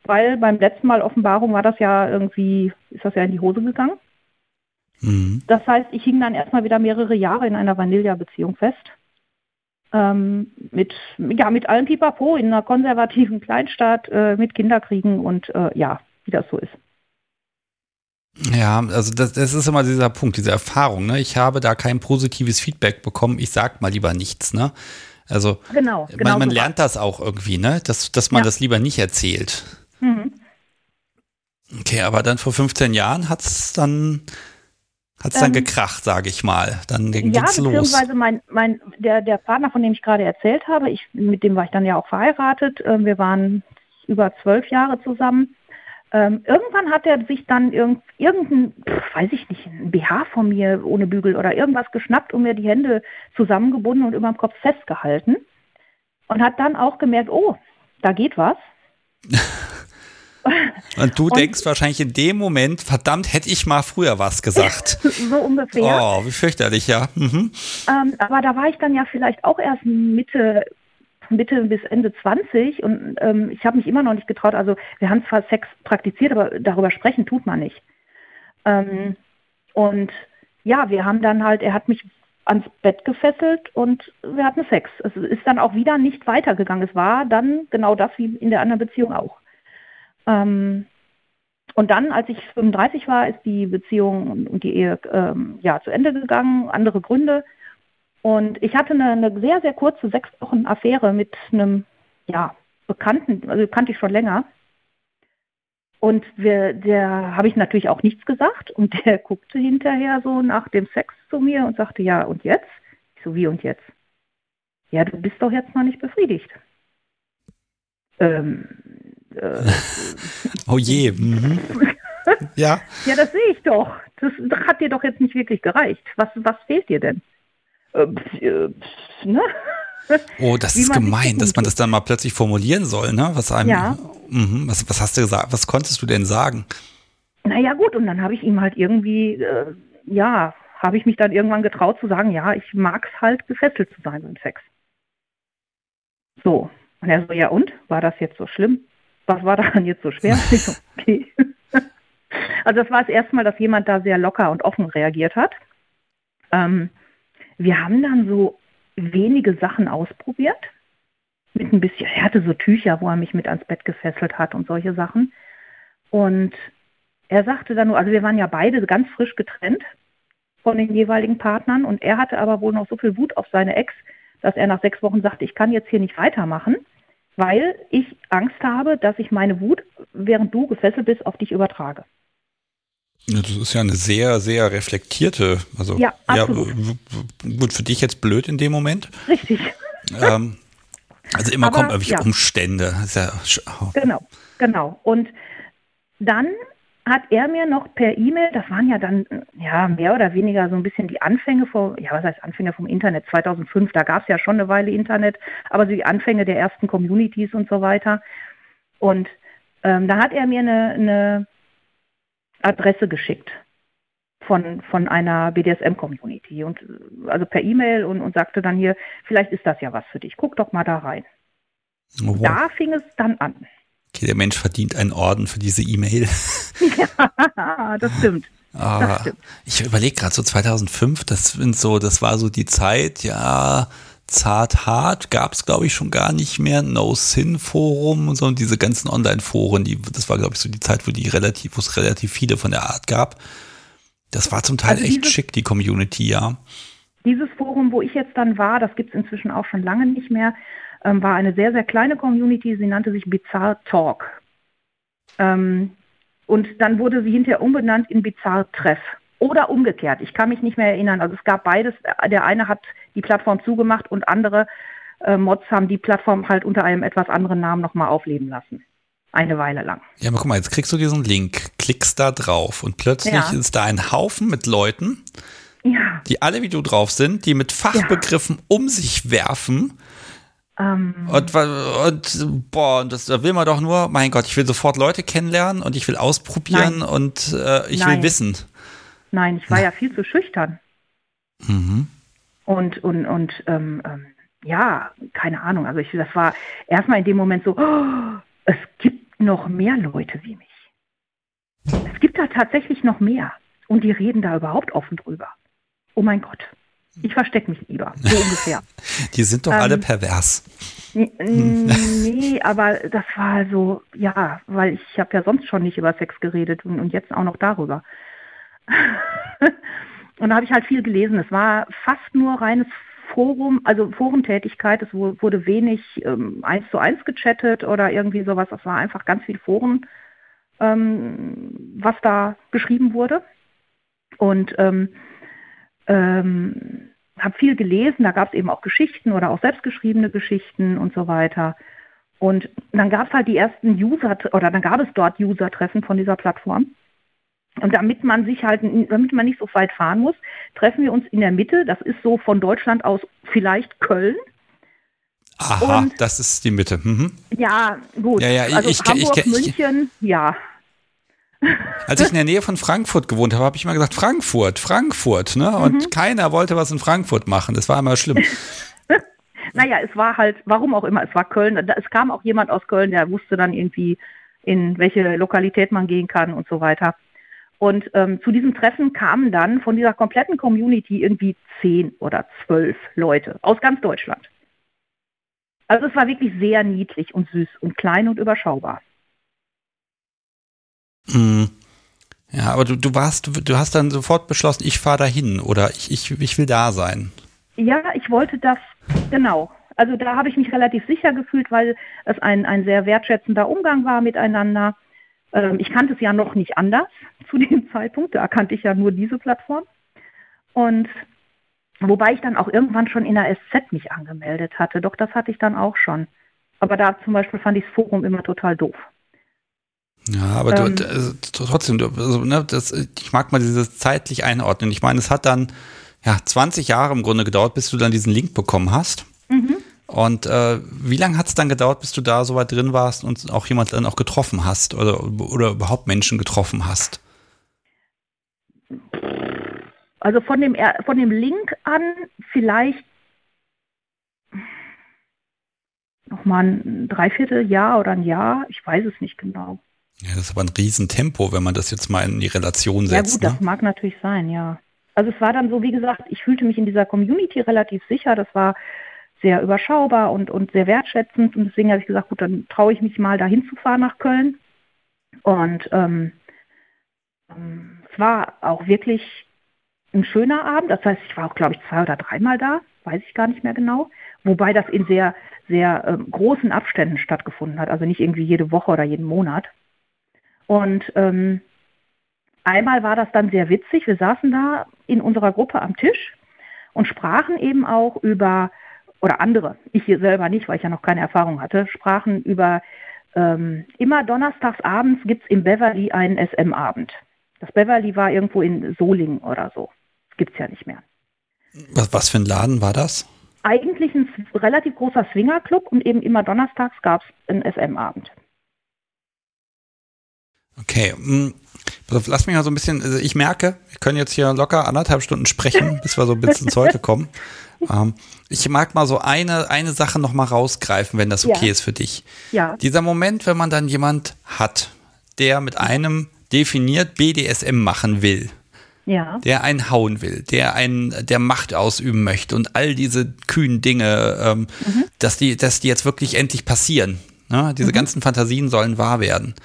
Weil beim letzten Mal Offenbarung war das ja irgendwie, ist das ja in die Hose gegangen. Mhm. Das heißt, ich hing dann erstmal wieder mehrere Jahre in einer Vanilla-Beziehung fest ähm, mit, ja, mit allem Pipapo in einer konservativen Kleinstadt, äh, mit Kinderkriegen und äh, ja, wie das so ist. Ja, also das, das, ist immer dieser Punkt, diese Erfahrung. Ne? Ich habe da kein positives Feedback bekommen. Ich sag mal lieber nichts. Ne? Also genau, genau man, man so lernt das auch irgendwie, ne? dass, dass man ja. das lieber nicht erzählt. Mhm. Okay, aber dann vor 15 Jahren hat es dann hat es dann ähm, gekracht, sage ich mal. Dann ging ja, beziehungsweise mein, mein, der, der Partner, von dem ich gerade erzählt habe, ich, mit dem war ich dann ja auch verheiratet. Äh, wir waren über zwölf Jahre zusammen. Ähm, irgendwann hat er sich dann irgend, irgendein, pf, weiß ich nicht, ein BH von mir ohne Bügel oder irgendwas geschnappt und mir die Hände zusammengebunden und über dem Kopf festgehalten. Und hat dann auch gemerkt, oh, da geht was. Und du und, denkst wahrscheinlich in dem Moment, verdammt, hätte ich mal früher was gesagt. so ungefähr. Oh, wie fürchterlich, ja. Mhm. Ähm, aber da war ich dann ja vielleicht auch erst Mitte, Mitte bis Ende 20 und ähm, ich habe mich immer noch nicht getraut. Also wir haben zwar Sex praktiziert, aber darüber sprechen tut man nicht. Ähm, und ja, wir haben dann halt, er hat mich ans Bett gefesselt und wir hatten Sex. Es ist dann auch wieder nicht weitergegangen. Es war dann genau das wie in der anderen Beziehung auch. Ähm, und dann, als ich 35 war, ist die Beziehung und die Ehe ähm, ja, zu Ende gegangen, andere Gründe. Und ich hatte eine, eine, sehr, sehr kurze, sechs Wochen Affäre mit einem ja, Bekannten, also kannte ich schon länger. Und wir, der habe ich natürlich auch nichts gesagt und der guckte hinterher so nach dem Sex zu mir und sagte, ja, und jetzt? Ich so, wie und jetzt? Ja, du bist doch jetzt noch nicht befriedigt. Ähm, äh, oh je. Mhm. ja. Ja, das sehe ich doch. Das hat dir doch jetzt nicht wirklich gereicht. Was, was fehlt dir denn? Äh, äh, ne? Oh, das ist gemein, dass man das dann mal plötzlich formulieren soll, ne? Was einem, ja. Mh, was, was hast du gesagt? Was konntest du denn sagen? Naja, gut, und dann habe ich ihm halt irgendwie, äh, ja, habe ich mich dann irgendwann getraut zu sagen, ja, ich mag es halt, gefesselt zu sein beim Sex. So. Und er so, ja und? War das jetzt so schlimm? Was war daran jetzt so schwer? okay. Also das war das erste Mal, dass jemand da sehr locker und offen reagiert hat. Ähm, wir haben dann so wenige Sachen ausprobiert. Mit ein bisschen, er hatte so Tücher, wo er mich mit ans Bett gefesselt hat und solche Sachen. Und er sagte dann nur, also wir waren ja beide ganz frisch getrennt von den jeweiligen Partnern und er hatte aber wohl noch so viel Wut auf seine Ex, dass er nach sechs Wochen sagte, ich kann jetzt hier nicht weitermachen weil ich Angst habe, dass ich meine Wut, während du gefesselt bist, auf dich übertrage. Das ist ja eine sehr, sehr reflektierte, also ja, absolut. ja gut, für dich jetzt blöd in dem Moment. Richtig. Ähm, also immer Aber, kommen irgendwelche ja. Umstände. Ja, oh. Genau, genau. Und dann hat er mir noch per E-Mail, das waren ja dann ja mehr oder weniger so ein bisschen die Anfänge vor, ja was heißt Anfänge vom Internet, 2005, da gab es ja schon eine Weile Internet, aber so die Anfänge der ersten Communities und so weiter. Und ähm, da hat er mir eine, eine Adresse geschickt von, von einer BDSM-Community und also per E-Mail und, und sagte dann hier, vielleicht ist das ja was für dich, guck doch mal da rein. Oh. Da fing es dann an. Okay, der Mensch verdient einen Orden für diese E-Mail. ja, das stimmt. Aber das stimmt. ich überlege gerade so 2005, das sind so, das war so die Zeit, ja, zart hart gab es glaube ich schon gar nicht mehr, No Sin Forum und so und diese ganzen Online-Foren, die, das war glaube ich so die Zeit, wo die relativ, wo es relativ viele von der Art gab. Das war zum Teil also echt schick, die Community, ja. Dieses Forum, wo ich jetzt dann war, das gibt es inzwischen auch schon lange nicht mehr ähm, war eine sehr, sehr kleine Community. Sie nannte sich Bizarre Talk. Ähm, und dann wurde sie hinterher umbenannt in Bizarre Treff. Oder umgekehrt. Ich kann mich nicht mehr erinnern. Also es gab beides. Der eine hat die Plattform zugemacht und andere äh, Mods haben die Plattform halt unter einem etwas anderen Namen nochmal aufleben lassen. Eine Weile lang. Ja, aber guck mal, jetzt kriegst du diesen Link, klickst da drauf und plötzlich ja. ist da ein Haufen mit Leuten, ja. die alle wie du drauf sind, die mit Fachbegriffen ja. um sich werfen und, und, boah, das da will man doch nur, mein Gott, ich will sofort Leute kennenlernen und ich will ausprobieren nein. und äh, ich nein. will wissen. Nein, ich war ja, ja viel zu schüchtern. Mhm. Und, und, und ähm, ähm, ja, keine Ahnung. Also ich, das war erstmal in dem Moment so, oh, es gibt noch mehr Leute wie mich. Es gibt da tatsächlich noch mehr. Und die reden da überhaupt offen drüber. Oh mein Gott. Ich verstecke mich lieber, so ungefähr. Die sind doch ähm, alle pervers. Nee, aber das war so, ja, weil ich habe ja sonst schon nicht über Sex geredet und, und jetzt auch noch darüber. und da habe ich halt viel gelesen. Es war fast nur reines Forum, also Forentätigkeit. Es wurde wenig ähm, eins zu eins gechattet oder irgendwie sowas. Es war einfach ganz viel Foren, ähm, was da geschrieben wurde. Und ähm, habe viel gelesen, da gab es eben auch Geschichten oder auch selbstgeschriebene Geschichten und so weiter. Und dann gab es halt die ersten User oder dann gab es dort User-Treffen von dieser Plattform. Und damit man sich halt, damit man nicht so weit fahren muss, treffen wir uns in der Mitte. Das ist so von Deutschland aus vielleicht Köln. Aha, und, das ist die Mitte. Mhm. Ja, gut. Ja, ja, also ich, Hamburg, ich, ich, München, ja. Als ich in der Nähe von Frankfurt gewohnt habe, habe ich immer gesagt, Frankfurt, Frankfurt, ne? Und mhm. keiner wollte was in Frankfurt machen. Das war immer schlimm. naja, es war halt, warum auch immer, es war Köln. Es kam auch jemand aus Köln, der wusste dann irgendwie, in welche Lokalität man gehen kann und so weiter. Und ähm, zu diesem Treffen kamen dann von dieser kompletten Community irgendwie zehn oder zwölf Leute aus ganz Deutschland. Also es war wirklich sehr niedlich und süß und klein und überschaubar. Mhm. Ja, aber du, du warst, du hast dann sofort beschlossen, ich fahre dahin oder ich, ich, ich will da sein. Ja, ich wollte das, genau. Also da habe ich mich relativ sicher gefühlt, weil es ein, ein sehr wertschätzender Umgang war miteinander. Ähm, ich kannte es ja noch nicht anders zu dem Zeitpunkt, da kannte ich ja nur diese Plattform. Und wobei ich dann auch irgendwann schon in der SZ mich angemeldet hatte, doch das hatte ich dann auch schon. Aber da zum Beispiel fand ich das Forum immer total doof. Ja, aber ähm, du, also, trotzdem, also, ne, das, ich mag mal dieses zeitlich einordnen. Ich meine, es hat dann ja 20 Jahre im Grunde gedauert, bis du dann diesen Link bekommen hast. Mhm. Und äh, wie lange hat es dann gedauert, bis du da so weit drin warst und auch jemand dann auch getroffen hast oder, oder überhaupt Menschen getroffen hast? Also von dem, von dem Link an vielleicht nochmal ein Dreivierteljahr oder ein Jahr, ich weiß es nicht genau. Ja, das ist aber ein Riesentempo, wenn man das jetzt mal in die Relation setzt. Ja gut, ne? das mag natürlich sein, ja. Also es war dann so, wie gesagt, ich fühlte mich in dieser Community relativ sicher. Das war sehr überschaubar und, und sehr wertschätzend. Und deswegen habe ich gesagt, gut, dann traue ich mich mal dahin zu fahren nach Köln. Und ähm, es war auch wirklich ein schöner Abend. Das heißt, ich war auch, glaube ich, zwei oder dreimal da, weiß ich gar nicht mehr genau. Wobei das in sehr, sehr ähm, großen Abständen stattgefunden hat. Also nicht irgendwie jede Woche oder jeden Monat. Und ähm, einmal war das dann sehr witzig. Wir saßen da in unserer Gruppe am Tisch und sprachen eben auch über, oder andere, ich hier selber nicht, weil ich ja noch keine Erfahrung hatte, sprachen über ähm, immer donnerstags abends gibt es im Beverly einen SM-Abend. Das Beverly war irgendwo in Solingen oder so. Gibt es ja nicht mehr. Was, was für ein Laden war das? Eigentlich ein relativ großer Swingerclub und eben immer donnerstags gab es einen SM-Abend. Okay, hm, lass mich mal so ein bisschen, also ich merke, wir können jetzt hier locker anderthalb Stunden sprechen, bis wir so ein bisschen ins Heute kommen. Ähm, ich mag mal so eine, eine Sache noch mal rausgreifen, wenn das okay ja. ist für dich. Ja. Dieser Moment, wenn man dann jemand hat, der mit einem definiert BDSM machen will. Ja. Der einen hauen will, der einen, der Macht ausüben möchte und all diese kühnen Dinge, ähm, mhm. dass die, dass die jetzt wirklich endlich passieren. Ne? Diese mhm. ganzen Fantasien sollen wahr werden.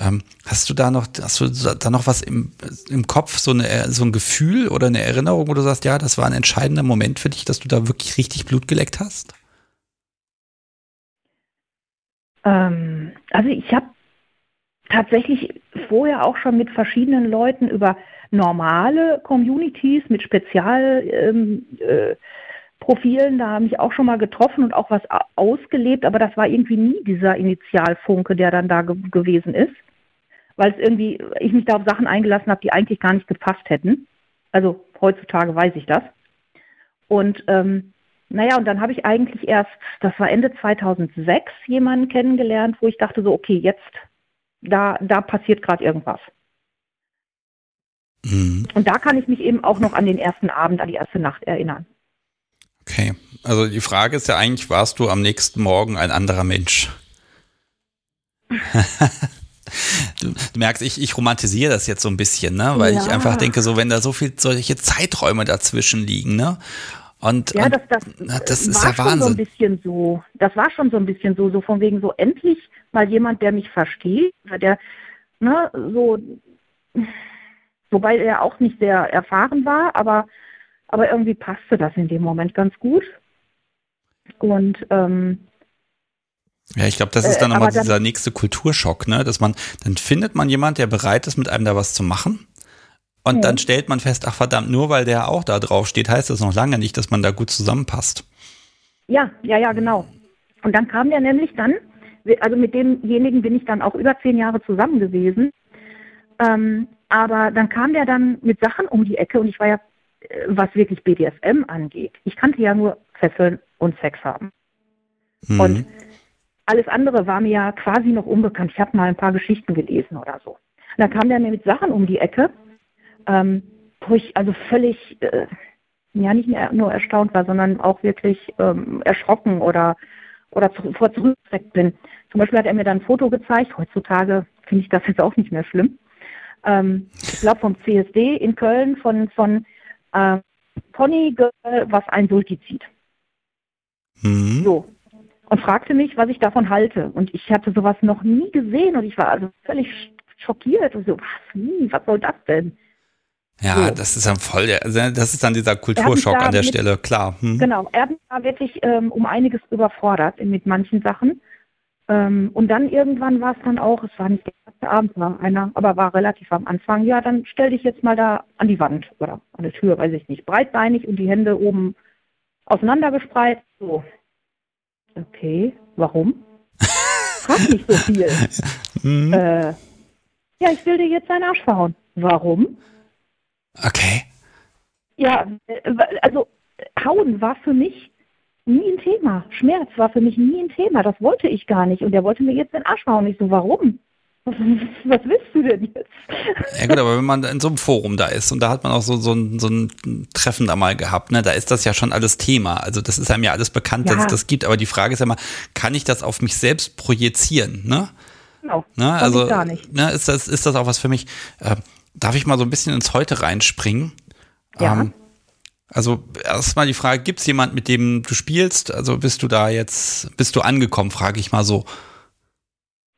Ähm, hast du da noch, hast du da noch was im, im Kopf, so, eine, so ein Gefühl oder eine Erinnerung, wo du sagst, ja, das war ein entscheidender Moment für dich, dass du da wirklich richtig Blut geleckt hast? Ähm, also ich habe tatsächlich vorher auch schon mit verschiedenen Leuten über normale Communities mit Spezialprofilen, ähm, äh, da habe ich auch schon mal getroffen und auch was ausgelebt, aber das war irgendwie nie dieser Initialfunke, der dann da ge gewesen ist weil es irgendwie, ich mich da auf Sachen eingelassen habe, die eigentlich gar nicht gepasst hätten. Also heutzutage weiß ich das. Und ähm, naja, und dann habe ich eigentlich erst, das war Ende 2006, jemanden kennengelernt, wo ich dachte so, okay, jetzt, da, da passiert gerade irgendwas. Mhm. Und da kann ich mich eben auch noch an den ersten Abend, an die erste Nacht erinnern. Okay, also die Frage ist ja eigentlich, warst du am nächsten Morgen ein anderer Mensch? Du, du, merkst, ich, ich romantisiere das jetzt so ein bisschen, ne? Weil ja. ich einfach denke, so wenn da so viel solche Zeiträume dazwischen liegen, ne? Und, ja, und, das, das, das ist war ja Wahnsinn. schon so ein bisschen so. Das war schon so ein bisschen so, so von wegen so endlich mal jemand, der mich versteht, der, ne, so, wobei er auch nicht sehr erfahren war, aber, aber irgendwie passte das in dem Moment ganz gut. Und ähm, ja, ich glaube, das ist dann äh, nochmal dieser nächste Kulturschock, ne? Dass man, dann findet man jemand, der bereit ist, mit einem da was zu machen. Und mhm. dann stellt man fest, ach verdammt, nur weil der auch da drauf steht, heißt das noch lange nicht, dass man da gut zusammenpasst. Ja, ja, ja, genau. Und dann kam der nämlich dann, also mit demjenigen bin ich dann auch über zehn Jahre zusammen gewesen. Ähm, aber dann kam der dann mit Sachen um die Ecke und ich war ja, äh, was wirklich BDSM angeht, ich kannte ja nur Fesseln und Sex haben. Mhm. Und alles andere war mir ja quasi noch unbekannt. Ich habe mal ein paar Geschichten gelesen oder so. Und dann kam der mir mit Sachen um die Ecke, ähm, wo ich also völlig, äh, ja nicht nur erstaunt war, sondern auch wirklich ähm, erschrocken oder, oder zu, vor zurückgestreckt bin. Zum Beispiel hat er mir dann ein Foto gezeigt. Heutzutage finde ich das jetzt auch nicht mehr schlimm. Ähm, ich glaube vom CSD in Köln von, von äh, Pony Girl, was ein Sulti zieht. Mhm. So, und fragte mich, was ich davon halte. Und ich hatte sowas noch nie gesehen und ich war also völlig schockiert und so, was, wie, was soll das denn? Ja, so. das ist dann voll, der, also das ist dann dieser Kulturschock an der mit, Stelle, klar. Hm. Genau, er war wirklich ähm, um einiges überfordert mit manchen Sachen. Ähm, und dann irgendwann war es dann auch, es war nicht der erste Abend, war einer, aber war relativ am Anfang, ja, dann stell dich jetzt mal da an die Wand oder an die Tür, weiß ich nicht, breitbeinig und die Hände oben auseinandergespreizt, so. Okay, warum? Frag nicht so viel. Mhm. Äh, ja, ich will dir jetzt deinen Arsch verhauen. Warum? Okay. Ja, äh, also hauen war für mich nie ein Thema. Schmerz war für mich nie ein Thema. Das wollte ich gar nicht. Und er wollte mir jetzt den Arsch verhauen. Ich so, warum? Was willst du denn jetzt? Ja gut, aber wenn man in so einem Forum da ist und da hat man auch so, so, ein, so ein Treffen da mal gehabt, ne, da ist das ja schon alles Thema. Also das ist einem ja alles bekannt, ja. dass es das gibt. Aber die Frage ist ja mal, kann ich das auf mich selbst projizieren? Ne? Genau. Ne? Also gar nicht. Ne, ist, das, ist das auch was für mich? Äh, darf ich mal so ein bisschen ins Heute reinspringen? Ja. Ähm, also erstmal die Frage, gibt es jemanden, mit dem du spielst? Also bist du da jetzt, bist du angekommen, frage ich mal so.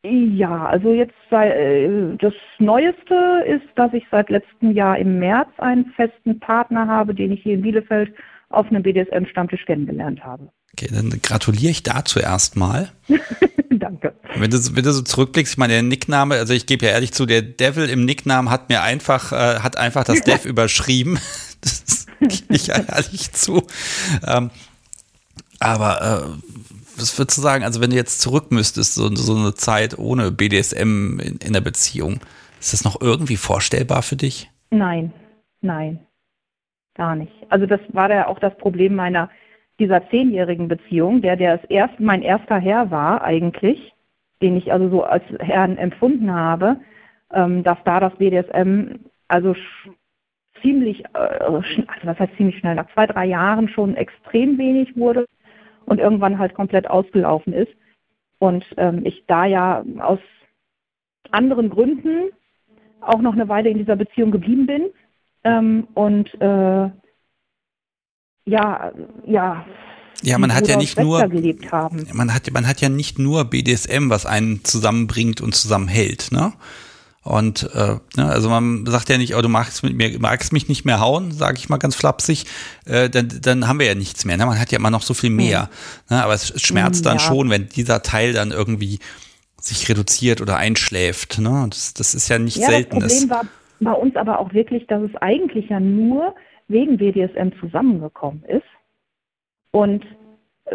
Ja, also jetzt sei, äh, das Neueste ist, dass ich seit letztem Jahr im März einen festen Partner habe, den ich hier in Bielefeld auf einem BDSM-Stammtisch kennengelernt habe. Okay, dann gratuliere ich dazu erstmal. Danke. Wenn du, wenn du so zurückblickst, ich meine, der Nickname, also ich gebe ja ehrlich zu, der Devil im Nicknamen hat mir einfach, äh, hat einfach das Dev überschrieben. Das gebe ich ja ehrlich zu. Ähm, aber äh, was würdest du sagen, also wenn du jetzt zurück müsstest, so, so eine Zeit ohne BDSM in, in der Beziehung, ist das noch irgendwie vorstellbar für dich? Nein, nein, gar nicht. Also das war ja auch das Problem meiner dieser zehnjährigen Beziehung, der der erst mein erster Herr war eigentlich, den ich also so als Herrn empfunden habe, ähm, dass da das BDSM also ziemlich, äh, also was heißt ziemlich schnell, nach zwei, drei Jahren schon extrem wenig wurde und irgendwann halt komplett ausgelaufen ist. Und ähm, ich da ja aus anderen Gründen auch noch eine Weile in dieser Beziehung geblieben bin. Ähm, und äh, ja, ja. Ja, man hat ja nicht nur, man hat, man hat ja nicht nur BDSM, was einen zusammenbringt und zusammenhält, ne? Und äh, ne, also man sagt ja nicht, oh, du magst mit mir, magst mich nicht mehr hauen, sage ich mal ganz flapsig, äh, dann, dann haben wir ja nichts mehr. Ne? Man hat ja immer noch so viel mehr. Mhm. Ne? Aber es schmerzt dann ja. schon, wenn dieser Teil dann irgendwie sich reduziert oder einschläft. Ne? Das, das ist ja nicht ja, selten. Das Problem war bei uns aber auch wirklich, dass es eigentlich ja nur wegen BDSM zusammengekommen ist. Und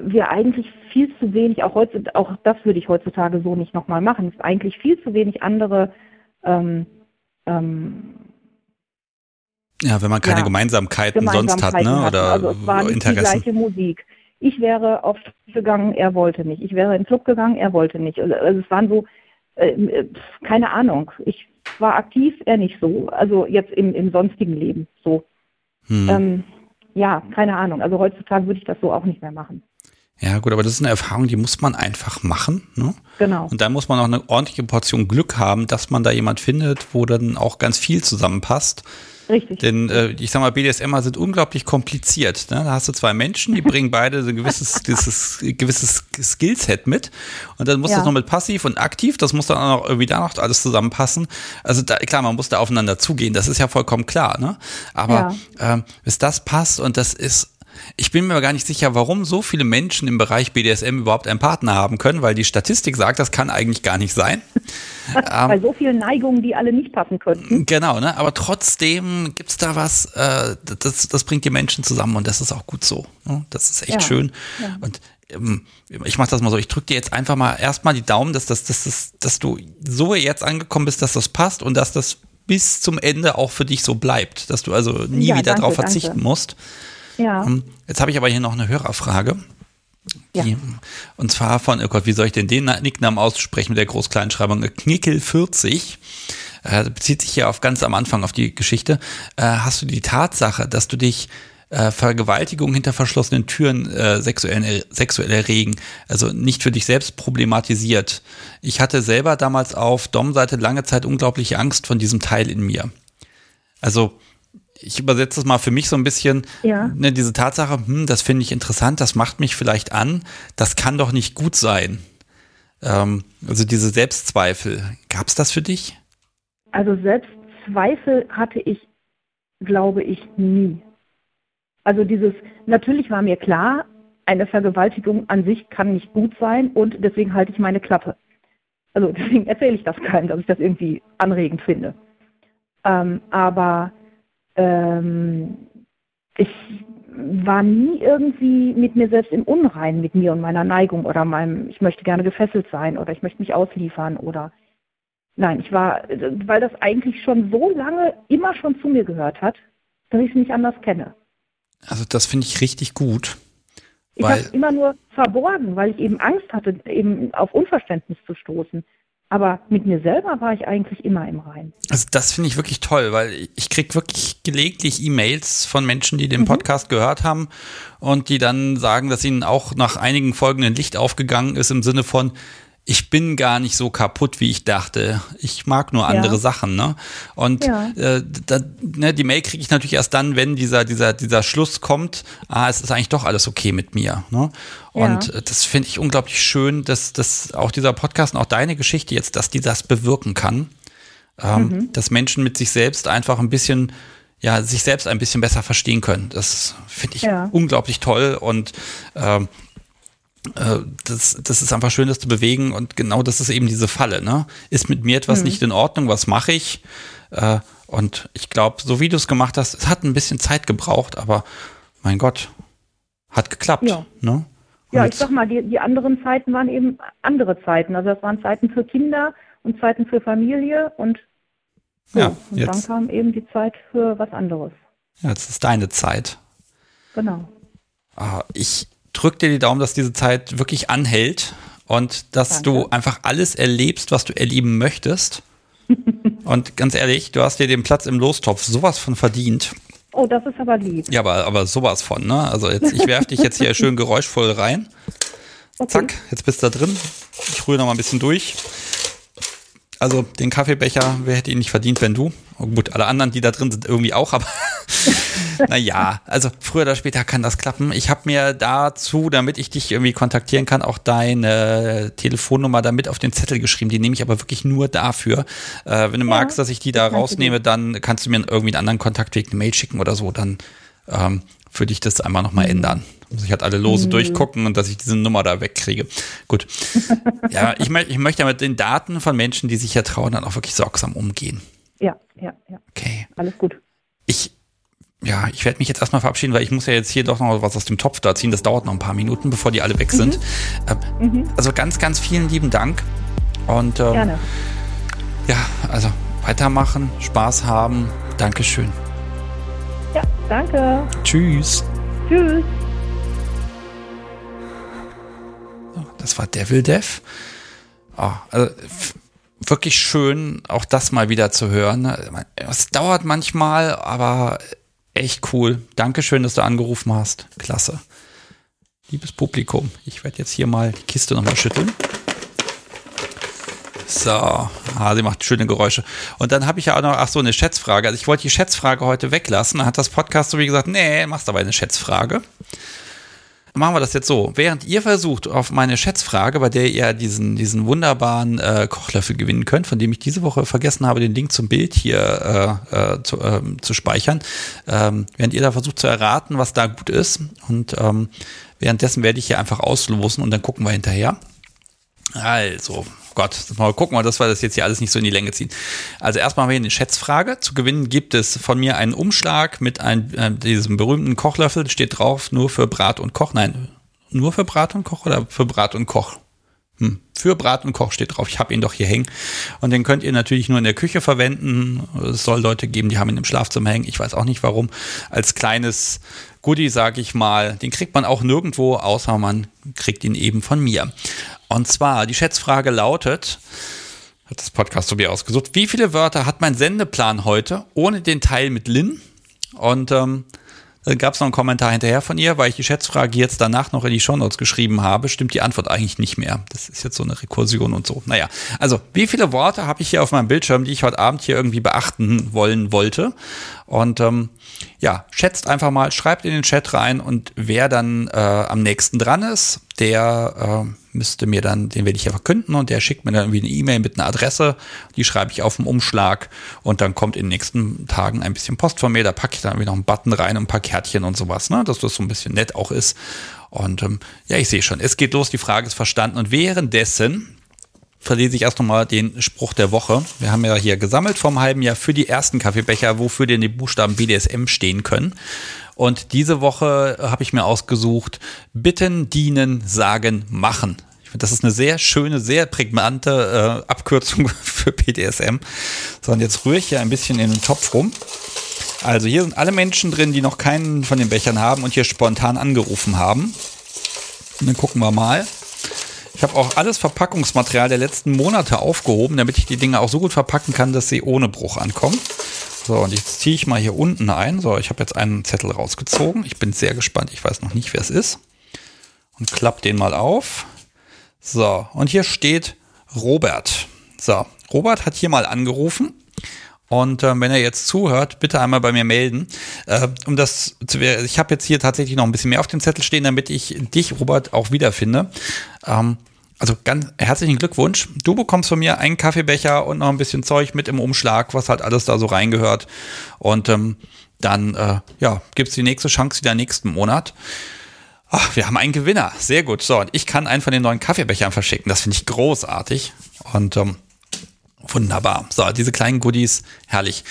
wir eigentlich viel zu wenig, auch heute, auch das würde ich heutzutage so nicht nochmal machen, es eigentlich viel zu wenig andere ähm, ähm, ja, wenn man keine ja, Gemeinsamkeiten, Gemeinsamkeiten, sonst hat, ne? Oder also es war nicht Interessen. die gleiche Musik. Ich wäre auf gegangen, er wollte nicht. Ich wäre in den Club gegangen, er wollte nicht. Also, also es waren so, äh, äh, keine Ahnung. Ich war aktiv, er nicht so. Also jetzt im, im sonstigen Leben so. Hm. Ähm, ja, keine Ahnung. Also heutzutage würde ich das so auch nicht mehr machen. Ja, gut, aber das ist eine Erfahrung, die muss man einfach machen. Ne? Genau. Und dann muss man auch eine ordentliche Portion Glück haben, dass man da jemand findet, wo dann auch ganz viel zusammenpasst. Richtig. Denn äh, ich sag mal, BDSMer sind unglaublich kompliziert. Ne? Da hast du zwei Menschen, die bringen beide so ein gewisses, dieses, gewisses Skillset mit. Und dann muss ja. das noch mit passiv und aktiv, das muss dann auch noch irgendwie da noch alles zusammenpassen. Also da, klar, man muss da aufeinander zugehen, das ist ja vollkommen klar. Ne? Aber ja. ähm, bis das passt und das ist ich bin mir gar nicht sicher, warum so viele Menschen im Bereich BDSM überhaupt einen Partner haben können, weil die Statistik sagt, das kann eigentlich gar nicht sein. Bei ähm, so vielen Neigungen, die alle nicht passen könnten. Genau, ne? aber trotzdem gibt es da was, äh, das, das bringt die Menschen zusammen und das ist auch gut so. Ne? Das ist echt ja. schön. Ja. Und ähm, ich mache das mal so, ich drücke dir jetzt einfach mal erstmal die Daumen, dass, das, dass, dass, dass du so jetzt angekommen bist, dass das passt und dass das bis zum Ende auch für dich so bleibt, dass du also nie ja, wieder darauf verzichten danke. musst. Ja. Ähm, jetzt habe ich aber hier noch eine Hörerfrage. Die, ja. Und zwar von, oh Gott, wie soll ich denn den Nicknamen aussprechen mit der Großkleinschreibung? Knickel40. Äh, bezieht sich ja auf ganz am Anfang auf die Geschichte. Äh, hast du die Tatsache, dass du dich äh, Vergewaltigung hinter verschlossenen Türen äh, sexuell, sexuell erregen, also nicht für dich selbst problematisiert. Ich hatte selber damals auf Dom-Seite lange Zeit unglaubliche Angst von diesem Teil in mir. Also ich übersetze das mal für mich so ein bisschen, ja. ne, diese Tatsache, hm, das finde ich interessant, das macht mich vielleicht an, das kann doch nicht gut sein. Ähm, also diese Selbstzweifel, gab es das für dich? Also Selbstzweifel hatte ich, glaube ich, nie. Also dieses, natürlich war mir klar, eine Vergewaltigung an sich kann nicht gut sein und deswegen halte ich meine Klappe. Also deswegen erzähle ich das keinem, dass ich das irgendwie anregend finde. Ähm, aber ähm, ich war nie irgendwie mit mir selbst im Unrein, mit mir und meiner Neigung oder meinem, ich möchte gerne gefesselt sein oder ich möchte mich ausliefern oder nein, ich war, weil das eigentlich schon so lange immer schon zu mir gehört hat, dass ich es nicht anders kenne. Also das finde ich richtig gut. Ich habe es immer nur verborgen, weil ich eben Angst hatte, eben auf Unverständnis zu stoßen. Aber mit mir selber war ich eigentlich immer im Rein. Also das finde ich wirklich toll, weil ich kriege wirklich gelegentlich E-Mails von Menschen, die den mhm. Podcast gehört haben und die dann sagen, dass ihnen auch nach einigen Folgen ein Licht aufgegangen ist im Sinne von, ich bin gar nicht so kaputt, wie ich dachte. Ich mag nur andere ja. Sachen, ne? Und ja. äh, da, ne, die Mail kriege ich natürlich erst dann, wenn dieser, dieser, dieser Schluss kommt, ah, es ist eigentlich doch alles okay mit mir. Ne? Und ja. Äh, das finde ich unglaublich schön, dass, dass auch dieser Podcast und auch deine Geschichte jetzt, dass die das bewirken kann. Ähm, mhm. Dass Menschen mit sich selbst einfach ein bisschen ja, sich selbst ein bisschen besser verstehen können. Das finde ich ja. unglaublich toll und ähm, äh, das, das ist einfach schön, das zu bewegen und genau das ist eben diese Falle. Ne? Ist mit mir etwas mhm. nicht in Ordnung? Was mache ich? Äh, und ich glaube, so wie du es gemacht hast, es hat ein bisschen Zeit gebraucht, aber mein Gott, hat geklappt. Ja. Ne? Ja, ich sag mal, die, die anderen Zeiten waren eben andere Zeiten. Also das waren Zeiten für Kinder und Zeiten für Familie und so. Ja, und jetzt- dann kam eben die Zeit für was anderes. Ja, Jetzt ist deine Zeit. Genau. Ah, Ich drücke dir die Daumen, dass diese Zeit wirklich anhält und dass Danke. du einfach alles erlebst, was du erleben möchtest. und ganz ehrlich, du hast dir den Platz im Lostopf sowas von verdient. Oh, das ist aber lieb. Ja, aber, aber sowas von, ne? Also jetzt, ich werfe dich jetzt hier schön geräuschvoll rein. Okay. Zack, jetzt bist du da drin. Ich rühre noch mal ein bisschen durch. Also den Kaffeebecher, wer hätte ihn nicht verdient, wenn du? Oh, gut, alle anderen, die da drin sind, irgendwie auch, aber naja, also früher oder später kann das klappen. Ich habe mir dazu, damit ich dich irgendwie kontaktieren kann, auch deine Telefonnummer da mit auf den Zettel geschrieben. Die nehme ich aber wirklich nur dafür. Äh, wenn du magst, dass ich die da rausnehme, dann kannst du mir irgendwie einen anderen Kontaktweg, eine Mail schicken oder so, dann ähm, würde ich das einmal nochmal ändern. Muss ich halt alle lose durchgucken und dass ich diese Nummer da wegkriege. Gut. Ja, ich, mö ich möchte ja mit den Daten von Menschen, die sich ja trauen, dann auch wirklich sorgsam umgehen. Ja, ja, ja. Okay. Alles gut. Ich, ja, ich werde mich jetzt erstmal verabschieden, weil ich muss ja jetzt hier doch noch was aus dem Topf da ziehen. Das dauert noch ein paar Minuten, bevor die alle weg sind. Ähm, Also ganz, ganz vielen lieben Dank. Und ähm, Gerne. ja, also weitermachen, Spaß haben. Dankeschön. Ja, danke. Tschüss. Tschüss. Das war Devil Dev. Oh, also wirklich schön, auch das mal wieder zu hören. Es dauert manchmal, aber echt cool. Dankeschön, dass du angerufen hast. Klasse. Liebes Publikum, ich werde jetzt hier mal die Kiste nochmal schütteln. So, ah, sie macht schöne Geräusche. Und dann habe ich ja auch noch, ach so, eine Schätzfrage. Also ich wollte die Schätzfrage heute weglassen. Dann hat das Podcast so wie gesagt, nee, machst aber eine Schätzfrage machen wir das jetzt so. Während ihr versucht, auf meine Schätzfrage, bei der ihr diesen, diesen wunderbaren äh, Kochlöffel gewinnen könnt, von dem ich diese Woche vergessen habe, den Link zum Bild hier äh, äh, zu, ähm, zu speichern, ähm, während ihr da versucht zu erraten, was da gut ist. Und ähm, währenddessen werde ich hier einfach auslosen und dann gucken wir hinterher. Also, Gott, mal gucken dass wir das jetzt hier alles nicht so in die Länge ziehen. Also erstmal haben wir hier eine Schätzfrage. Zu gewinnen gibt es von mir einen Umschlag mit einem, äh, diesem berühmten Kochlöffel. Steht drauf, nur für Brat und Koch. Nein, nur für Brat und Koch oder für Brat und Koch? Hm. Für Brat und Koch steht drauf. Ich habe ihn doch hier hängen. Und den könnt ihr natürlich nur in der Küche verwenden. Es soll Leute geben, die haben ihn im Schlafzimmer hängen. Ich weiß auch nicht warum. Als kleines Goodie, sage ich mal. Den kriegt man auch nirgendwo, außer man kriegt ihn eben von mir. Und zwar, die Schätzfrage lautet, hat das Podcast so wie ausgesucht, wie viele Wörter hat mein Sendeplan heute ohne den Teil mit Lin? Und ähm, dann gab es noch einen Kommentar hinterher von ihr, weil ich die Schätzfrage jetzt danach noch in die Shownotes geschrieben habe, stimmt die Antwort eigentlich nicht mehr. Das ist jetzt so eine Rekursion und so. Naja, also wie viele Worte habe ich hier auf meinem Bildschirm, die ich heute Abend hier irgendwie beachten wollen wollte? Und ähm, ja, schätzt einfach mal, schreibt in den Chat rein und wer dann äh, am nächsten dran ist, der äh, müsste mir dann, den werde ich ja verkünden und der schickt mir dann irgendwie eine E-Mail mit einer Adresse, die schreibe ich auf dem Umschlag und dann kommt in den nächsten Tagen ein bisschen Post von mir, da packe ich dann irgendwie noch einen Button rein und ein paar Kärtchen und sowas, ne, dass das so ein bisschen nett auch ist. Und ähm, ja, ich sehe schon, es geht los, die Frage ist verstanden und währenddessen verlese ich erst nochmal den Spruch der Woche. Wir haben ja hier gesammelt vom halben Jahr für die ersten Kaffeebecher, wofür denn die Buchstaben BDSM stehen können. Und diese Woche habe ich mir ausgesucht, bitten, dienen, sagen, machen. Ich finde, das ist eine sehr schöne, sehr prägnante äh, Abkürzung für BDSM. So, und jetzt rühre ich hier ein bisschen in den Topf rum. Also hier sind alle Menschen drin, die noch keinen von den Bechern haben und hier spontan angerufen haben. Und dann gucken wir mal. Ich habe auch alles Verpackungsmaterial der letzten Monate aufgehoben, damit ich die Dinge auch so gut verpacken kann, dass sie ohne Bruch ankommen. So, und jetzt ziehe ich mal hier unten ein. So, ich habe jetzt einen Zettel rausgezogen. Ich bin sehr gespannt. Ich weiß noch nicht, wer es ist. Und klapp den mal auf. So, und hier steht Robert. So, Robert hat hier mal angerufen. Und ähm, wenn er jetzt zuhört, bitte einmal bei mir melden. Äh, um das zu, ich habe jetzt hier tatsächlich noch ein bisschen mehr auf dem Zettel stehen, damit ich dich, Robert, auch wiederfinde. Ähm, also ganz herzlichen Glückwunsch. Du bekommst von mir einen Kaffeebecher und noch ein bisschen Zeug mit im Umschlag, was halt alles da so reingehört. Und ähm, dann äh, ja, gibt es die nächste Chance wieder nächsten Monat. Ach, wir haben einen Gewinner. Sehr gut. So, und ich kann einen von den neuen Kaffeebechern verschicken. Das finde ich großartig. Und ähm, wunderbar. So, diese kleinen Goodies, herrlich.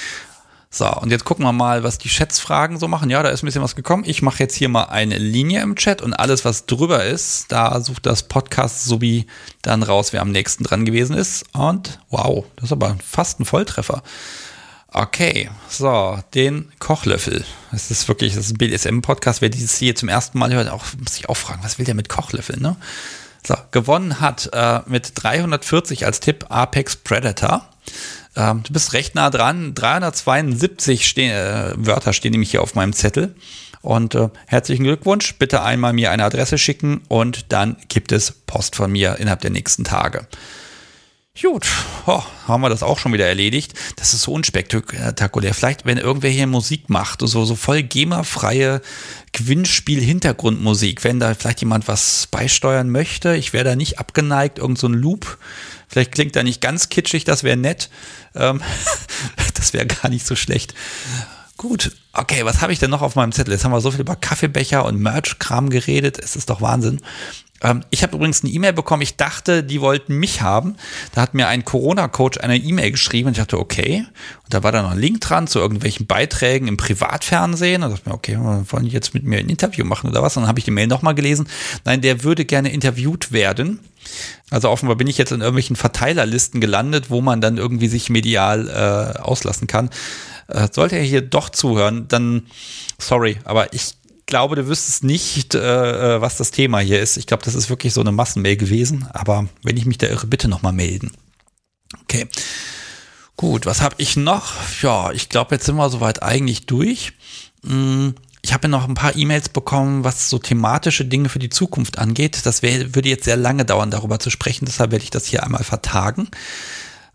So, und jetzt gucken wir mal, was die Chatsfragen so machen. Ja, da ist ein bisschen was gekommen. Ich mache jetzt hier mal eine Linie im Chat und alles, was drüber ist, da sucht das Podcast sowie dann raus, wer am nächsten dran gewesen ist. Und wow, das ist aber fast ein Volltreffer. Okay, so, den Kochlöffel. Das ist wirklich, das ist ein BDSM-Podcast. Wer dieses hier zum ersten Mal hört, auch, muss ich auch fragen, was will der mit Kochlöffel, ne? So, gewonnen hat äh, mit 340 als Tipp Apex Predator. Ähm, du bist recht nah dran. 372 stehen, äh, Wörter stehen nämlich hier auf meinem Zettel. Und äh, herzlichen Glückwunsch. Bitte einmal mir eine Adresse schicken und dann gibt es Post von mir innerhalb der nächsten Tage. Gut, oh, haben wir das auch schon wieder erledigt. Das ist so unspektakulär. Vielleicht, wenn irgendwer hier Musik macht, so, so voll GEMA-freie Gewinnspiel-Hintergrundmusik, wenn da vielleicht jemand was beisteuern möchte, ich wäre da nicht abgeneigt, irgend so ein Loop. Vielleicht klingt da nicht ganz kitschig, das wäre nett. Ähm, das wäre gar nicht so schlecht. Gut, okay, was habe ich denn noch auf meinem Zettel? Jetzt haben wir so viel über Kaffeebecher und Merch-Kram geredet. Es ist doch Wahnsinn. Ähm, ich habe übrigens eine E-Mail bekommen. Ich dachte, die wollten mich haben. Da hat mir ein Corona-Coach eine E-Mail geschrieben und ich dachte, okay. Und da war da noch ein Link dran zu irgendwelchen Beiträgen im Privatfernsehen. Und dachte mir, okay, wollen die jetzt mit mir ein Interview machen oder was? Und dann habe ich die Mail nochmal gelesen. Nein, der würde gerne interviewt werden. Also offenbar bin ich jetzt in irgendwelchen Verteilerlisten gelandet, wo man dann irgendwie sich medial äh, auslassen kann. Äh, sollte er hier doch zuhören, dann sorry, aber ich glaube, du wüsstest nicht, äh, äh, was das Thema hier ist. Ich glaube, das ist wirklich so eine Massenmail gewesen. Aber wenn ich mich da irre, bitte nochmal melden. Okay. Gut, was habe ich noch? Ja, ich glaube, jetzt sind wir soweit eigentlich durch. Hm, ich habe noch ein paar E-Mails bekommen, was so thematische Dinge für die Zukunft angeht. Das wär, würde jetzt sehr lange dauern, darüber zu sprechen. Deshalb werde ich das hier einmal vertagen.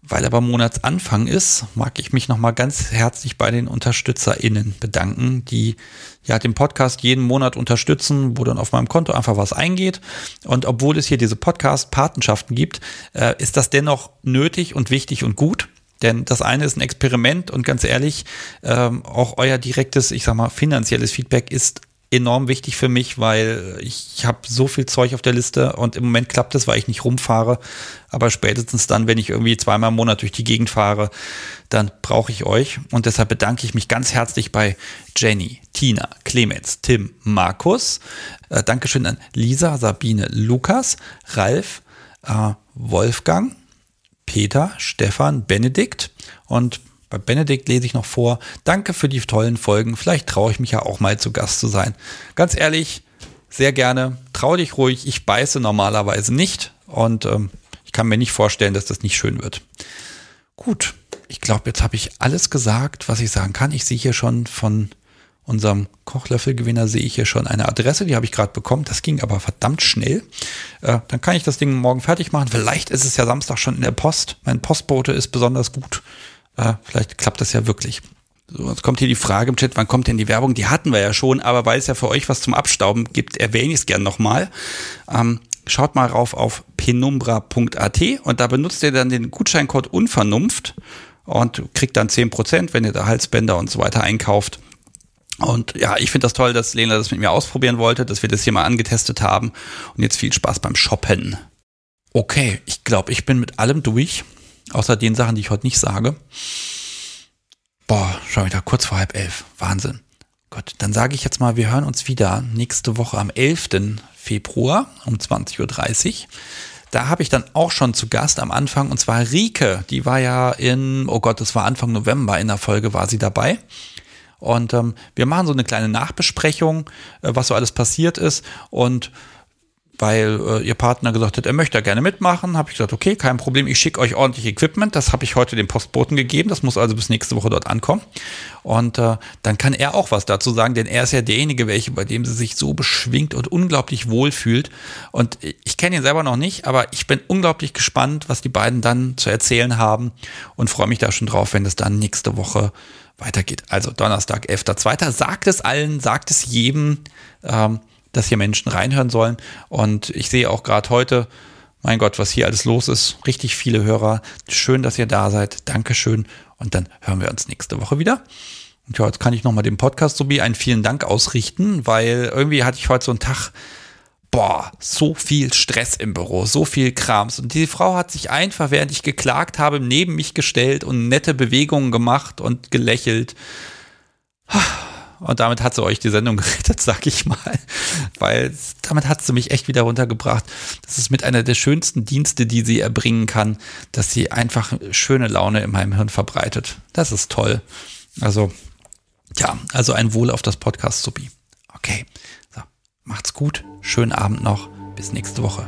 Weil aber Monatsanfang ist, mag ich mich nochmal ganz herzlich bei den UnterstützerInnen bedanken, die ja den Podcast jeden Monat unterstützen, wo dann auf meinem Konto einfach was eingeht. Und obwohl es hier diese Podcast-Patenschaften gibt, äh, ist das dennoch nötig und wichtig und gut. Denn das eine ist ein Experiment und ganz ehrlich, ähm, auch euer direktes, ich sag mal, finanzielles Feedback ist enorm wichtig für mich, weil ich habe so viel Zeug auf der Liste und im Moment klappt es, weil ich nicht rumfahre. Aber spätestens dann, wenn ich irgendwie zweimal im Monat durch die Gegend fahre, dann brauche ich euch. Und deshalb bedanke ich mich ganz herzlich bei Jenny, Tina, Clemens, Tim, Markus. Äh, Dankeschön an Lisa, Sabine, Lukas, Ralf, äh, Wolfgang, Peter, Stefan, Benedikt und bei Benedikt lese ich noch vor, danke für die tollen Folgen, vielleicht traue ich mich ja auch mal zu Gast zu sein. Ganz ehrlich, sehr gerne, trau dich ruhig, ich beiße normalerweise nicht und ähm, ich kann mir nicht vorstellen, dass das nicht schön wird. Gut, ich glaube, jetzt habe ich alles gesagt, was ich sagen kann. Ich sehe hier schon von unserem Kochlöffelgewinner sehe ich hier schon eine Adresse, die habe ich gerade bekommen. Das ging aber verdammt schnell. Äh, dann kann ich das Ding morgen fertig machen. Vielleicht ist es ja Samstag schon in der Post. Mein Postbote ist besonders gut äh, vielleicht klappt das ja wirklich. So, jetzt kommt hier die Frage im Chat, wann kommt denn die Werbung? Die hatten wir ja schon, aber weil es ja für euch was zum Abstauben gibt, erwähne ich es gern nochmal. Ähm, schaut mal rauf auf penumbra.at und da benutzt ihr dann den Gutscheincode Unvernunft und kriegt dann 10%, wenn ihr da Halsbänder und so weiter einkauft. Und ja, ich finde das toll, dass Lena das mit mir ausprobieren wollte, dass wir das hier mal angetestet haben. Und jetzt viel Spaß beim Shoppen. Okay, ich glaube, ich bin mit allem durch. Außer den Sachen, die ich heute nicht sage. Boah, schon wieder kurz vor halb elf. Wahnsinn. Gut, dann sage ich jetzt mal, wir hören uns wieder nächste Woche am 11. Februar um 20.30 Uhr. Da habe ich dann auch schon zu Gast am Anfang und zwar Rike. Die war ja in, oh Gott, das war Anfang November in der Folge, war sie dabei. Und ähm, wir machen so eine kleine Nachbesprechung, äh, was so alles passiert ist. Und weil äh, ihr Partner gesagt hat, er möchte da gerne mitmachen. Habe ich gesagt, okay, kein Problem, ich schicke euch ordentlich Equipment. Das habe ich heute dem Postboten gegeben. Das muss also bis nächste Woche dort ankommen. Und äh, dann kann er auch was dazu sagen, denn er ist ja derjenige, welche, bei dem sie sich so beschwingt und unglaublich wohl fühlt. Und ich kenne ihn selber noch nicht, aber ich bin unglaublich gespannt, was die beiden dann zu erzählen haben und freue mich da schon drauf, wenn es dann nächste Woche weitergeht. Also Donnerstag, 11.2. Sagt es allen, sagt es jedem. Ähm, dass hier Menschen reinhören sollen. Und ich sehe auch gerade heute, mein Gott, was hier alles los ist. Richtig viele Hörer. Schön, dass ihr da seid. Dankeschön. Und dann hören wir uns nächste Woche wieder. Und ja, jetzt kann ich nochmal dem Podcast sowie einen vielen Dank ausrichten, weil irgendwie hatte ich heute so einen Tag, boah, so viel Stress im Büro, so viel Krams. Und die Frau hat sich einfach, während ich geklagt habe, neben mich gestellt und nette Bewegungen gemacht und gelächelt. Und damit hat sie euch die Sendung gerettet, sag ich mal. Weil damit hat sie mich echt wieder runtergebracht. Das ist mit einer der schönsten Dienste, die sie erbringen kann, dass sie einfach schöne Laune in meinem Hirn verbreitet. Das ist toll. Also, ja, also ein Wohl auf das Podcast, Subi. Okay. So, macht's gut. Schönen Abend noch. Bis nächste Woche.